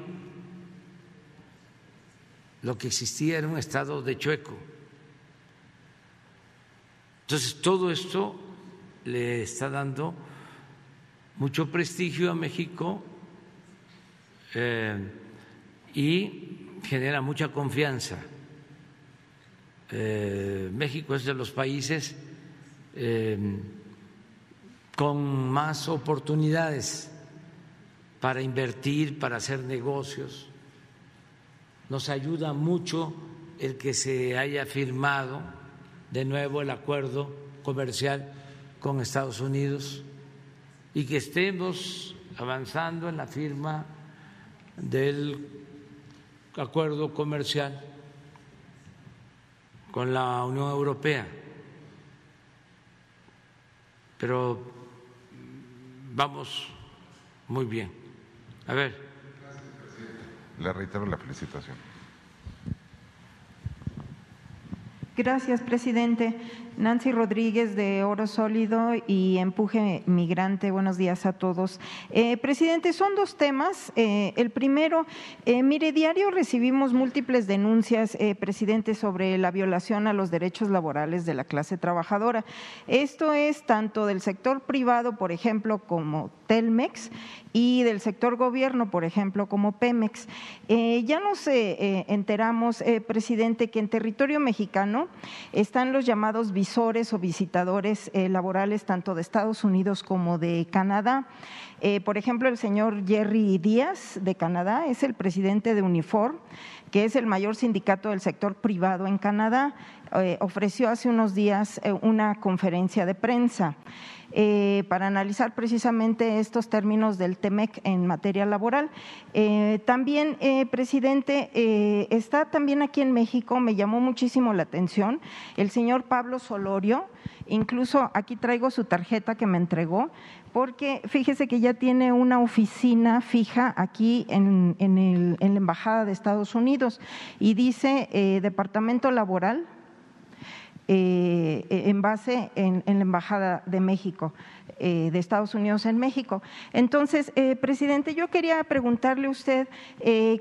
lo que existía era un estado de chueco. Entonces, todo esto le está dando mucho prestigio a México eh, y genera mucha confianza. Eh, México es de los países eh, con más oportunidades para invertir, para hacer negocios nos ayuda mucho el que se haya firmado de nuevo el acuerdo comercial con Estados Unidos y que estemos avanzando en la firma del acuerdo comercial con la Unión Europea. Pero vamos muy bien. A ver. Le reitero la felicitación. Gracias, presidente. Nancy Rodríguez de Oro Sólido y Empuje Migrante. Buenos días a todos. Eh, presidente, son dos temas. Eh, el primero, eh, mire, diario recibimos múltiples denuncias, presidente, sobre la violación a los derechos laborales de la clase trabajadora. Esto es tanto del sector privado, por ejemplo, como Telmex, y del sector gobierno, por ejemplo, como Pemex. ya nos enteramos, presidente, que en territorio mexicano están los llamados o visitadores eh, laborales tanto de Estados Unidos como de Canadá. Eh, por ejemplo, el señor Jerry Díaz de Canadá es el presidente de Unifor, que es el mayor sindicato del sector privado en Canadá. Eh, ofreció hace unos días una conferencia de prensa. Eh, para analizar precisamente estos términos del TEMEC en materia laboral. Eh, también, eh, presidente, está también aquí en México, me llamó muchísimo la atención, el señor Pablo Solorio, incluso aquí traigo su tarjeta que me entregó, porque fíjese que ya tiene una oficina fija aquí en, en la Embajada de Estados Unidos y dice Departamento Laboral eh, en base en, la Embajada de México, eh, de Estados Unidos en México. Entonces, eh, presidente, yo quería preguntarle a usted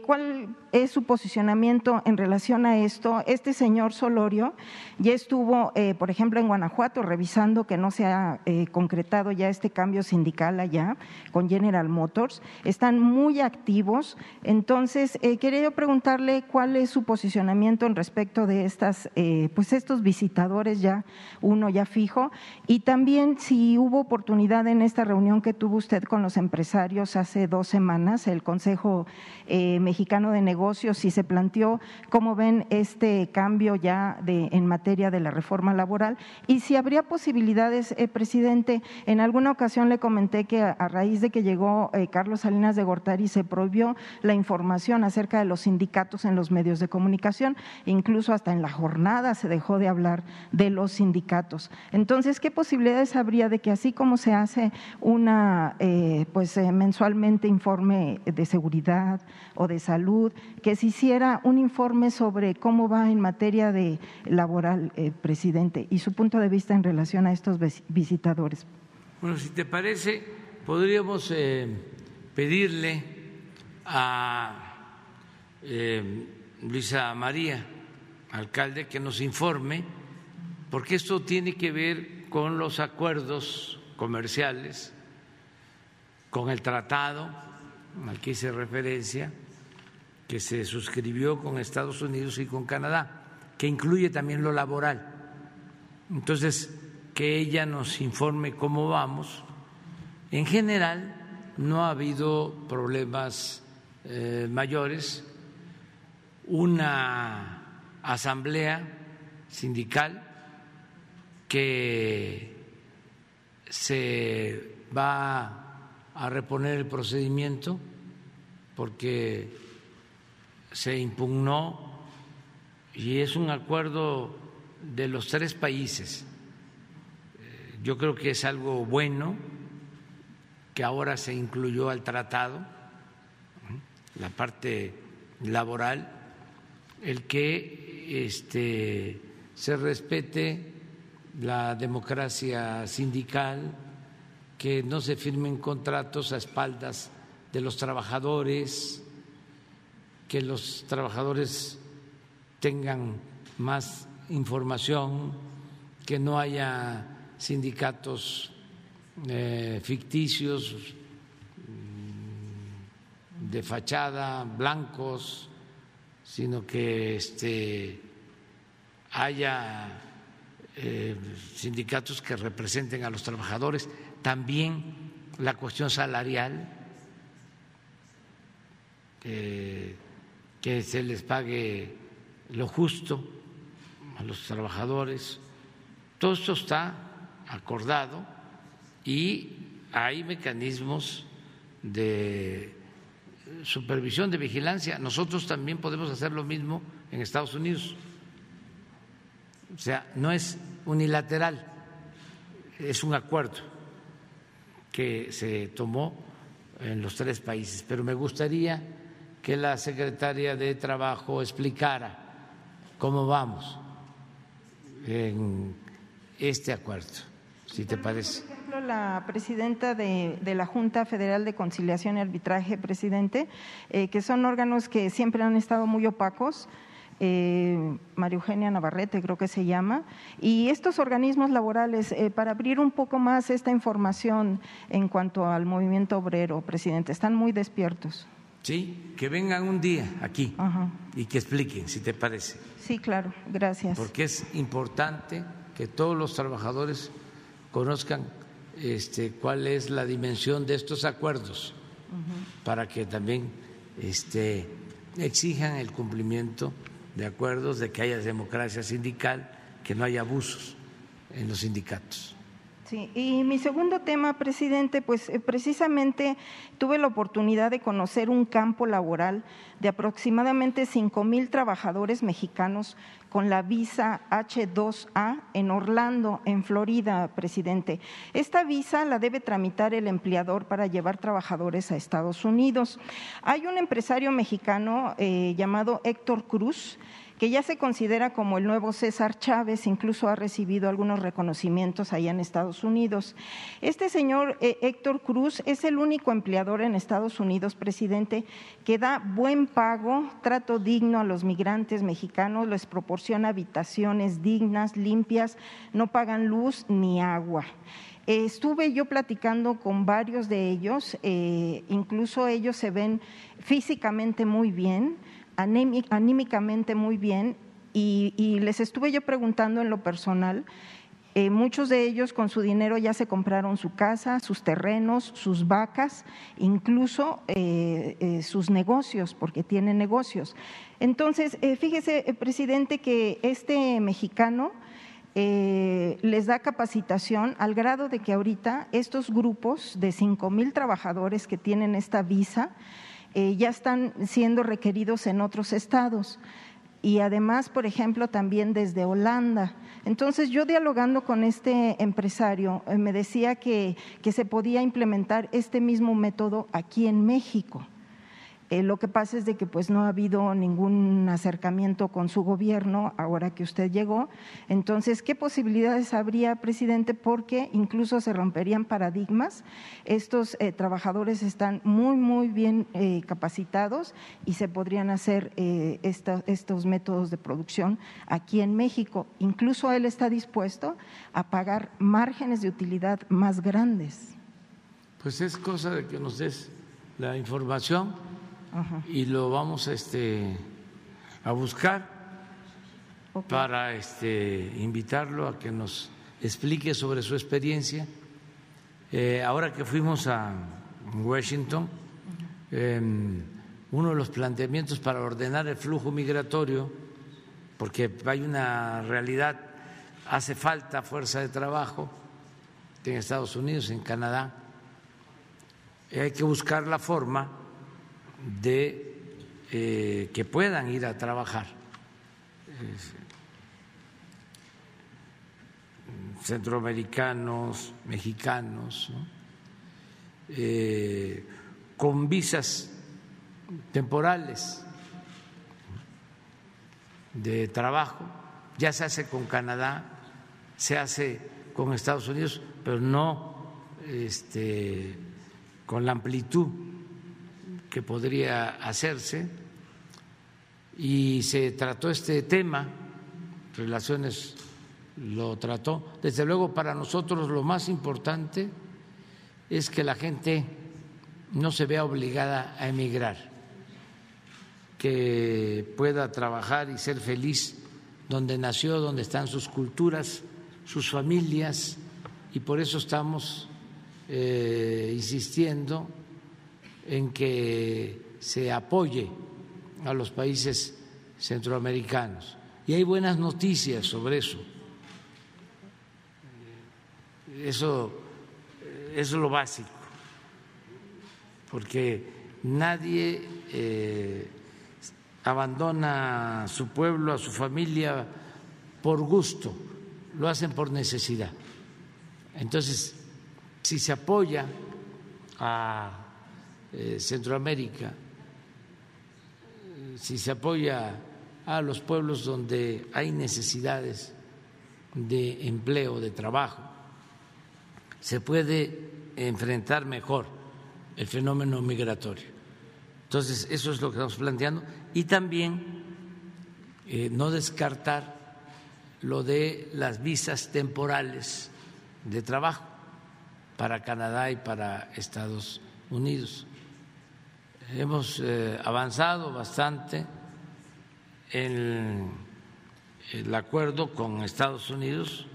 cuál es su posicionamiento en relación a esto. Este señor Solorio ya estuvo, por ejemplo, en Guanajuato revisando que no se ha concretado ya este cambio sindical allá con General Motors. Están muy activos. Entonces, quería preguntarle cuál es su posicionamiento en respecto de estas, pues estos visitantes ya, uno ya fijo, y también si hubo oportunidad en esta reunión que tuvo usted con los empresarios hace dos semanas, el Consejo eh, Mexicano de Negocios, si se planteó cómo ven este cambio ya de, en materia de la reforma laboral y si habría posibilidades, eh, presidente, en alguna ocasión le comenté que a, raíz de que llegó eh, Carlos Salinas de Gortari se prohibió la información acerca de los sindicatos en los medios de comunicación, incluso hasta en la jornada se dejó de hablar de los sindicatos. Entonces, ¿qué posibilidades habría de que así como se hace una, eh, pues eh, mensualmente informe de seguridad o de salud, que se hiciera un informe sobre cómo va en materia de laboral, eh, presidente, y su punto de vista en relación a estos visitadores. Bueno, si te parece, podríamos pedirle a Luisa María, alcalde, que nos informe, porque esto tiene que ver con los acuerdos comerciales, con el tratado al que hice referencia, que se suscribió con Estados Unidos y con Canadá, que incluye también lo laboral. Entonces, que ella nos informe cómo vamos. En general, no ha habido problemas eh, mayores. Una asamblea sindical que se va a reponer el procedimiento porque se impugnó y es un acuerdo de los tres países. Eh, yo creo que es algo bueno que ahora se incluyó al tratado, la parte laboral, el que este, se respete la democracia sindical, que no se firmen contratos a espaldas de los trabajadores, que los trabajadores tengan más información, que no haya sindicatos eh, ficticios mm, de fachada, blancos, sino que este, haya eh, sindicatos que representen a los trabajadores, también la cuestión salarial, que se les pague lo justo a los trabajadores. Todo esto está acordado y hay mecanismos de supervisión, de vigilancia. Nosotros también podemos hacer lo mismo en Estados Unidos. O sea, no es unilateral, es un acuerdo que se tomó en los tres países. Pero me gustaría que la secretaria de Trabajo explicara cómo vamos en este acuerdo, si te parece. Por ejemplo, la presidenta de, la Junta Federal de Conciliación y Arbitraje, presidente, eh, que son órganos que siempre han estado muy opacos eh, María Eugenia Navarrete, creo que se llama, y estos organismos laborales, eh, para abrir un poco más esta información en cuanto al movimiento obrero, presidente, están muy despiertos. Sí, que vengan un día aquí y que expliquen, si te parece. Sí, claro, gracias. Porque es importante que todos los trabajadores conozcan este, cuál es la dimensión de estos acuerdos para que también este, exijan el cumplimiento de acuerdos de que haya democracia sindical, que no haya abusos en los sindicatos. Sí, y mi segundo tema, presidente, pues eh, precisamente tuve la oportunidad de conocer un campo laboral de aproximadamente cinco mil trabajadores mexicanos con la visa H2A en Orlando, en Florida, presidente. Esta visa la debe tramitar el empleador para llevar trabajadores a Estados Unidos. Hay un empresario mexicano eh, llamado Héctor Cruz que ya se considera como el nuevo César Chávez, incluso ha recibido algunos reconocimientos allá en Estados Unidos. Este señor eh, Héctor Cruz es el único empleador en Estados Unidos, presidente, que da buen pago, trato digno a los migrantes mexicanos, les proporciona habitaciones dignas, limpias, no pagan luz ni agua. estuve yo platicando con varios de ellos, eh, incluso ellos se ven físicamente muy bien, anímicamente muy bien y, les estuve yo preguntando en lo personal, eh, muchos de ellos con su dinero ya se compraron su casa, sus terrenos, sus vacas, incluso eh, eh, sus negocios, porque tienen negocios. Entonces, fíjese, presidente, que este mexicano les da capacitación al grado de que ahorita estos grupos de cinco mil trabajadores que tienen esta visa, eh, ya están siendo requeridos en otros estados. y además, por ejemplo, también desde Holanda. Entonces, yo dialogando con este empresario, eh, me decía que, que se podía implementar este mismo método aquí en México. Eh, lo que pasa es de que pues no ha habido ningún acercamiento con su gobierno ahora que usted llegó. Entonces, ¿qué posibilidades habría, presidente? Porque incluso se romperían paradigmas. Estos eh, trabajadores están muy, muy bien eh, capacitados y se podrían hacer estos métodos de producción aquí en México. Incluso él está dispuesto a pagar márgenes de utilidad más grandes. Pues es cosa de que nos des la información y lo vamos este, a buscar para este, invitarlo a que nos explique sobre su experiencia. Eh, ahora que fuimos a Washington, em, uno de los planteamientos para ordenar el flujo migratorio, porque hay una realidad, hace falta fuerza de trabajo en Estados Unidos, en Canadá, hay que buscar la forma de eh, que puedan ir a trabajar. centroamericanos, mexicanos, eh, con visas temporales de trabajo, ya se hace con Canadá, se hace con Estados Unidos, pero no este, con la amplitud que podría hacerse y se trató este tema, relaciones lo trató. Desde luego para nosotros lo más importante es que la gente no se vea obligada a emigrar, que pueda trabajar y ser feliz donde nació, donde están sus culturas, sus familias, y por eso estamos eh, insistiendo en que se apoye a los países centroamericanos. Y hay buenas noticias sobre eso. Eso, es lo básico, porque nadie eh, abandona a su pueblo, a su familia por gusto, lo hacen por necesidad. Entonces, si se apoya a eh, Centroamérica, si se apoya a los pueblos donde hay necesidades de empleo, de trabajo, se puede enfrentar mejor el fenómeno migratorio. Entonces, eso es lo que estamos planteando. Y también eh, no descartar lo de las visas temporales de trabajo para Canadá y para Estados Unidos. Hemos eh, avanzado bastante en el acuerdo con Estados Unidos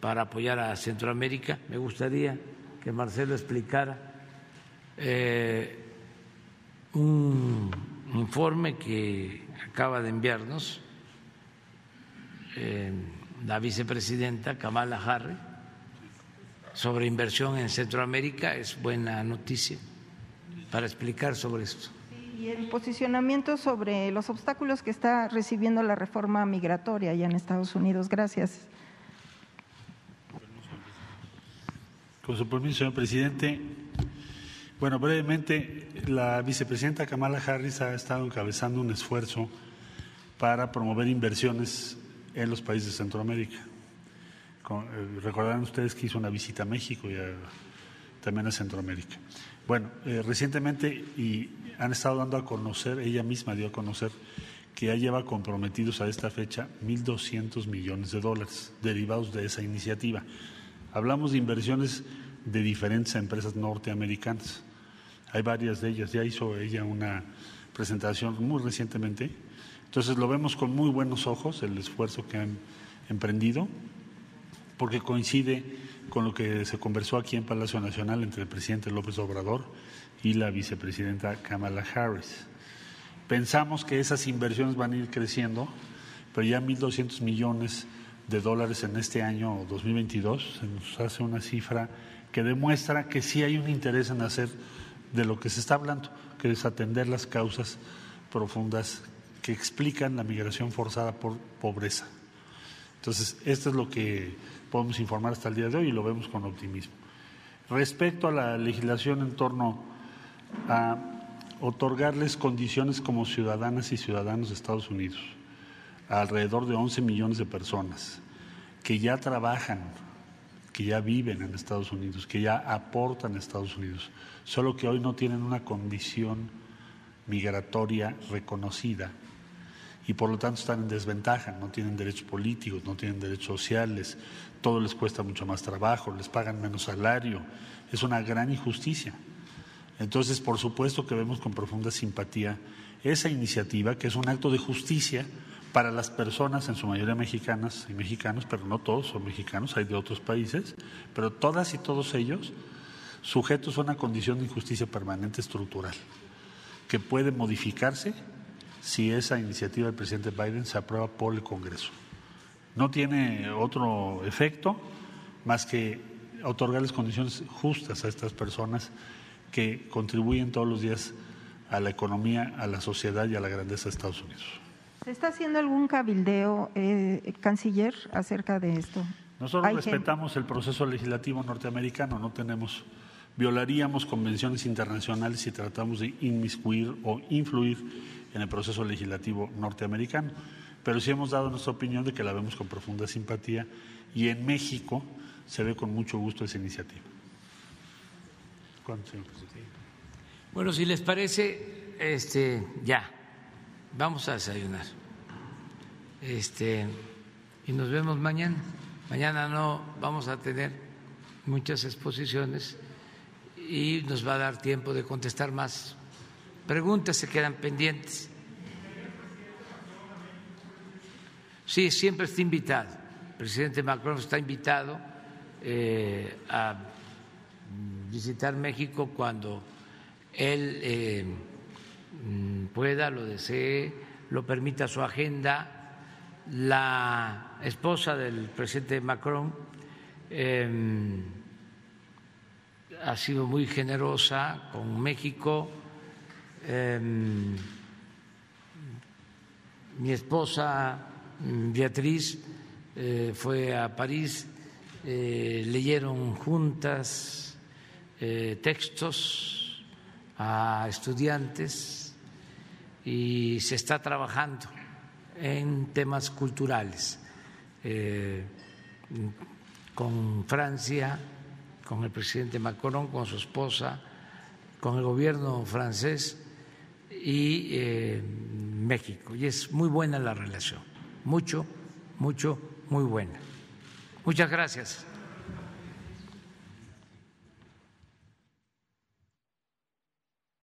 para apoyar a Centroamérica. Me gustaría que Marcelo explicara eh, un informe que acaba de enviarnos eh, la vicepresidenta Kamala Harris sobre inversión en Centroamérica. Es buena noticia para explicar sobre esto. Y el posicionamiento sobre los obstáculos que está recibiendo la reforma migratoria allá en Estados Unidos. Gracias. Con su permiso, señor presidente. Bueno, brevemente, la vicepresidenta Kamala Harris ha estado encabezando un esfuerzo para promover inversiones en los países de Centroamérica. Eh, recordarán ustedes que hizo una visita a México y también a Centroamérica. Bueno, eh, recientemente y han estado dando a conocer, ella misma dio a conocer que ya lleva comprometidos a esta fecha 1.200 millones de dólares derivados de esa iniciativa. Hablamos de inversiones de diferentes empresas norteamericanas. Hay varias de ellas, ya hizo ella una presentación muy recientemente. Entonces lo vemos con muy buenos ojos el esfuerzo que han emprendido, porque coincide con lo que se conversó aquí en Palacio Nacional entre el presidente López Obrador y la vicepresidenta Kamala Harris. Pensamos que esas inversiones van a ir creciendo, pero ya 1.200 millones de dólares en este año 2022 se nos hace una cifra que demuestra que sí hay un interés en hacer de lo que se está hablando, que es atender las causas profundas que explican la migración forzada por pobreza. Entonces, esto es lo que podemos informar hasta el día de hoy y lo vemos con optimismo. Respecto a la legislación en torno a otorgarles condiciones como ciudadanas y ciudadanos de Estados Unidos a alrededor de 11 millones de personas que ya trabajan, que ya viven en Estados Unidos, que ya aportan a Estados Unidos, solo que hoy no tienen una condición migratoria reconocida y por lo tanto están en desventaja, no tienen derechos políticos, no tienen derechos sociales, todo les cuesta mucho más trabajo, les pagan menos salario, es una gran injusticia. Entonces, por supuesto que vemos con profunda simpatía esa iniciativa, que es un acto de justicia para las personas, en su mayoría mexicanas y mexicanos, pero no todos son mexicanos, hay de otros países, pero todas y todos ellos sujetos a una condición de injusticia permanente estructural, que puede modificarse si esa iniciativa del presidente Biden se aprueba por el Congreso. No tiene otro efecto más que otorgarles condiciones justas a estas personas que contribuyen todos los días a la economía, a la sociedad y a la grandeza de Estados Unidos. ¿Se está haciendo algún cabildeo, eh, canciller, acerca de esto? Nosotros respetamos el proceso legislativo norteamericano, no tenemos, violaríamos convenciones internacionales si tratamos de inmiscuir o influir en el proceso legislativo norteamericano. Pero sí hemos dado nuestra opinión de que la vemos con profunda simpatía y en México se ve con mucho gusto esa iniciativa. Bueno, si les parece, este, ya, vamos a desayunar. Este, y nos vemos mañana. Mañana no vamos a tener muchas exposiciones y nos va a dar tiempo de contestar más preguntas, se quedan pendientes. Sí, siempre está invitado. El presidente Macron está invitado eh, a visitar México cuando él eh, pueda, lo desee, lo permita su agenda. La esposa del presidente Macron em, ha sido muy generosa con México. Em, mi esposa Beatriz eh, fue a París, eh, leyeron juntas eh, textos a estudiantes y se está trabajando en temas culturales con Francia, con el presidente Macron, con su esposa, con el gobierno francés y México. Y es muy buena la relación mucho, mucho, muy buena. Muchas gracias.